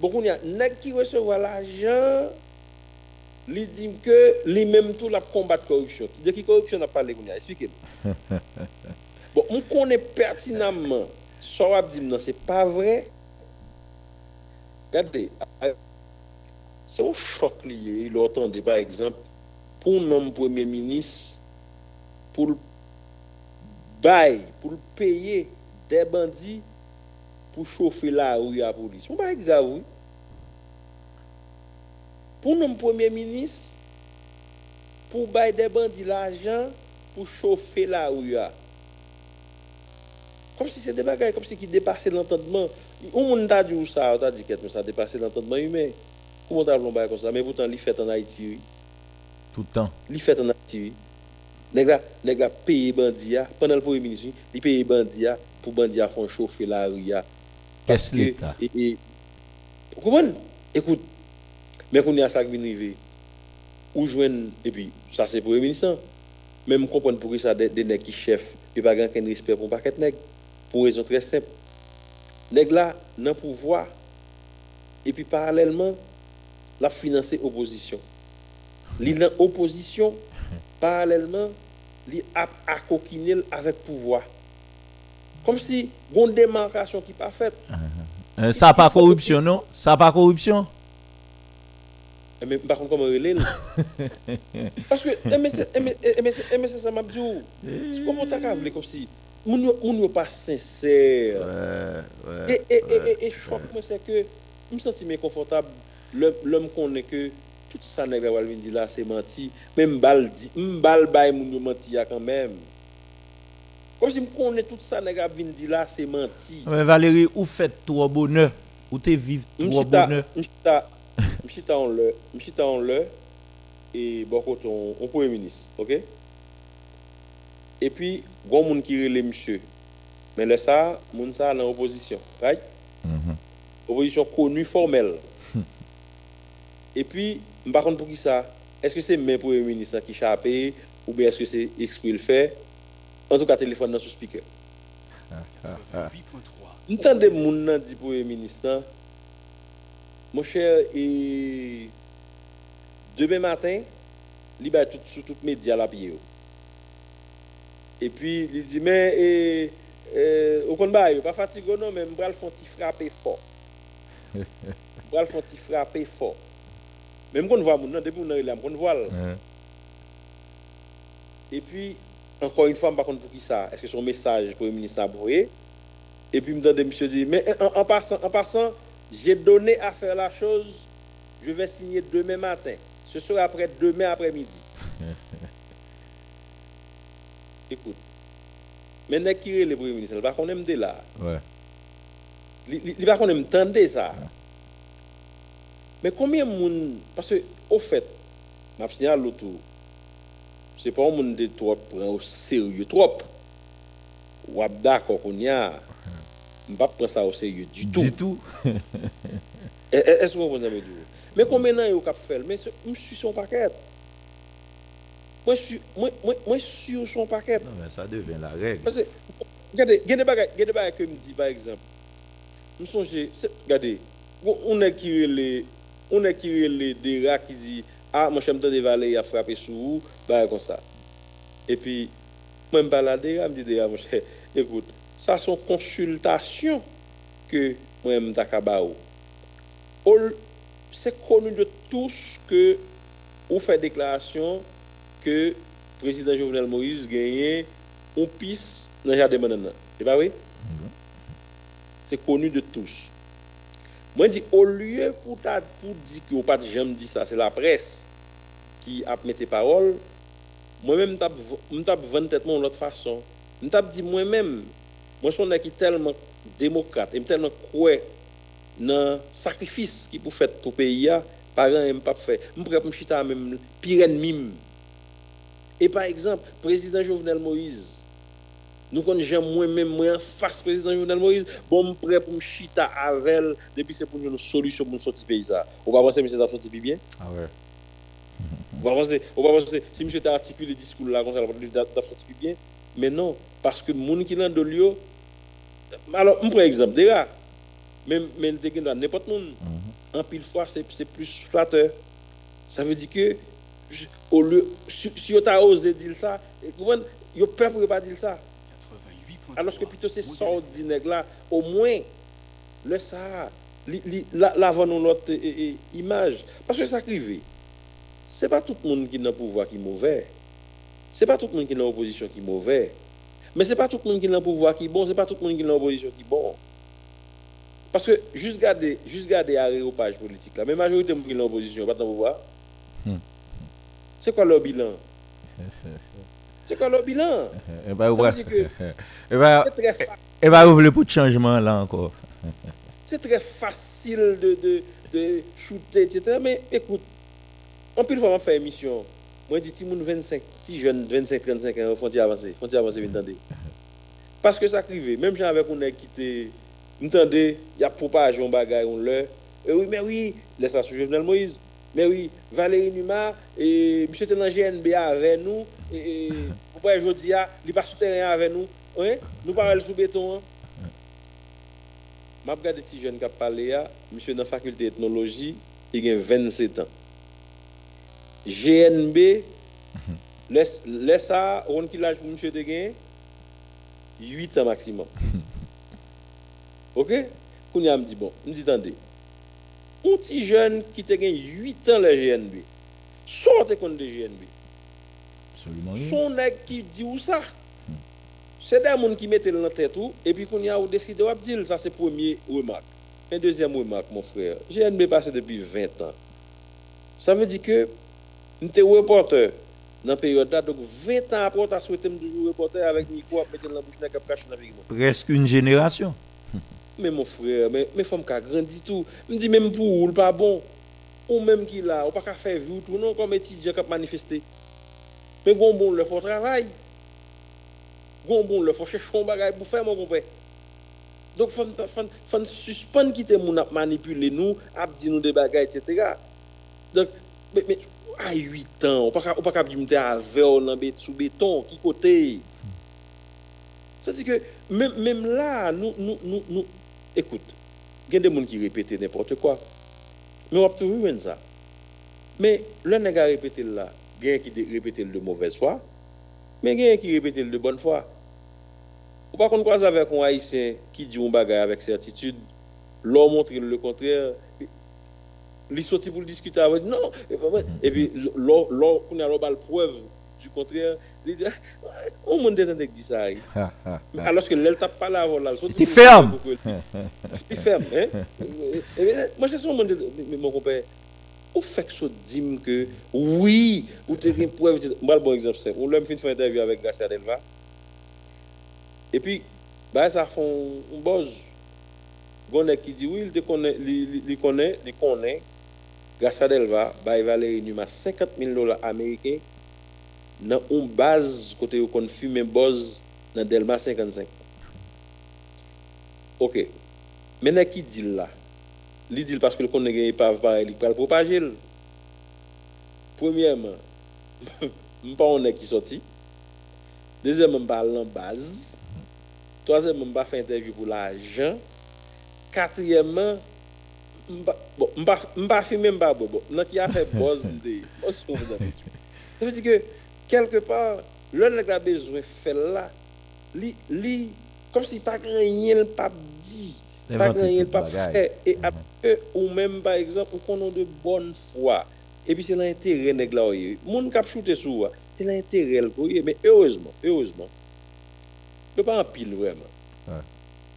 Beaucoup de gens qui recevoir l'argent, li dit que lui-même tout la combattre corruption. De qui corruption n'a parlé qu'on a expliquez-nous. (laughs) bon, on connaît pertinemment va dire non, c'est pas vrai. Regardez, c'est un choc lié, il entendait par exemple pour un homme premier ministre pour le bail, pour le payer des bandits pour chauffer la rue à la police. C'est pas grave, oui. Pour un premier ministre, pour bailler des bandits l'argent pour chauffer la rue. à. Comme si c'était des bagages, comme si qui dépassait l'entendement. On t'a dit ça, on t'a dit que ça dépassait l'entendement humain. Comment t'as l'on comme ça? Mais pourtant, il fait en Haïti, oui. Tout le temps. Li fait en Haïti, oui. Nèg la, nèg la paye bandi a, pendant le premier ministre, oui, li paye bandi a pour bandi a font chauffer la rue a. Qu'est-ce Que- l'État Vous comprenez? Écoute, mais qu'on y a ça qui vient. Ou joindre, et puis, ça c'est pour le ministre. hein. Même comprendre pourquoi ça des, des nègres qui chef, et pas grand respect pour un paquet de. Pour raison très simple. Nègres là, le pouvoir, et puis parallèlement, la financer opposition. Dans opposition, parallèlement, li a, a coquiner avec pouvoir. Comme si, une démarcation qui pas faite. Euh, Ça pas corruption, non? Ça pas corruption? Mais- eh, mais c'est eh, mais c'est ça m'a dit. ou. C'est Comment qu'à vouloir comme si, moun yo moun yo pas sincère? Ouais, Et, ouais. et, et, et, moi, c'est que me sens méconfortable. L'homme l'homme connaît que tout ça, dit là, c'est menti. Même m'bal dit, m'bal bay moun yo menti ya quand même. Comme si tout ça, nègre Walvin dit là, c'est menti. Mais Valérie, où faites trop bonheur? Où t'es M'chita, bonheur? M'chita, en le, m'chita en le, et bon côté on, on premier ministre, ok? Et puis, gon moun qui relè monsieur. Mais là ça, moun ça dans opposition, right? Mhm. Opposition connue formelle. (laughs) Et puis, par contre pour qui ça? Est-ce que c'est même premier ministre qui chapé ou bien est-ce que c'est exprès le fait? En tout cas, téléphone dans sous speaker. M'tendez moun nan di premier ministre nan, mon cher, et demain matin, li ba tout sous tout média la pied. Et puis il dit mais et euh, au yo, pas fatigué non mais m'bral font ti frapper fort. m'bral font ti frapper fort. Même qu'on voit moun nan depuis voit. Ouais. Et puis, encore une fois, par contre, pour qui ça Est-ce que son message pour le ministre a Et puis, me monsieur dit, mais en, en passant, en passant, j'ai donné à faire la chose, je vais signer demain matin. Ce sera après demain après-midi. (laughs) Écoute, maintenant qui est le premier ministre, il va qu'on aime de là. Ouais. Il va qu'on aime tendre ça. Mais combien de monde Parce que, au fait, m'a signalé l'autre, c'est pas un monde de trop prend au sérieux trop. Ou d'accord qu'on y a, on pas prendre ça au sérieux du tout. Du tout. (laughs) Eh, eh, Est-ce que vous comprenez Mais combien d'années vous avez fait? Mais je suis son paquet. Moi, je suis, je suis son paquet. Non, mais ça devient la règle. Parce que, regardez, il y a des bagages a que me dit par exemple. Je me songe, regardez, on est qui les on est qui les des rats qui dit ah mon chien de valet a frappé sous vous, bah comme ça. Et puis moi me balade, me dit rats mon cher, (laughs) écoute, ça sont consultations que moi me takabao. C'est connu de tous que on fait déclaration que le président Jovenel Moïse gagne on pisse dans le jardin banana. C'est pas vrai? C'est connu de tous. Moi, je dis, au lieu pour, ta, pour dire que vous pas jamais dit ça, c'est la presse qui a mis tes paroles, moi-même, je tape vendre tête de l'autre façon. Je tape dit moi, je suis est tellement démocrate, et tellement croire nan sakrifis ki pou fèt pou peyi ya, paran m pap fè. M prep m chita mèm piren mim. E par exemple, prezident Jovenel Moïse, nou kon jem mwen mèm mwen fars prezident Jovenel Moïse, bon m prep m chita avel, depi se pou nou solusyon pou m soti peyi sa. Ou pa panse m se zap soti pi bien? Ah ouais. Ou pa panse, ou pa si m te artikule diskou la kon sa la pati zap soti pi bien, men non, paske moun ki nan do liyo, alors m pre exemple, dera, men men te gen do an nepot moun, an pil fwa se plus flateur. Sa ve di ke, au lieu, si si yo ta ose dil sa, kouman, yo pe pou yo pa dil sa. Alors que plutôt c'est ça nèg là, au moins, le ça, li, li, la, la van nou notre image. Parce que ça krive, c'est pas tout le monde qui n'a pouvoir qui mauvais. C'est pas tout le monde qui n'a opposition qui mauvais. Mais c'est pas tout le monde qui n'a pouvoir qui bon, c'est pas tout le monde qui n'a opposition qui bon. Parce que juste garder, juste garder aréopage politique là, mais majorité qui n'a opposition, pas dans pouvoir. Hmm. C'est quoi leur bilan? (laughs) C'est quoi leur bilan? Et que (laughs) Et c'est très, fa- et bah, ouvre le pour de changement là encore. (laughs) c'est très facile de, de, de shooter, etc. Mais écoute, on peut vraiment faire émission. Moi, je dis, moun 25, ti jeune 25, 35 ans, faut avancer, faut avancer, vous entendez. (laughs) Parce que ça arrive, même gens avec on est quitté, vous entendez, il y a propagé un bagage, on l'a. Et oui, mais oui, laisse ça sur Jovenel Moïse. Mais oui, Valérie Numa, et M. était dans le GNB avec nous, et, voyez, (laughs) je dis, il pas souterrain avec nous, oui, nous parlons sous béton. Hein. (laughs) Je regarde des petits jeunes qui parlé là, monsieur dans la faculté d'ethnologie, il a 27 ans. GNB, laisse, ça, on qui l'âge pour monsieur de gagné 8 ans maximum. (laughs) OK? Qu'on y a me dit bon, me dit attendez. Un petit jeune qui te gagné 8 ans le GNB. Sortez contre le GNB. Absolument. Son nèg qui dit ou ça? C'est des gens qui mettent dans la tête tout, et puis qu'on y a décidé de dire, ça c'est première remarque. Et deuxième remarque, mon frère, GNB passé depuis 20 ans. Ça veut dire que sommes reporter dans la période là, donc 20 ans après, tu as souhaité me toujours reporter avec micro, à mettre dans la bouche, dans le la Presque une génération. (laughs) mais mon frère, mais mes femmes qui grandi tout, me dit même pour ou pas bon. Ou même qui là, ou pas qu'à faire vivre tout non comme étudiant qui a manifesté. Mais bon bon le faut travail. Bon bon le faut chercher un bagage pour faire mon compère. Donc faut faut suspendre quitter moun a manipuler nous, a dit nous des bagages etc. Donc mais, mais à 8 ans, on pas on capable de avec dans bé- sous béton qui côté? C'est-à-dire que même, même là, nous, nous, nous, nous, écoute, il y a des gens qui répètent n'importe quoi. Mais on va toujours ça. Mais le nèg a répété là, il y a qui répète de mauvaise foi, mais il y a qui répète de bonne foi. Ou pas qu'on croise avec un haïtien qui dit un bagage avec certitude, l'homme montre le contraire, il sorti pour discuter avec non, vrai. et puis l'or l'or qu'on a la preuve du contraire, il dit on monde entend dit ça. hein. Ha, ha, ha. Alors que l'elle tape pas là avant là. Il ferme. Il ferme, hein. Eh bien, Moi, je suis un monde, mais mon compère, ou fait que ça dit que oui, ou as une preuve. Le bon exemple, c'est, on l'a fait une interview avec Garcia Delva. Et puis, bah, ça font un buzz. Gonne qui dit oui, il te connaît, il il connaît, Garcia Delva, il va aller Numa 50 000 dollars américains dans une base côté où on fume dans Delma 55. Ok. Maintenant, qui dit là Il dit parce que le qu'on n'est pas pareil, il peut propager. Premièrement, (laughs) pas on est qui sorti. Deuxièmement, parle en base. Troisièmement, je faire interview pour l'argent. Quatrièmement, m'pa- bon, m'pa filmer m'pa bon. bon. Nan qui a fait pour vous avez. Ça veut dire que quelque part, le nèg a besoin de faire là, li li comme si pas rien le pas dit, pas rien le pas bagage. fait et après ou même par exemple qu'on a de bonne foi. Et puis c'est l'intérêt nèg là. Moun k'ap shooter sur wa, c'est l'intérêt pour mais heureusement, heureusement. Le pas en pile vraiment. Ouais.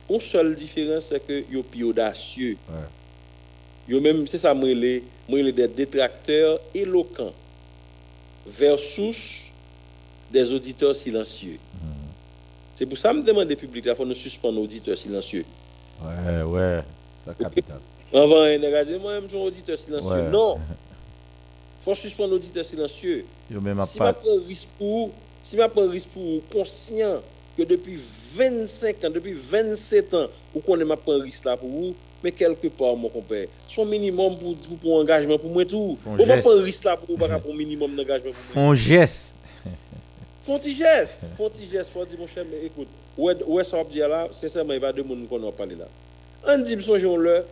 Une seule différence c'est que yo plus audacieux. Ouais. Yo même c'est ça moi les des détracteurs éloquents versus des auditeurs silencieux. C'est pour ça que je me demande au public, il faut nous suspendre auditeurs silencieux. Ouais, ouais. Ça capital. Avant, dit, moi, je suis un auditeur silencieux. Ouais. Non. (laughs) faut suspendre l'auditeur silencieux. Yo même a Si pas je prends risque pour, si je prends risque pour conscient que depuis 25 ans, depuis 27 ans, ou qu'on est prend risque là pour vous, mais quelque part, mon compère, son minimum pour, pour, pour engagement pour moi tout. On va prendre risque là pour pas pour minimum d'engagement pour moi. font geste. Font petit geste, font petit geste, faut dire mon cher, mais écoute, ouais, ouais, ça dire là, sincèrement, il va de monde qu'on a parlé là. On dit, songeons le,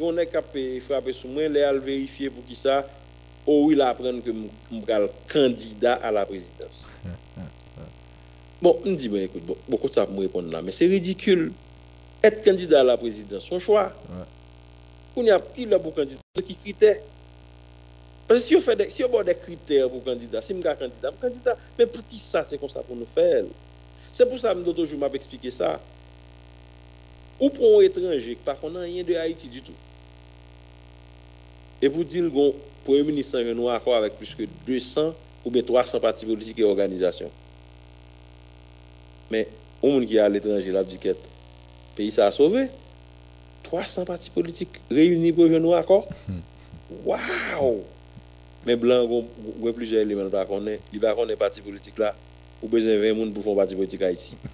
on est capé frapper sur moi, les al vérifier pour qui ça, ou il apprendre que je suis candidat à la présidence. (laughs) Bon, on dit, ben, écoute, bon, beaucoup de ça pour me répondre là, mais c'est ridicule. Être candidat à la présidence, son choix. On y a qui là pour candidat, qui critère? Parce que si on fait des, si on des critères pour candidat, si suis candidat, suis candidat. Mais pour qui ça, c'est comme ça pour nous faire C'est pour ça que je m'avais expliqué ça. Ou pour un étranger, par contre, rien de Haïti du tout. Et vous dire que le Premier ministre est accord avec plus que 200 ou bien 300 partis politiques et organisations? Mais, monde qui est à l'étranger, la dit pays ça a sauvé. 300 partis politiques réunis pour un accord. (laughs) Waouh! Mais blanc, a plusieurs éléments qui connaissent. Il va connaître parti politique là. Ou besoin de 20 personnes pour faire un parti politique Haïti. (laughs)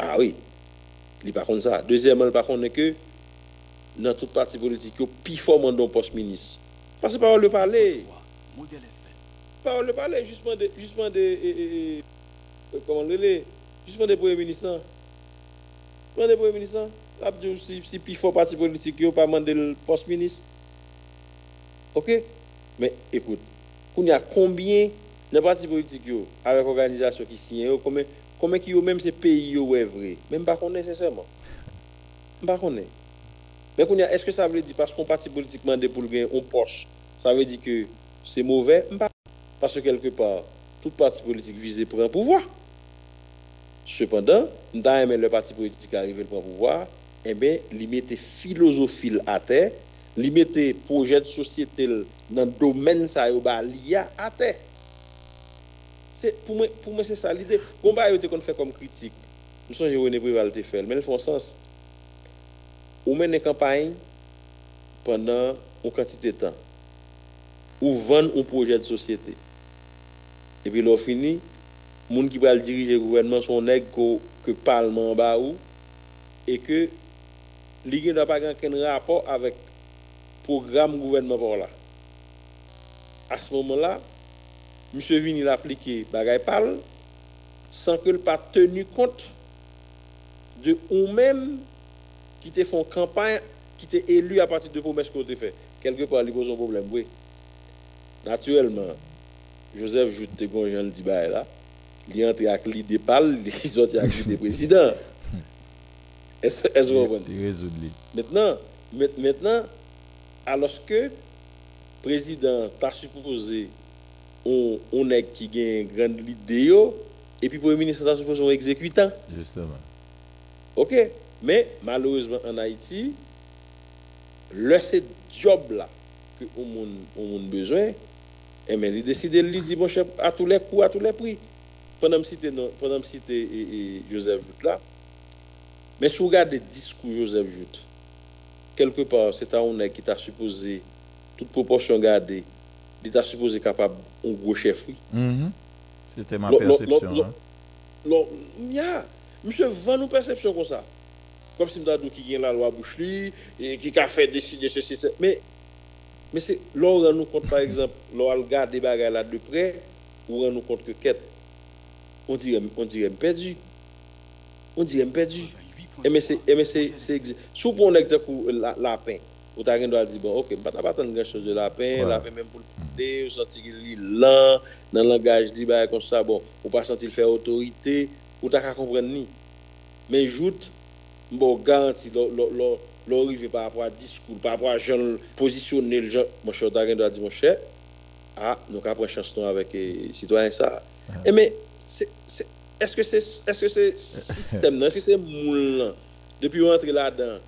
Ah oui. Il pas contre ça. Deuxièmement, il pas contre que dans tout parti politique, il y a plus fort le poste ministre. Parce que par le parler. Par le parler, justement de. Justement de comment le Justement des premiers ministres. Premiers ministres. Là, si, si parti politique, il pas demandé le poste ministre. Ok? Mais écoute, il a combien de partis politiques avec organisation qui signent, yo, combien, combien même ces pays yo, est vrai? Même pas qu'on nécessairement. Pas qu'on est. Mais est-ce que ça veut dire parce qu'on parti politique demande pour gagner un poste, ça veut dire que c'est mauvais? Parce que quelque part, tout parti politique visé pour un pouvoir. Cependant, dans le parti politique arrive pour pouvoir, eh bien, mettait philosophie à terre, il mettait projet de société dans le domaine ça ba l'IA à terre. Pour moi c'est ça l'idée. Bon bah qu'on fait comme critique. Nous sommes René Préval te fait, mais il font sens. Ou mène une campagne pendant une quantité de temps. Ou vendre un projet de société. Et puis l'on fini, moun va diriger le gouvernement son nèg que que parlement et que li n'a pas aucun rapport avec programme gouvernement. À ce moment-là, monsieur vini l'appliquer bagay parle sans que le pas tenu compte de ou même qui te font campagne qui t'est élu à partir de promesses qu'on te fait. Quelque part, il pose un problème, oui. Naturellement, Joseph Joute te gonjan le dit bah là, il entre (laughs) avec l'idée parle, il sorti avec l'idée président. Est-ce est-ce que vous comprenez? Maintenant, ma- maintenant, alors que le président t'a supposé on, on est qui gagne une grande idée, et puis le Premier ministre t'a supposé un exécutant. Justement. OK? Mais malheureusement en Haïti, le c'est job là que on on monde besoin, et mais il décide de lui dire mon chef à tous les coups, à tous les prix. Pendant me citer pendant citer et, Joseph Jout là. Mais si vous regardez le discours Joseph Jout, quelque part c'est un on qui t'a supposé toute proportion gardée, il t'a supposé capable un gros chef oui. Mhm. C'était ma perception. hein. Ya, monsieur vend nous perception comme ça. Comme si nous qui gagne la loi Bouchely et qui a fait décider ceci, ceci. Mais, mais c'est, là, on rend nous compte, par (laughs) exemple, là, on regarde des bagages là de près, on nous compte que quête, on dirait, on dirait perdu. On dirait perdu. Et mais c'est, et mais c'est, c'est, sous pour un exemple, la, lapin, ou t'as rien doit dire, bon, ok, pas pas attendre grand chose de lapin, Ouais. lapin même pour le porter, ou sentir qu'il est lent, dans le langage dit, bah, comme ça, bon, ou pas sentir faire autorité, ou t'as qu'à comprendre ni. Mais joute, bon, garanti, arrive par rapport à discours, par rapport à gens positionner le gens, mon cher, t'as rien doit dire, mon cher, ah, nous avons pris chance avec les citoyens ça. Et mais, est-ce que c'est, est-ce que c'est système, (laughs) est-ce que c'est moule, depuis on entre là-dedans,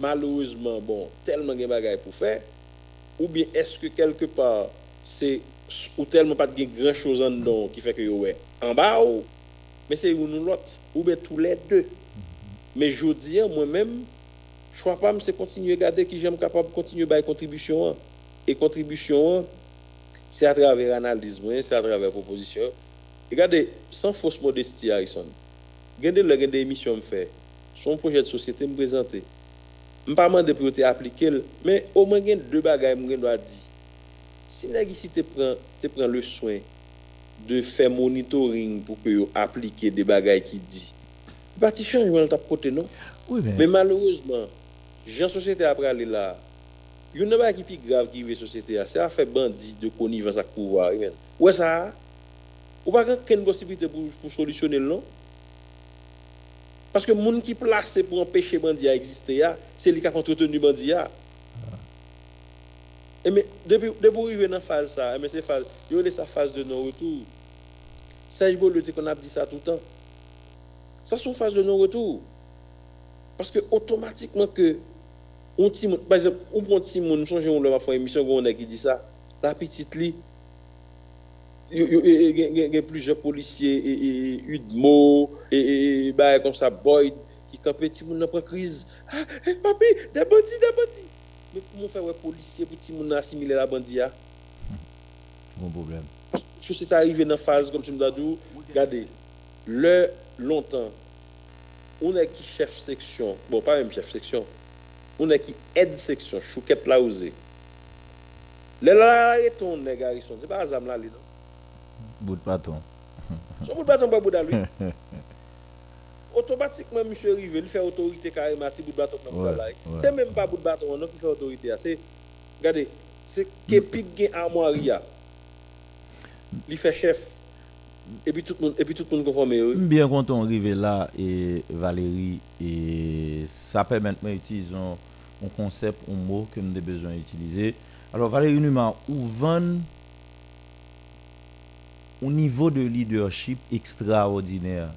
malheureusement, bon, tellement de bagages pour faire, ou bien est-ce que quelque part, c'est, ou tellement pas de grand chose en dedans qui fait que yo, ouais, en bas ou, mais c'est ou l'autre, ou bien tous les deux. Mais je dis, moi-même, choix pas c'est continuer garder qui j'aime capable continuer bailler contribution et contribution c'est à travers analyse c'est à travers proposition regardez sans fausse modestie Harrison regardez le des émissions fait son projet de société me présenter je pas demander pour appliquer mais au moins il deux bagages me doit dire. Si ici te prend te prend le soin de faire monitoring pour que appliquer des bagages qui dit pas de changement ta côté non? Oui, mais, mais malheureusement Jan sosyete apre ale la, yon nan ba ki pi grav ki ve sosyete a, se a fe bandi de konivans ak pouwa. Ouwe sa a? Ou pa gen ken posibite pou, pou solisyonel non? Paske moun ki plase pou empeshe bandi a egziste ya, se li ka kontretenu bandi ya. E me, depi, depi ou yon nan faz sa, e me se faz, yon le sa faz de non-retour. Saj bo le te kon ap di sa toutan. Sa son faz de non-retour. Paske otomatikman ke On ti moun, par exemple, ou prend ti moun, sonje moun lè ma fò emisyon gwen qui dit ça, la petite li, il y a plusieurs policiers, et Udmo, et bah, comme ça, Boyd, qui ti moun nan prend crise. Ah, eh, papi, des bandits, des bandits. Mais comment faire ouais policier pour ti moun assimiler la bandit hein? Bon problème. Si c'est arrivé dans phase comme je me dis, regardez, le longtemps, on est qui chef section, bon pas même chef section, on est qui aide section, chouquette là osé. Le là est ton négarison, c'est pas azam là, non? Bout de bâton. Son bout de bâton, pas bout de lui. Automatiquement, monsieur Rive, il fait autorité carrément, petit bout de bâton C'est même pas bout de bâton, qui fait autorité. C'est, regardez, c'est Kepik gen armoire, il fait chef. Et puis tout le monde, et puis tout le monde conforme. Bien content arrivé là et Valérie et ça permet maintenant d'utiliser un concept, un mot que nous avons besoin d'utiliser. Alors Valérie Numa, où vend au niveau de leadership extraordinaire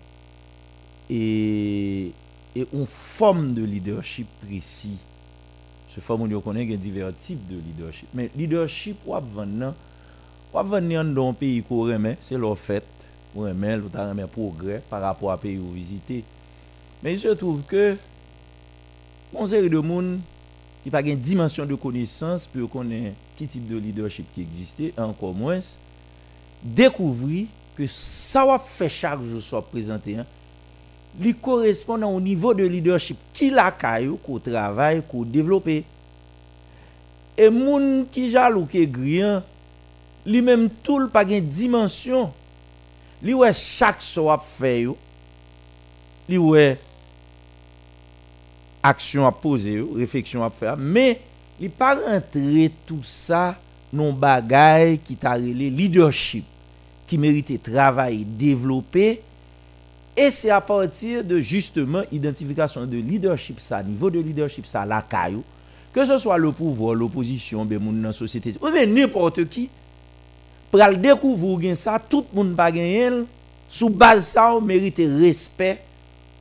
et, une forme de leadership précis. Ce forme on connaît divers types de leadership. Mais leadership, on va on vendre dans un pays qu'on remet, c'est leur fait ou remet, remet progrès par rapport à pays où visiter. Mais il se trouve que, mon série de monde qui pas une dimension de connaissance pour connaître quel type de leadership qui existait, encore moins, découvrir que ça va faire chaque jour soit présenté, hein, lui correspond au niveau de leadership qui la caillou, qu'on travaille, qu'on développe. Et moun qui jaloux qui est griant, lui même tout le pas dimension. Li wè chak so ap fè yo, li wè aksyon ap pose yo, refleksyon ap fè yo, me li pa rentre tout sa non bagay ki ta rele leadership, ki merite travay, devlopè, e se a patir de justement identifikasyon de leadership sa, nivou de leadership sa la kayo, ke se swa le pouvo, l'oposisyon, be moun nan sosyete, ou be nèpote ki, pral découvrir ça tout monde pas gagner sous base ça on mérite respect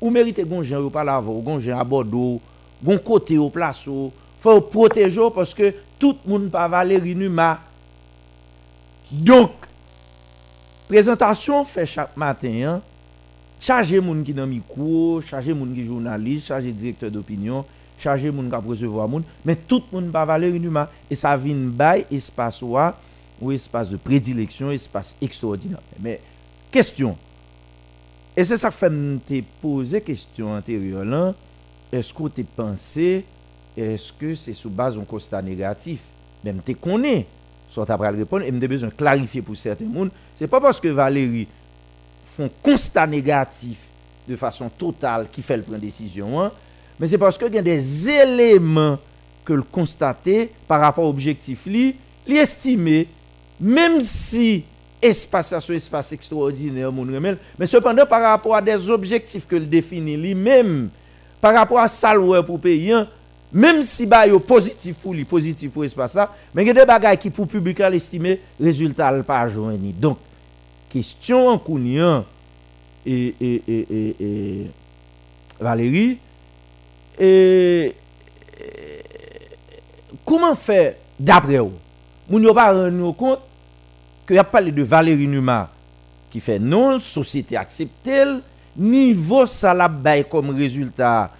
ou mérite gon gens yo pas la gon gens à Bordeaux gon côté au place faut protéger parce que tout le monde pas Valérie Numa donc présentation fait chaque matin hein, charger moun qui dans micro charger moun qui journaliste charger directeur d'opinion charger moun qui recevoir moun mais tout monde pas Valérie Numa et ça vient bail espace wa ou espace de prédilection, espace extraordinaire. Mais, question. Et c'est ça que fait me poser question antérieure. Est-ce que tu pensé, est-ce que c'est sous base d'un constat négatif? Même tu connais. Soit après répondre, et me besoin de clarifier pour certains monde. C'est pas parce que Valérie font constat négatif de façon totale qui fait le prendre décision, hein, mais c'est parce qu'il y a des éléments que le constater par rapport à l'objectif, li, li estimer même si espace est un espace extraordinaire, mais cependant par rapport à des objectifs que le définit lui-même, par rapport à ça pour payer, même si bah yo positif lui, positif pour espace ça, mais il y a des bagages qui pour public l'estimer, résultat pas joindre. Donc question en et, Valérie comment faire d'après vous? Moun yo pas rendre compte que y a parlé de Valérie Numa qui fait non, société accepte niveau ça comme résultat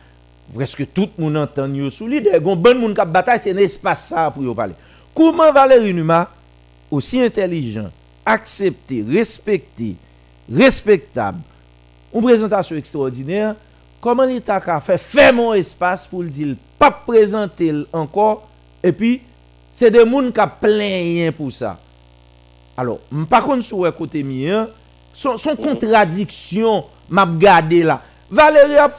presque tout le monde entend yo sous lui. Des bon moun kap bataille, c'est un espace ça pour parler. Comment Valérie Numa, aussi intelligent, accepté, respecté, respectable, une présentation extraordinaire, comment l'État a fait, fait mon espace pour le dire, pas présenter encore, et puis, c'est des gens qui ont plein pour ça. Alors, par contre, sur le côté mien, son, son contradiction, m'a regardé là. Valérie, a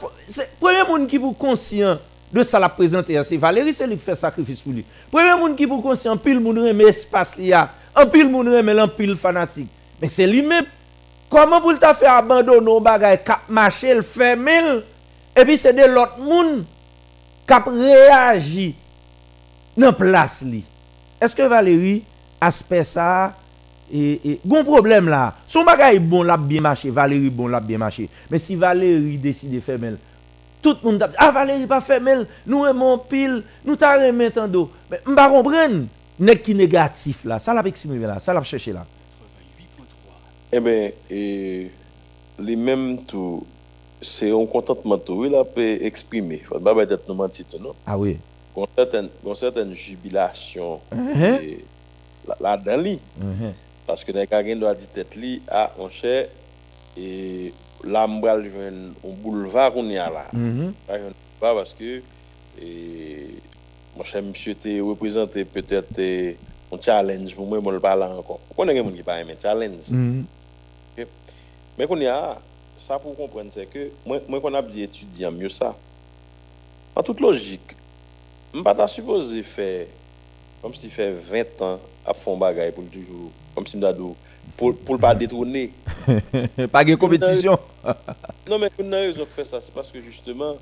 premier monde qui vous conscient de ça la présenter, c'est Valérie, c'est lui qui fait sacrifice pour lui. Premier monde qui vous conscient, pile monde remet espace li a, en pile monde remet pile fanatique. Mais c'est lui-même. Comment pour t'a fait abandonner un bagay cap marcher, le fermer, et puis c'est de l'autre monde qui a réagi dans place li. Est-ce que Valérie aspect ça et, gon problème là. Son bagay bon l'a bien marché, Valérie bon l'a bien marché. Mais si Valérie décide de faire tout le monde a dit, ah Valérie pas faire nous aimons pile, nous t'a remis tant d'eau. Mais m'pa comprendre nek qui négatif là, ça l'a exprimé là, ça l'a cherché là. Eh bien, et les mêmes tout, c'est un contentement tout, il a pu exprimer. Faut pas être nous mentir non? Ah oui. Gon certaine, certaine jubilation Mhm. et là, là dans lui. Parce que dans quelqu'un doit dire tête li, ah, mon cher, et là, m'bral joindre un boulevard qu'on y a là. Mhm. Pas un parce que, mon cher monsieur te représenté peut-être un challenge pour moi, le parle encore. On connaît quelqu'un qui pas aimer challenge. Mhm. Mais qu'on y a, ça pour comprendre, c'est que moi, moi qu'on a dit étudiant mieux ça. En toute logique, je ne pas supposé faire comme si fait 20 ans à fond bagaille pour le toujours, comme si m'dadou pour pour le pas détourner. (laughs) pas de compétition. (laughs) Non mais une raison de faire ça, c'est parce que justement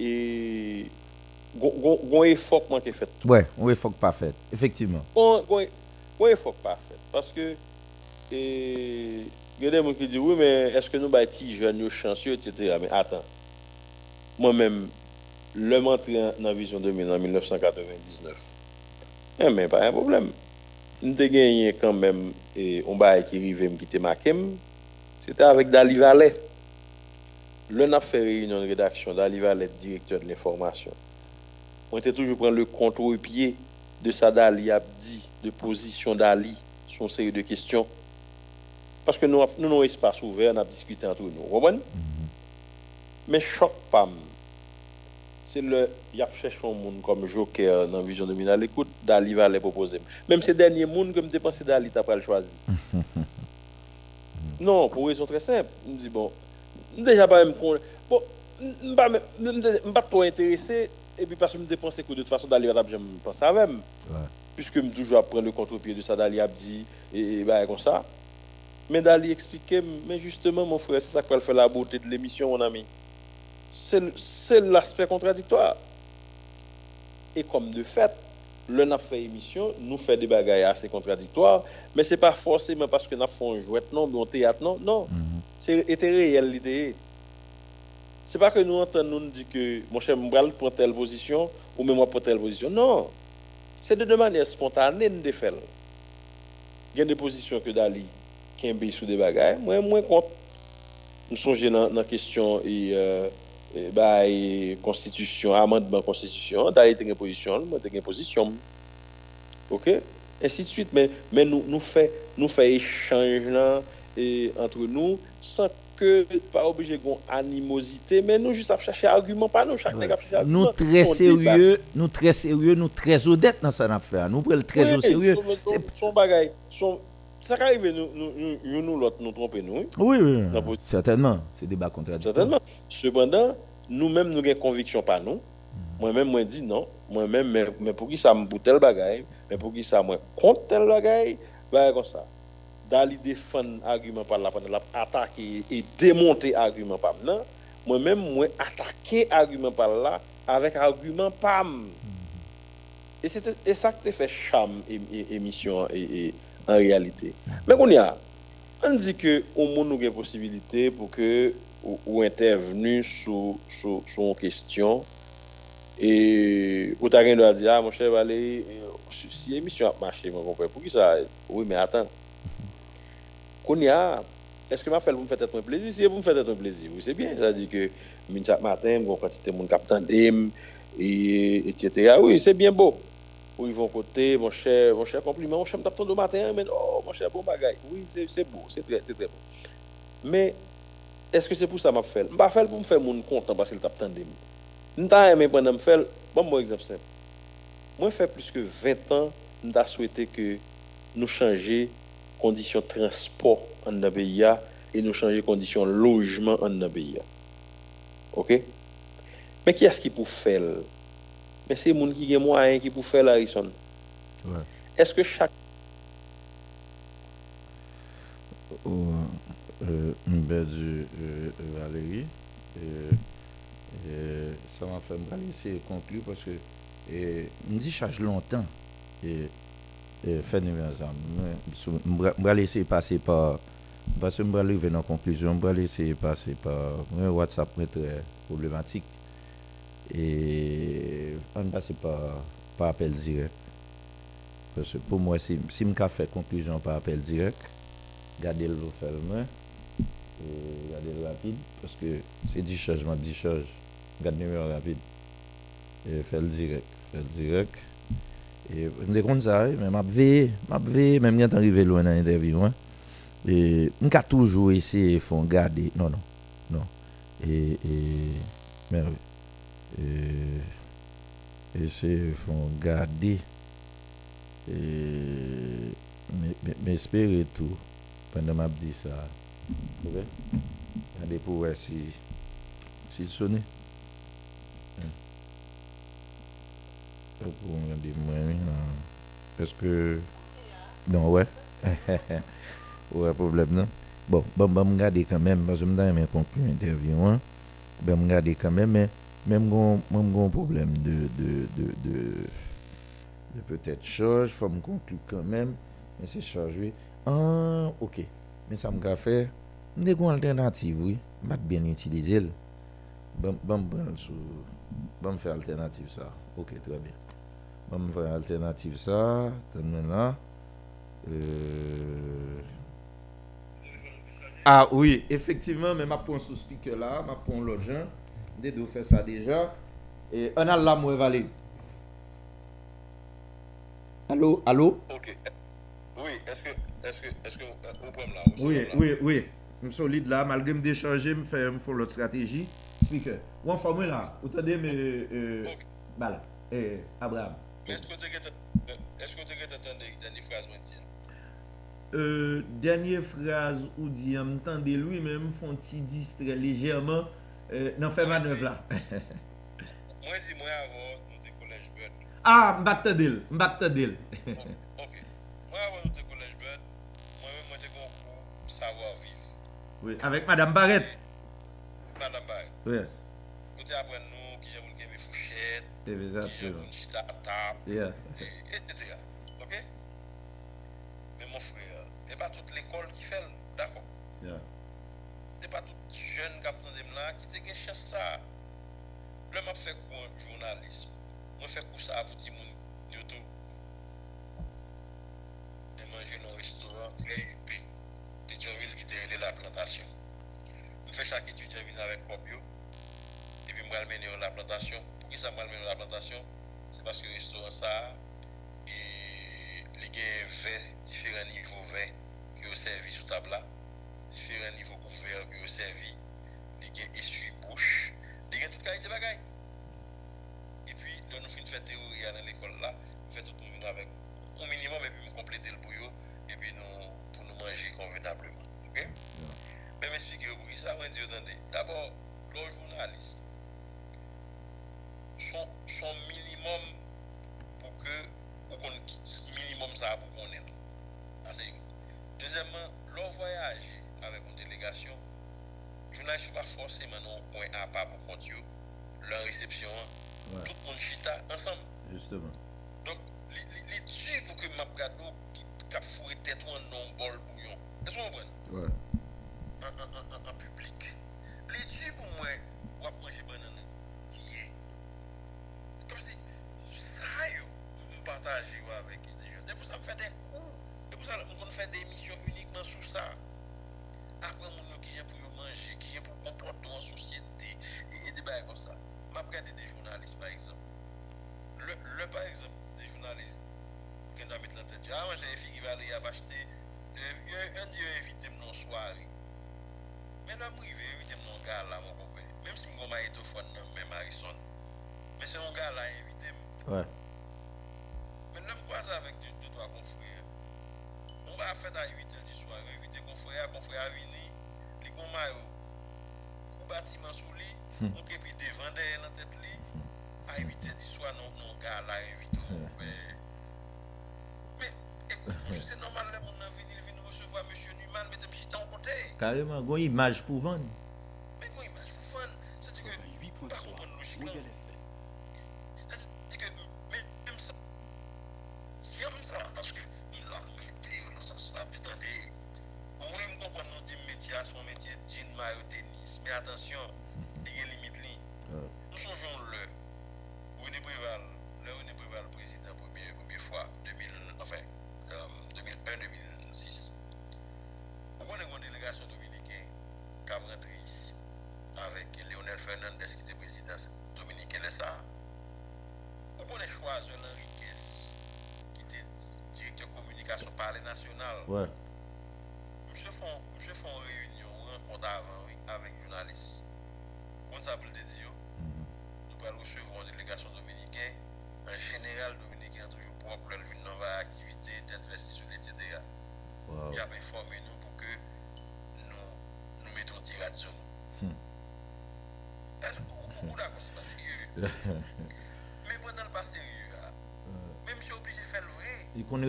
et gon effort qui manque fait. Oui, faut que pas fait. Effectivement. Gon effort pas fait parce que il y a des gens qui disent oui mais est-ce que nous ba ti jeunes yo chanceux etc. mais attends. Moi-même le m'entré dans la vision 2000 en 1999. Eh mais pas un problème. Nous avons gagné quand même et on bail qui arrivé me quitter Makem. C'était avec Dali Valet. Le n'a fait réunion de rédaction Dali Valet, directeur de l'information. On était toujours prendre le contre-pied de ça Dali a dit, de position d'Ali sur une série de questions. Parce que nous, nous avons un espace ouvert, on a discuté entre nous. Mais choc pas. C'est le. Il a cherché un monde comme Joker dans Vision 2000 à l'écoute, Dali va les proposer. Même ces derniers mondes que je dépensé Dali, tu pas le choisi. (laughs) non, pour une raison très simple. Je me dis, bon, déjà pas même. Bon, je ne suis pas trop intéressé, et puis parce que je me dépense que de toute façon, Dali va je me pense à même. Puisque je toujours prendre le contre-pied de ça, Dali a dit, et, et bah, comme ça. Mais Dali expliquait, mais justement, mon frère, c'est ça qui va faire la beauté de l'émission, mon ami. C'est c'est l'aspect contradictoire. Et comme de fait, le n'a fait émission, nous fait des bagailles assez contradictoires, mais c'est pas forcément parce que nous fait un jouet, non, un théâtre, non, non. C'est était réel l'idée. C'est pas que nous entendons nous dire que mon cher Mbral prend telle position ou même moi prend telle position. Non. C'est de manière spontanée de faire. Il y a des positions que Dali qui est sous des bagailles, moi moins contre. Nous songeons dans la question et, euh, bah, constitution, amendement constitution, Dali a une position, moi une position. OK? Ainsi de suite mais mais nous nous fait nous fait échange là et entre nous sans que pas obligé d'une animosité mais nous juste à chercher argument pas nous chaque nègre a chercher Nous argument. très sérieux, nous très sérieux, nous très honnêtes dans ça affaire. Nous prenons très au sérieux. son- son- C'est- Son bagay, son... Ça qui arrive, nous, nous, nous, nous, nous, l'autre, nous tromper, nous, oui, Oui. Dans Certainement. C'est débat contradictoire. certainement. Cependant, nous-mêmes, nous avons conviction pas nous. Moi-même, moi, dis non. Moi-même, mais, mais pour qui ça me bout tel bagay, mais pour qui ça, moi, contre tel bagay, bah, comme ça. Dali défendre argument par là, pendant la attaquer et démonter argument par là. Moi-même, moi, attaquer argument par là avec argument pam. Et c'est ça que fait cham et, et- émission et, et- en réalité. Mais qu'on y a, on dit que au monde nous a possibilité pour que ou, ou intervenu sur sur sur une question et ou t'as rien doit dire ah mon cher Valérie euh, si si émission a marché mon compère pour qui ça? Oui mais attends (laughs) qu'on y a est-ce que m'a fait pour me faire être un plaisir? Si vous me faites être un plaisir oui c'est bien ça dit que chaque matin, bon quantité qui tandem, et etc. Oui, c'est bien beau. Où ils vont côté, mon cher, mon cher compliment, mon cher, m't'attend au matin, mais oh, mon cher, bon bagaille. Oui, c'est beau, c'est très, très beau. Mais, est-ce que c'est pour ça que je fais? Je pas pour me faire mon content parce qu'il tape tandem. Je aimé me faire, bon, mon exemple simple. Moi, fait plus que 20 ans, je souhaité que nous changions conditions de transport en pays et nous changer conditions de logement en pays. OK? Mais qui est-ce qui peut faire? Mais c'est les gens qui ont moyen qui peut faire, Harrison. Ouais. Est-ce que chaque Ou, euh, Mbedju euh, Valérie, euh, parce que euh, me dit charge longtemps et, et fait numéro ça. Je vais laisser passer par la vais laisser passer par WhatsApp mais très problématique et on va passer par, par appel direct. Parce que pour moi, si, si je fais conclusion par appel direct, gardez le ferme, gardez le rapide, parce que c'est 10 choses, je 10 choses, gardez le numéro rapide, et faire le direct, faire le direct. Et je me compte ça, mais je veillé, je veillé, même quand arrivé loin dans l'interview, hein. et je vais toujours essayer de faire garder, non, non, non, et, et mais et, de faire garder, et mais, mais, mais espérer tout pendant je dis ça. Ok? Regardez pour voir si, si sonne. Pour regarder moi. Est-ce que. Non, ouais. (laughs) ouais, problème, non? Bon, bon, bon, me garder quand même, parce que me conclure l'interview, hein. Ben, me garder quand même, mais même gon, même gon problème de, de, de, de, de peut-être charge, faut me conclure quand même, mais c'est chargé. Ah, ok. Mais ça m'a fait, des une alternative, oui. Je bien utiliser. Bon, bon, sous, bon, faire alternative ça. Ok, très bien. Bon, faire alternative ça. Attends là. Euh... Ah oui, effectivement, mais ma prends sous speaker là, ma prends l'autre gens. Deux fait ça déjà. Et on a là, moi, Valérie. Allô, allô? Ok. Oui, est-ce que, est-ce que, est-ce que, euh, vous pouvez me là, vous Oui, oui, oui. Je suis solide là, malgré me décharger, me faire me faire l'autre stratégie. Speaker. Ou en forme là, vous entendez, mais. Euh, Ok. bah là, eh, Abraham. Mais est-ce que que tu as entendu la dernière phrase moi? Euh, dernière phrase ou dit, entendez lui-même, font petit distrait légèrement? Euh, non, fait manœuvre là. (laughs) Moi, dis moi avant, nous te collège Bud. ah, m'battendil, m'battendil. Ok. Moi, avant, nous te collège Bud, moi-même, moi, te concours savoir-vivre. oui, avec Madame Barrette. Madame Barry, Yes, vous apprenez nous qui j'ai mon game fouchette, qui j'ai exactement. mon chita à table, Yeah. (laughs) etc. Ok? Mais mon frère, c'est pas toute l'école qui fait, d'accord? Yeah. sa, lè mè fè kou an jounalisme, mè fè kou sa avouti moun yotou. Mè manje nan restoran tre yupi, te djanvil ki derele la plantasyon. Mè fè chak etu djanvil avèk kopyo, epi mè almeni an la plantasyon. Pou ki sa mè almeni an la plantasyon? Se paske restoran sa a, carrément, une image pour vendre.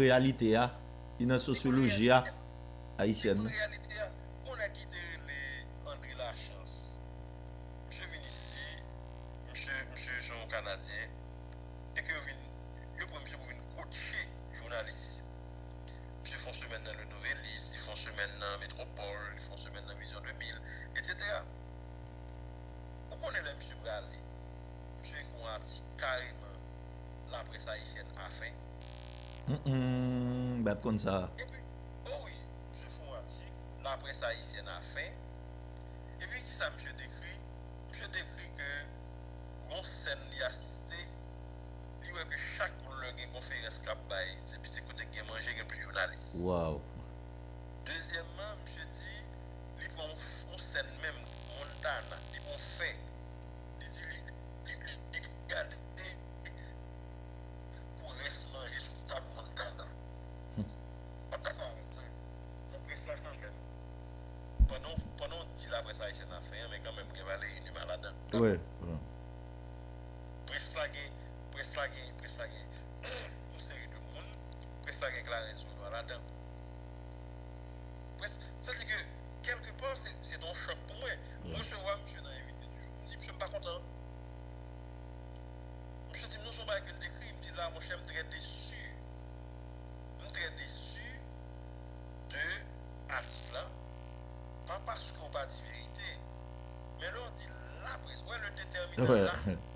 realite ya, inan sosyoloji ya, Haitienne. sa gen pou seri de moun, pou sa gen klare sou do ala dan. Pwes, sa se ke, kelke pan, se don chok pou mwen. Mm. Mwen se wwa mwen nan evite du joun, mwen di mwen pa kontan. Mwen se di mwen son ba ekil dekri, mwen di la mwen chen mwen tre desu. Mwen tre desu de atik la. Pa paske ou pa di verite. Men lor di la pres, wè le determine la.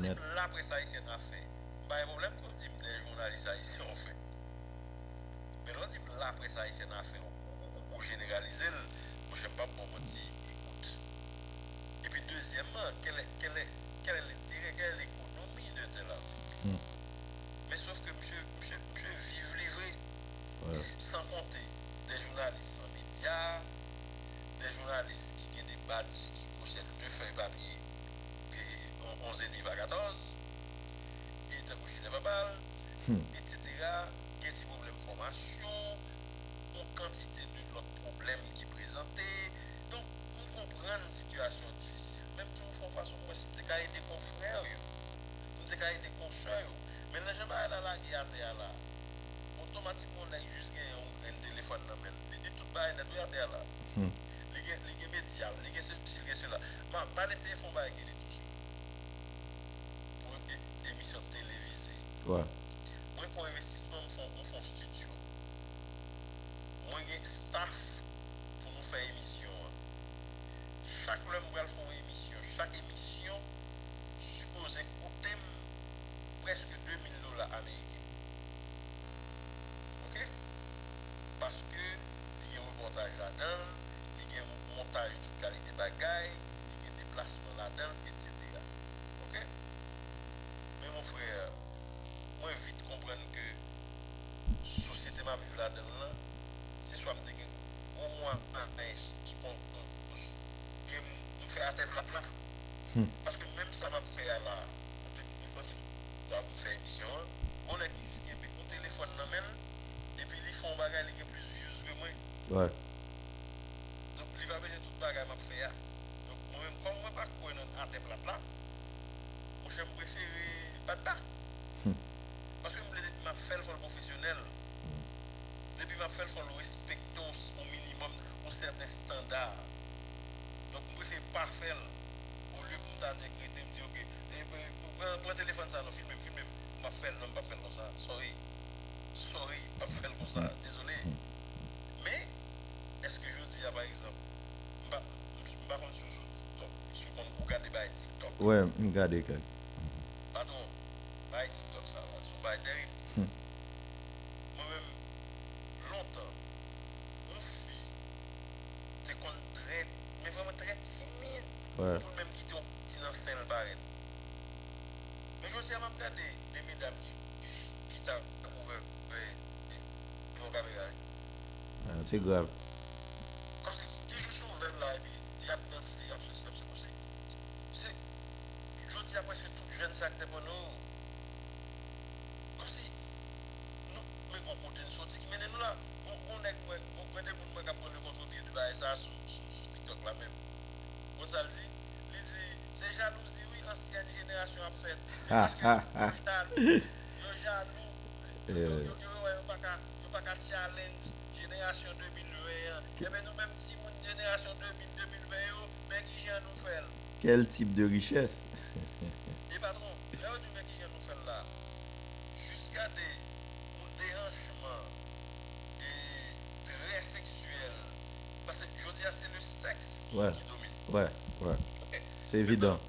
kabinet. La presse haïtienne a fait. Bah, pas de problème quand tu des journalistes haïtiens ont fait. Mais quand la presse haïtienne a fait, ou généraliser, moi j'aime pas pour me dire écoute. Et puis deuxièmement, quel est, quel est, l'intérêt, quelle est l'économie de tel article? Hmm. Mais sauf que monsieur, vive livré, sans compter des journalistes sans médias, des journalistes qui ont des. il y a un montage de qualité de bagaille, il y a un déplacement là-dedans, etc. Ok? Mais mon frère, moi, vite comprendre que la société m'a vu là-dedans, Oui, je regarde. Pardon, je ne sais pas si ça. Hein, hum. Moi-même, longtemps, mon fils, c'est qu'on est mais vraiment très timide. Pour même qui ont petit dans le Mais je veux dire, je regarde les mesdames qui t'ont ouvert ben, pour caméra. Ah, c'est grave. tel type de richesse. Et patron, là où tu mets qui nous faire là, jusqu'à des déhanchements et très sexuels. Parce que je dis, c'est le sexe qui, ouais. qui domine. Ouais, ouais. C'est évident.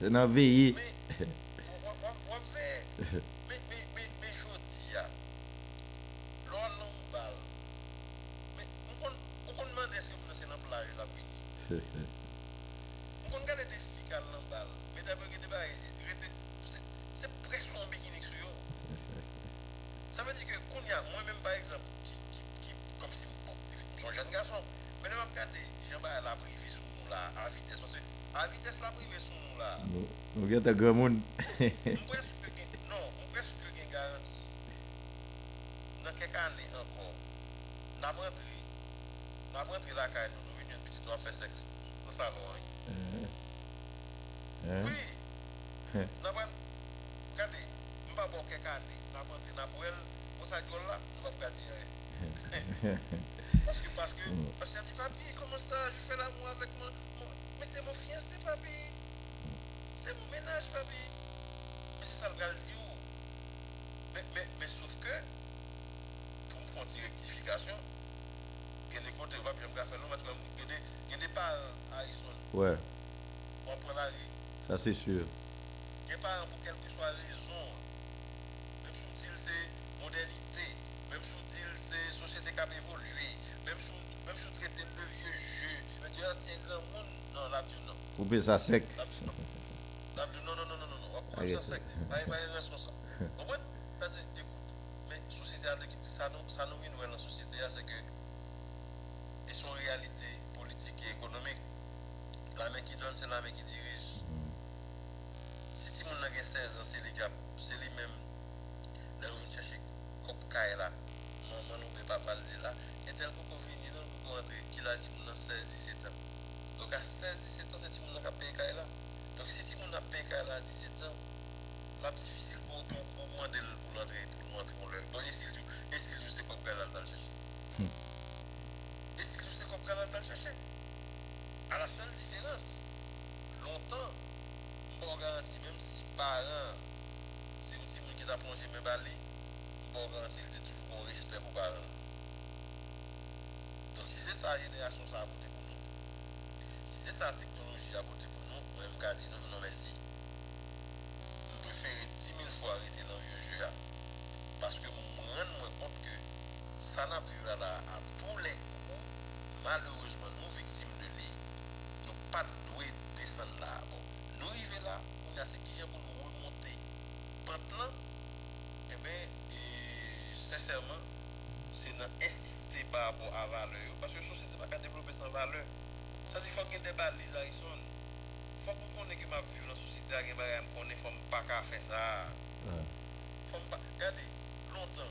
na VI. (laughs) on presque gen, non, on presque gen garanti nan kek ane ankon nan prentri nan prentri la kay nou nou piti nou fe seks nan oui. Nan pren kade mba bon kek ane nan prentri nan pou el sa la pou (laughs) parce que parce que parce que papi comment ça je fais l'amour avec moi mais c'est mon fiancé papi. C'est mon ménage papi. Mais, sauf que, pour me faire une rectification, il y a des côtés où je vais faire non, il y a des parents à Harrison. Ouais. On prend la Ça, c'est sûr. Il y a des parents pour quelle que soit la raison. Même si on dit c'est modernité, même si on dit c'est société qui a évolué, même si on traite le vieux jeu, l'ancien grand monde, non, là, non. Couper ça sec. gen bagay m konen fòm pa ka fè sa. Fòm pa, gade, lontan,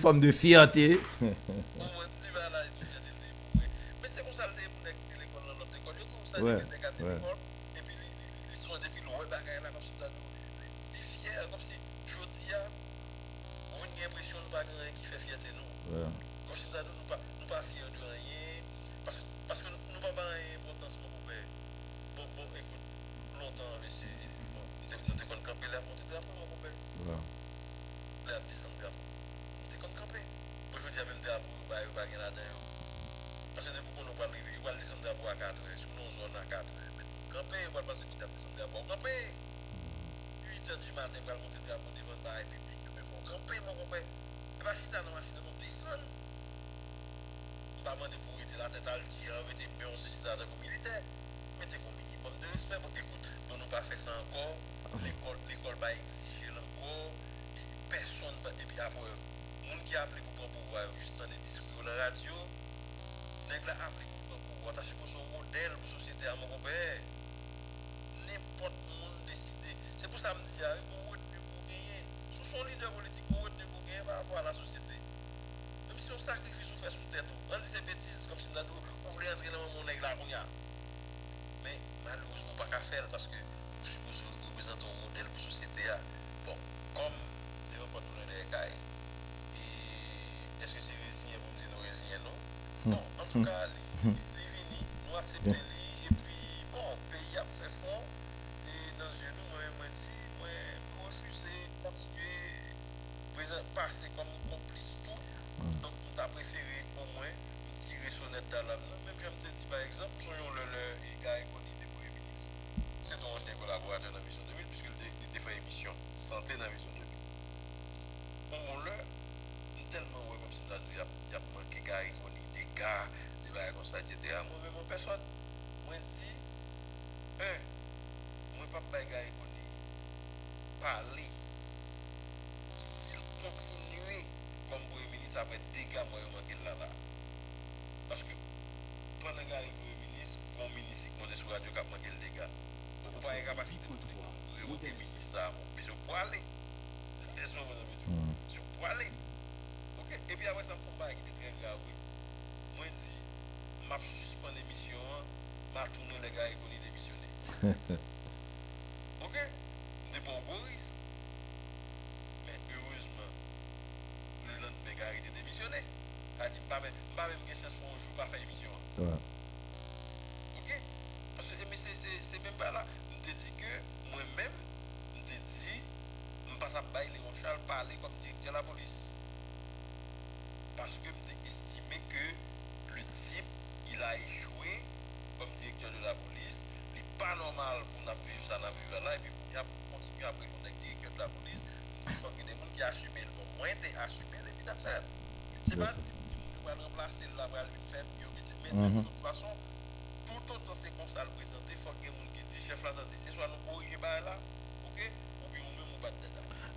forme de fierté. sonet talab nan, men jèm te di par exemple, son yon lè lè, e gare koni depo emitis. Se ton ansyen kolaboratè nan Vision 2000, piskè lè te fè emisyon, santè nan Vision 2000.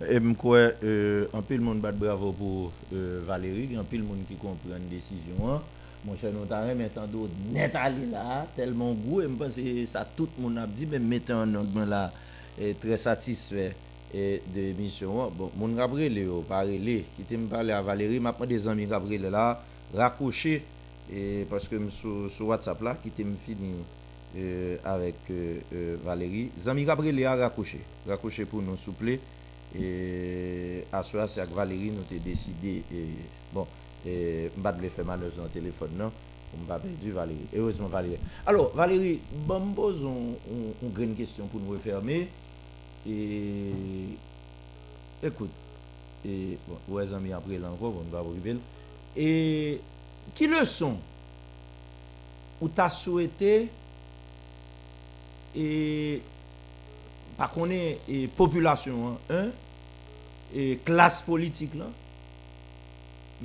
Et je crois euh, un peu le monde bat bravo pour euh, Valérie, un peu le monde qui comprend une décision. hein. Mon cher notaire, maintenant d'autres net aller là, tellement goût, et je pense que ça tout le monde a dit, mais mettez un ordre là, et très satisfait et de l'émission. Bon, mon Gabriel, parlé, qui te me parler à Valérie, maintenant des amis Gabriel là, raccroché, et parce que sur, sur WhatsApp là, qui te fini euh, avec euh, euh, Valérie. Zami Gabriel a raccroché, raccroché pour nous souple. Et à ce c'est avec Valérie, nous avons décidé, bon, et je vais faire malheureusement téléphone, non, on ne pas perdu Valérie. Heureusement Valérie. Alors, Valérie, bon, me pose une, grande question pour nous refermer. Et écoute, bon, ouais, amis, après là encore, on va arriver? Et qui leçon ou t'as souhaité? Et pas est et population hein, et classe politique là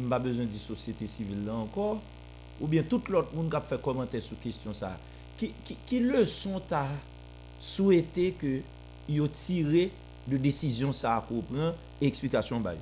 pas besoin de société civile là encore ou bien tout l'autre monde qui a fait commentaire sur question ça qui, qui, qui leçon t'as souhaité que yo tiré de décision ça à prend et explication bah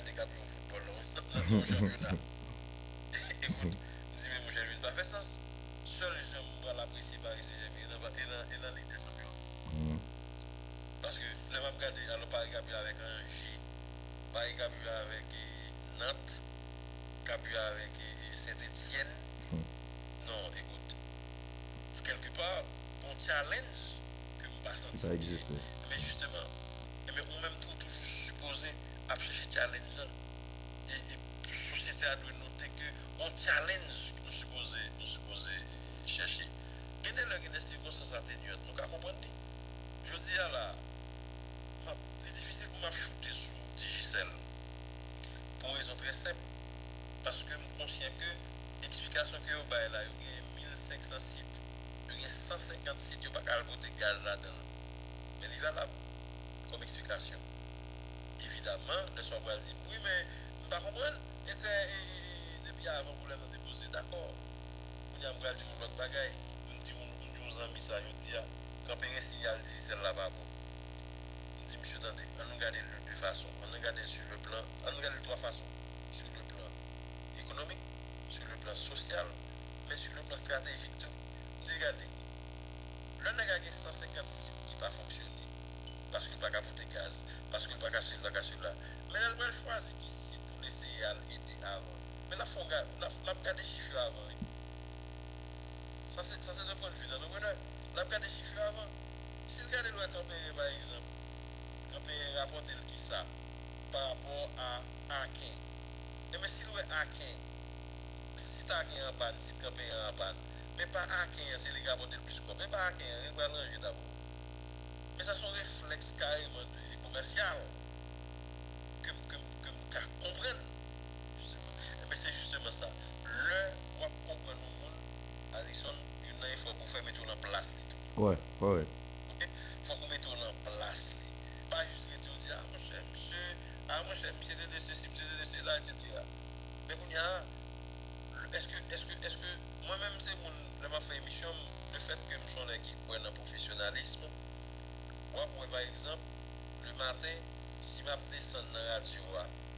pour qu'à garder cap au football dans le championnat. Écoute, je dis, mais mon cher, il n'a pas fait sens. Seul les gens vont l'apprécier Paris Saint-Germain et dans la Ligue des Champions. Parce que les mêmes regardez, alors Paris a pu avec Angers, Paris Nantes, a pu avec Saint-Etienne. Non, écoute, quelque part, mon challenge que je pas senti. Ça existe. Mais justement, mais on même tout, toujours supposé ap chèche challenge an. E, e sosyete a dwe note ke on challenge nou suppose, nou suppose chèche. Gede lè gede si kon sens atenuat, nou ka kompon ni. Jodi a la, li difisil pou m ap choute sou Digicel. Pou rezon tre sep, paske m konsyen ke eksplikasyon ke yo bay la, yo gen 1500 sit, yo gen 150 sit, yo pa kalbote gaz la dan. Men li valab kom eksplikasyon. Évidemment, le soir, vous dire, oui, mais je ne comprends pas. Et que depuis avant, vous l'avez déposé, d'accord. Vous avez dit, mon autre bagaille, dit, mon dit, aux amis, ça, je dis, ah, quand un signal dit, celle-là va bon. Je dis, monsieur, attendez, on de deux façons. On regarde sur le plan, on regarde de trois façons. Sur le plan économique, sur le plan social, mais sur le plan stratégique tout. Dis regardez. Le a gen 150 sites qui pas fonctionner parce qu'il pas capter gaz, parce qu'il pas là, casser là. Mais elle va choisir qui site pour essayer à aider avant. Mais la font la la regarder chiffres avant. Ça c'est c'est le point de vue. La regarder chiffres avant. Si regarde le campé par exemple, campé rapporter qui ça par rapport à Akin. Mais si le Akin si tu as en panne, si tu as en panne, mais pas qui c'est les gars qui le plus quoi. Mais pas qui il va l'arranger d'abord. Mais ça sont réflexes carrément commercial que que que. Mais c'est justement ça. Le on comprendre le monde, il y a faut pour faire mettre en place. Ouais, ouais. OK? Faut qu'on mette en place. Pas juste mettre dire ah mon cher monsieur, ah mon cher monsieur de ceci, monsieur de cela, etc. Mais qu'on y a est-ce que, est-ce que, est-ce que, moi-même, c'est mon, là, m'a fait émission, le fait que je suis un qui croit dans le professionnalisme, moi, par exemple, le matin, si je descends dans la radio,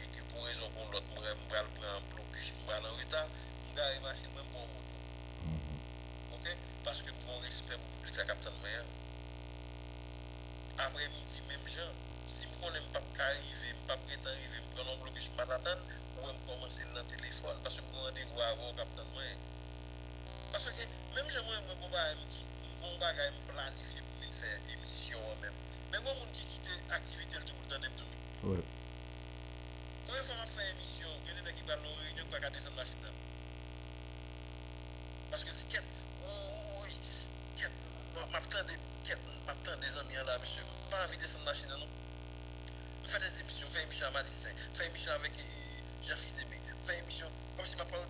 et que pour raison pour l'autre, je vais prendre un blocus, je vais en retard, je vais machine même pour moto. Ok? Parce que mon respect pour le capitaine Meyer. Après-midi, même gens, si je ne pas arriver, je ne pas arriver, je prends un blocus, je attendre, ou me commencer dans le téléphone parce que je rendez-vous avant au capitaine moi. Parce que même je moi mon bagage qui mon pour faire émission même. Mais moi mon qui quitte activité tout le temps. Ouais. Combien fois m'a fait émission, il y a des qui parlent réunion pas garder cette machine. Parce que le ticket oui, quête m'attend des des amis là monsieur. Pas envie de cette machine non. Faire des émissions, faire émission à Madison, faire émission avec j'ai fait aimé, faire émission, comme si je parle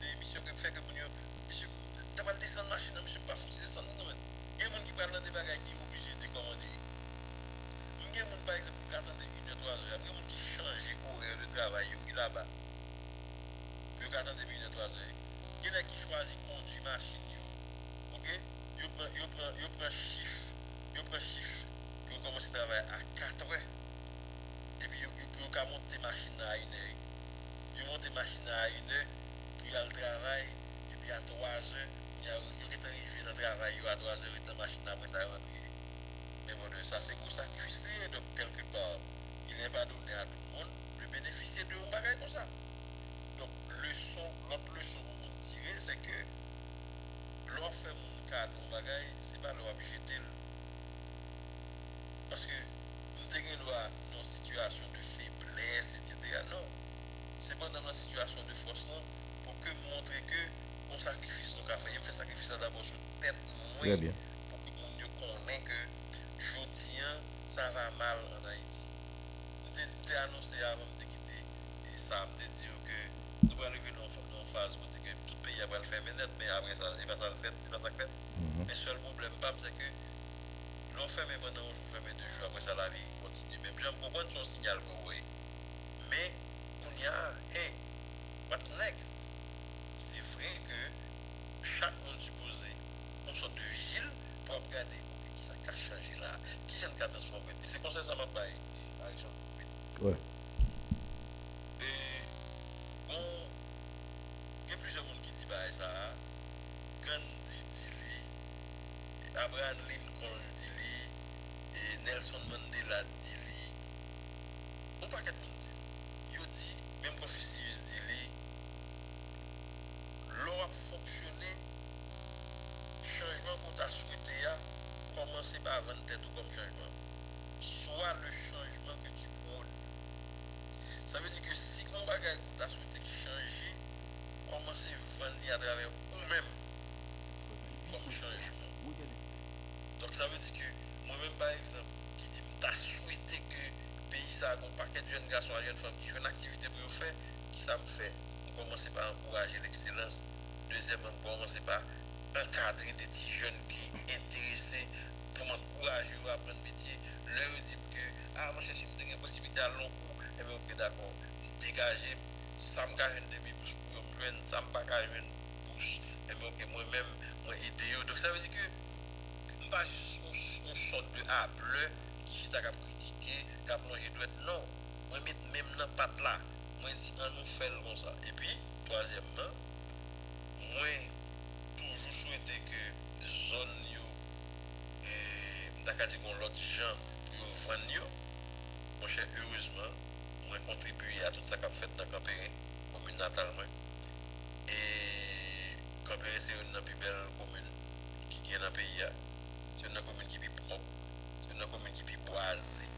d'émissions que fait que vous monsieur, tu vas descendre machine, monsieur, pas foutu descendre, non, des gens qui parlent des bagages qui sont obligés de commander. Il y a des gens, qui attendent une heure, trois heures, il y a des gens qui changent l'horaire de travail, là-bas, qui attendent une heure, trois heures. Il y a qui choisissent conduire machine, ok? Ils ils prennent chiffre, pour commencer à travailler à 4 heures. Et puis, ils peuvent monter machine à une heure. Ils montent machine à une heure, puis il y a le travail, et puis à 3 heures, ya ou, yo ki tan rive nan travay yo a 3 ori tan machin apre sa rentre. Men bon, sa se kon sakrifise, donk kelke par, il ne pa donne a tout moun le benefise de yon bagay kon sa. Donk, leson, lot leson pou moun tire, se ke lor fe moun ka don bagay, se pa lor api jetel. Paske, nou te gen lwa nan situasyon de febles, etc. Non, se pa nan nan situasyon de fos nan, pou ke moun montre ke sacrifice nous a fait. Il fait sacrifice d'abord sur tête Très bien. pour que mon Dieu connaisse que je tiens, ça va mal en Haïti. Je t'ai annoncé avant de quitter et ça me dit que nous allons arriver dans une phase où que tout pays va le faire mais après ça, c'est pas ça le fait, c'est pas ça le fait. Mhm. Mais seul problème, c'est que l'on fait mais pendant un jour, fait mais deux jours, après ça, la vie continue. Même j'aime comprendre son signal oui. Mais on y a, hey, what's next? Chaque monde supposé, on sort de vigile pour regarder, qui a changé là, qui a transformé. Et c'est comme ça que ça m'a fè, ki sa m fè. M komanse pa ankouraje l'ekselans. Dezem, m komanse pa ankadre de ti joun ki enterese pou m ankouraje ou apren metye. Lè ou di m ke, a, m chèche m tenye posibite a lon kou, e m ouke d'akon. M degaje, sa m kajen debi pouche pou yon jwen, sa m pa kajen pouche, e m ouke mwen mèm, mwen ide yo. Dok sa vè di ke, m pa jous ou son de a bleu, ki jita kap kritike, kap lonje dwet, non. Mwen met mèm nan pat la. Moi, dis, on nous fait comme ça. Et puis, troisièmement, moi, toujou souwete ke zon yo e mdaka di kon lot jan pou yo yo mwen chè heureusement mwen kontribuye a tout sa kap fet nan Kampere komoun natal mwen. E Kampere se yon nan pi bel komoun ki gen nan peyi ya. Se yon nan komoun ki pi prop se yon nan komoun ki pi boazi.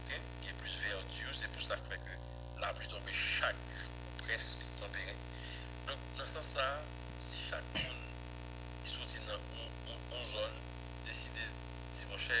Ok, ki e plus verdiyo se pou sa fè ke la pli tombe chak jou, preske tempere. Donk nan san sa, si chak moun ki soti nan on zon, deside si monshe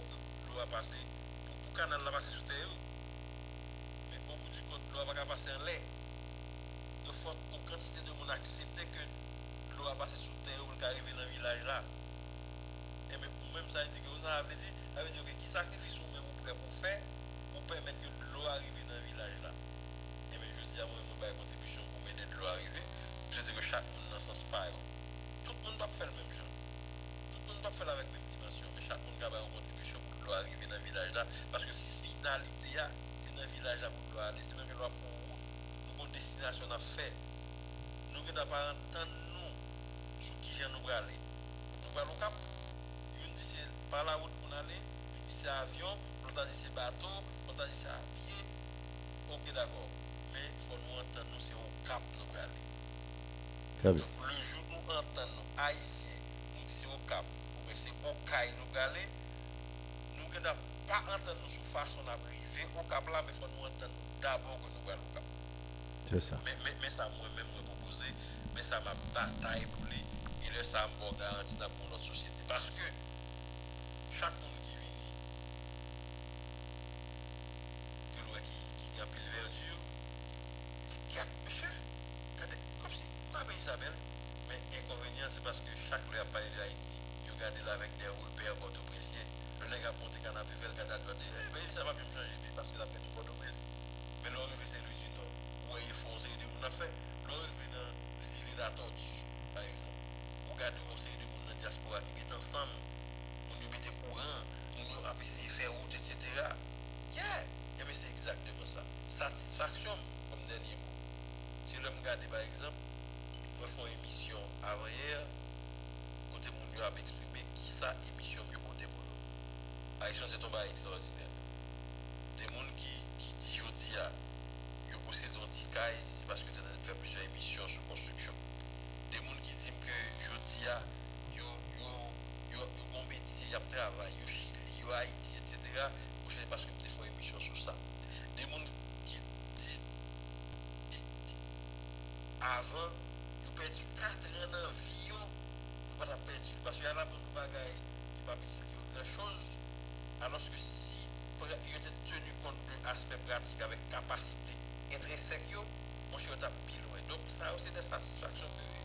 l'eau a passé. Pour pour canal la passer sur terre mais au bout du compte l'eau va pas passer en l'air de forte quantité de monde accepter que l'eau a passé sur terre pour arriver dans le village là. Et même ou ça dit que ça veut dire ça veut dire que qui sacrifice ou même ou prêt pour faire pour permettre que l'eau arrive dans le village là. Et même je dis à moi moi pas contribution pour m'aider de l'eau arriver je dis que chaque monde dans ce sens pas tout le monde pas faire le même ap fèl avèk mèm dimensyon, mè chak moun gaba yon kontribisyon pou lò arrive nan vilaj la, paske finalite ya, se nan vilaj la pou lò alè, se nan mè lò a fon wou, nou kon destinasyon a fè, nou gen ap arantan nou, sou ki jen nou bralè. Nou bralò kap, yon disi pa la wot pou nalè, yon disi avyon, yon disi bato, yon disi apye, ok d'akor, mè fò nou antan nou, se yon kap nou bralè. Kabi. Le joun nou antan nou, a yisi, nou disi yon kap, ou c'est au caille nous aller nous ne pas entendre nous sur façon d'arriver au cap là mais faut nous entendre d'abord que nous allons au cap mais, ça moi-même me proposé, mais ça m'a bataille pour lui. Et là, ça m'a garanti pour notre société. Parce que chaque ensemble. Nous mettait courant, nous a essayé de faire route, etc. fè pratik avèk kapasite intresek yo, moun chè yo tap pilon. Donk sa yo se de satisfaksyon ke vi.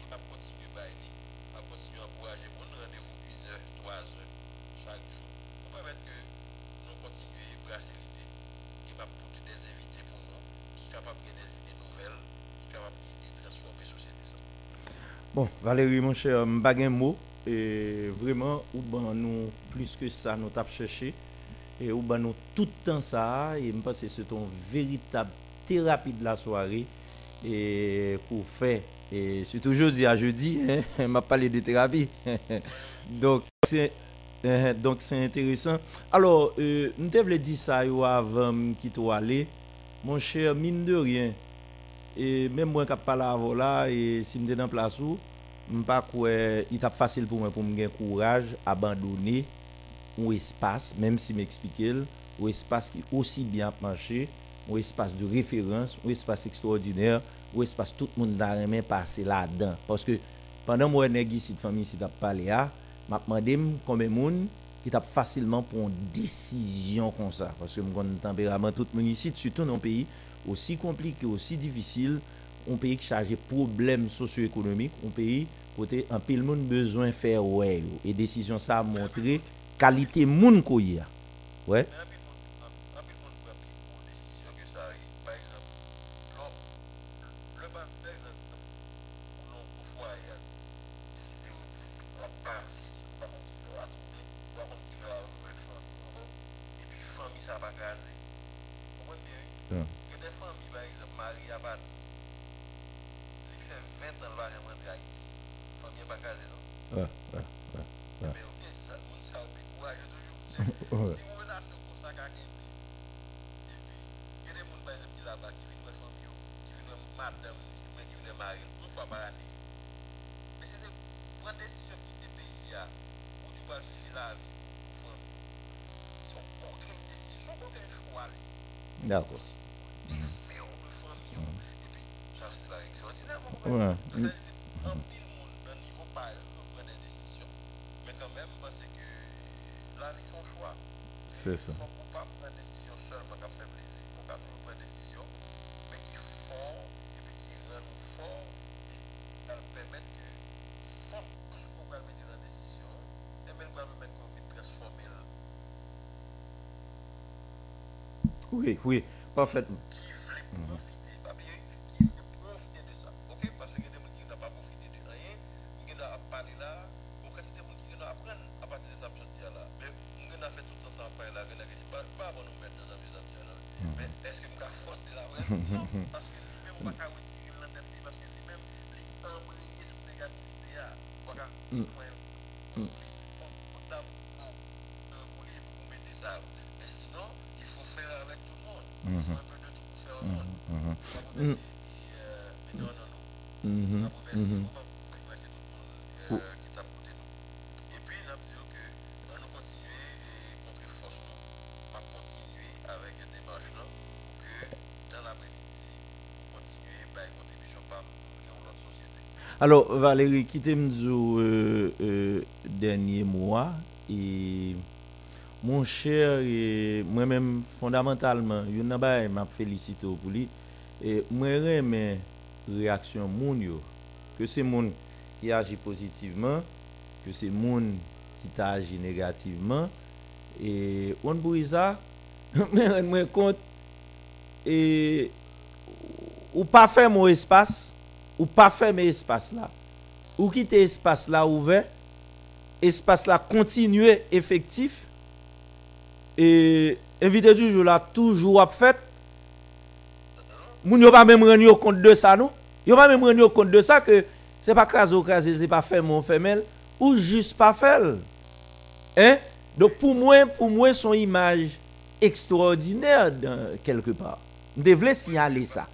Ti map kontinu bay li, map kontinu anpouraje moun randevou 1 heure, 3 heure, chak chou. Moun pèmèt ke nou kontinu e brase l'ide. Ti e map pote des evite pou nou, ki kapap gen des ide nouvel, ki kapap gen ide transforme sosyete sa. Bon, Valérie, moun chè, m bagen mou, e vreman ou ban nou plus ke sa nou tap chèche, Et ou ben nous, tout le temps ça. Et je pense que c'est une véritable thérapie de la soirée. Et pour faire. Et toujours dit à jeudi, hein, (laughs) m'a parlé de thérapie. (laughs) donc, c'est. euh, donc c'est intéressant. Alors, euh, nous devons dire ça avant qui aller. Mon cher, mine de rien, et même moi qui parle avant là, et si je dans place où, pas quoi il est facile pour moi pour me courage abandonner un espace, même si m'expliquer, un espace qui aussi bien marché, un espace de référence, un espace extraordinaire, un espace tout le monde n'a rien passé là-dedans. Parce que pendant que je suis ici, famille, si parlé, à, m'a demandé combien de monde qui tape facilement pour une décision comme ça. Parce que mon tempérament, tout le monde ici, surtout dans un pays aussi compliqué, aussi difficile, un pays qui charge problèmes socio-économiques, un pays côté un pile monde besoin faire ouais et décision ça a montré qualité moun ouais oui parfaitement Alors, Valérie, quittez me euh, euh, dernier mois et mon cher moi-même fondamentalement, je m'a félicité pour lui. Et moi j'aime réaction moun yo. Que c'est moun qui agit positivement, que c'est moun qui t'a agi négativement. Et on pour ça. Me rend compte et ou pas faire mon espace ou pas fermer espace là. Ou quitter espace là ouvert. Espace là continuer effectif. Et invité du jour là toujours à fait moun yo pas même rendre compte de ça non? Yo pas même rendre compte de ça que c'est pas craser craser c'est pas faire mon femelle ou juste pas faire hein? Donc pour moi, pour moi, son image extraordinaire quelque part. Je devais signaler ça.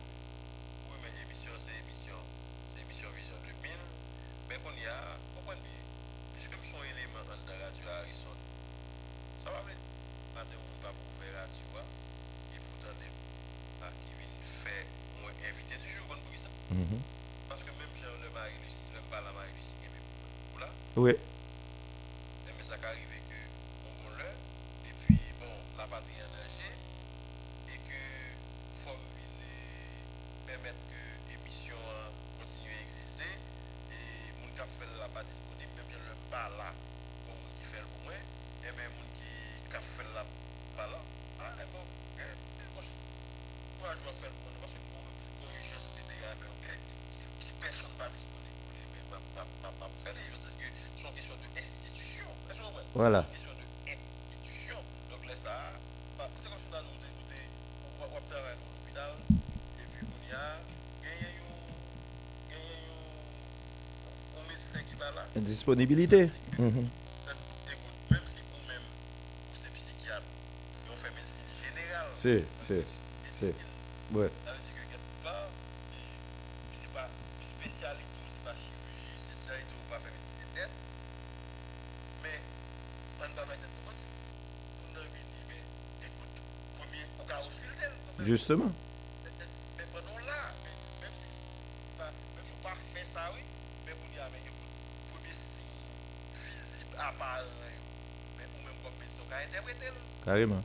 Disponibilité. Mhm. Écoute, même si vous-même, vous c'est. C'est, c'est, c'est. Ouais. Ça Carrément.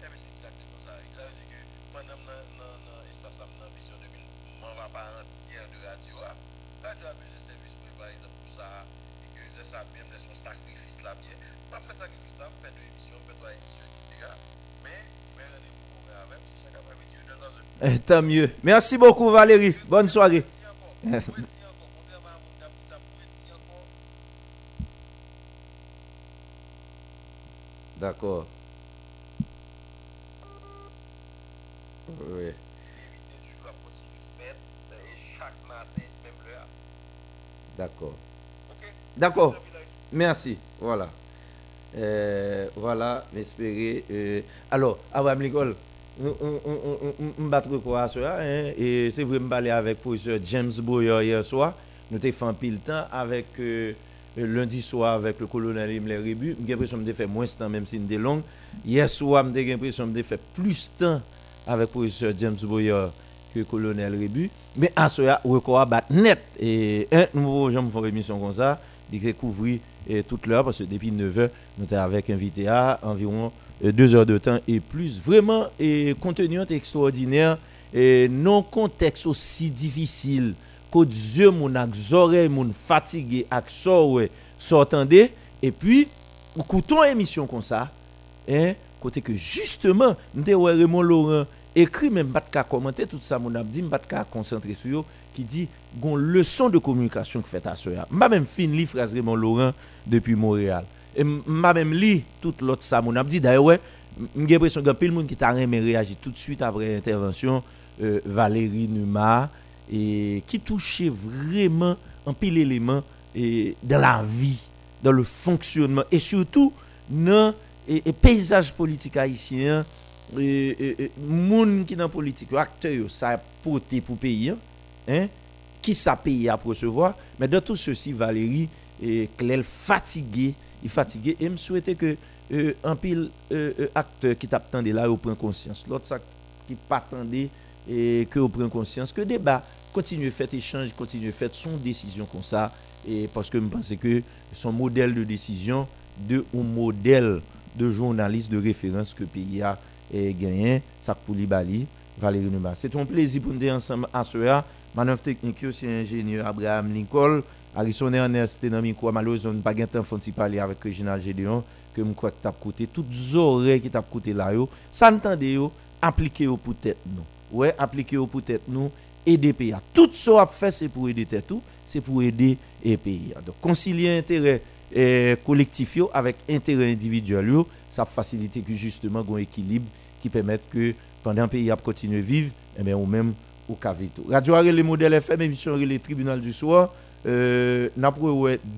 Eh bien, c'est exactement ça. Ça veut dire que pendant dans dans l'espace dans Vision 2000, on va pas entière de radio. ah. Radio a besoin de service pour par exemple pour ça. Et que de ça, même de son sacrifice là, bien. Pas faire sacrifice là, on fait deux émissions, on fait trois émissions, etc. Mais, faire rendez-vous pour avec, c'est chaque après-midi, une heure dans un. Eh, Tant mieux. Merci beaucoup Valérie. Bonne soirée. (laughs) Merci encore. Pour dire encore, contrairement à mon gars, ça pourrait dire encore. D'accord. Oui. Éviter du jour à continuer fait, et chaque matin, même l'heure. D'accord. Ok? D'accord. Merci. Voilà. Euh, voilà, m'espérer. euh, alors, Abraham Nicole, on va quoi ça, hein, et c'est vrai, je parler avec professeur James Boyer hier soir. Nous avons fait un pile temps avec euh, lundi soir avec le colonel Himmler Rébu. J'ai l'impression de faire moins de temps, même si c'était long. Hier soir, j'ai l'impression de faire plus de temps avec professeur James Boyer que le colonel Rébu. Mais à ce moment, record bat net. Et un nouveau, j'aime faire une émission comme ça, de découvrir euh, toute l'heure, parce que depuis 9h, nous sommes avec invité à environ 2 heures de temps et plus. Vraiment, et contenu extraordinaire, et non contexte aussi difficile que Dieu, mon oreilles, mon fatigué, ak s'entendait. Et puis, écoutons émission comme ça, hein, côté que justement, nous Raymond Laurent écrit, même pas de commenter tout ça, mon abdi, pas de cas concentré sur yo, qui dit, gon leçon de communication que fait à ce M'a même fin li phrase Raymond Laurent depuis Montréal. Et m'a même li tout l'autre ça, mon abdi, d'ailleurs, ouais, j'ai l'impression que pile monde qui t'a aimé réagir tout de suite après l'intervention euh, Valérie Numa et qui touchait vraiment un pile élément et dans la vie, dans le fonctionnement et surtout dans et paysage politique haïtien moun qui dans politique acteur ça porté pour payer hein qui ça paye à recevoir mais dans tout ceci Valérie et Claire fatigué il fatigué et me souhaitait que euh, un pile euh, euh, acteur qui t'attendait là au prend conscience. L'autre qui pas et que au prend conscience que débat continue faire échange continue faire son décision comme ça parce que je pense que son modèle de décision de un modèle de journaliste de référence que pays a eh, gagné Sak Bali Valérie Numa c'est un plaisir pour nous être ensemble à ce manœuvre technique c'est ingénieur Abraham Nicole. Harrison Ernest dans micro malheureusement pas gain temps font parler avec Reginald Gédéon que me crois que t'a coûté toutes oreilles qui t'a coûté là ça entendez au pour tête nous. Ouais appliquer au pour tête nous aider pays. Tout ça a fait c'est pour aider tout c'est pour aider et pays. Donc concilier intérêt eh, collectif avec intérêt individuel ça facilite que justement un équilibre qui permet que pendant le pays a continuer vivre et bien ou même au cavito radio Arrêt, le modèle FM émission Arrêt, le tribunal du soir. Euh, n'a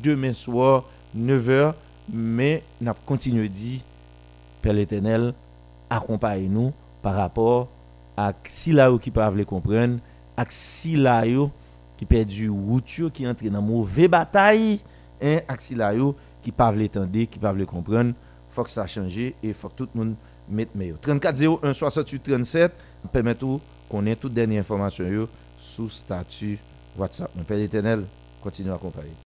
demain soir 9h mais n'a continué dit Père l'Éternel accompagne nous par rapport à si là qui peuvent les comprendre à si là qui perdu route qui entre dans mauvaise bataille hein à si là qui peuvent l'étendre qui peuvent les comprendre faut que ça change et faut que tout le monde mette meilleur 34 01 68 37 nous permet tout qu'on ait toute dernière information yo sous statut WhatsApp. Mon Père éternel, continue à accompagner.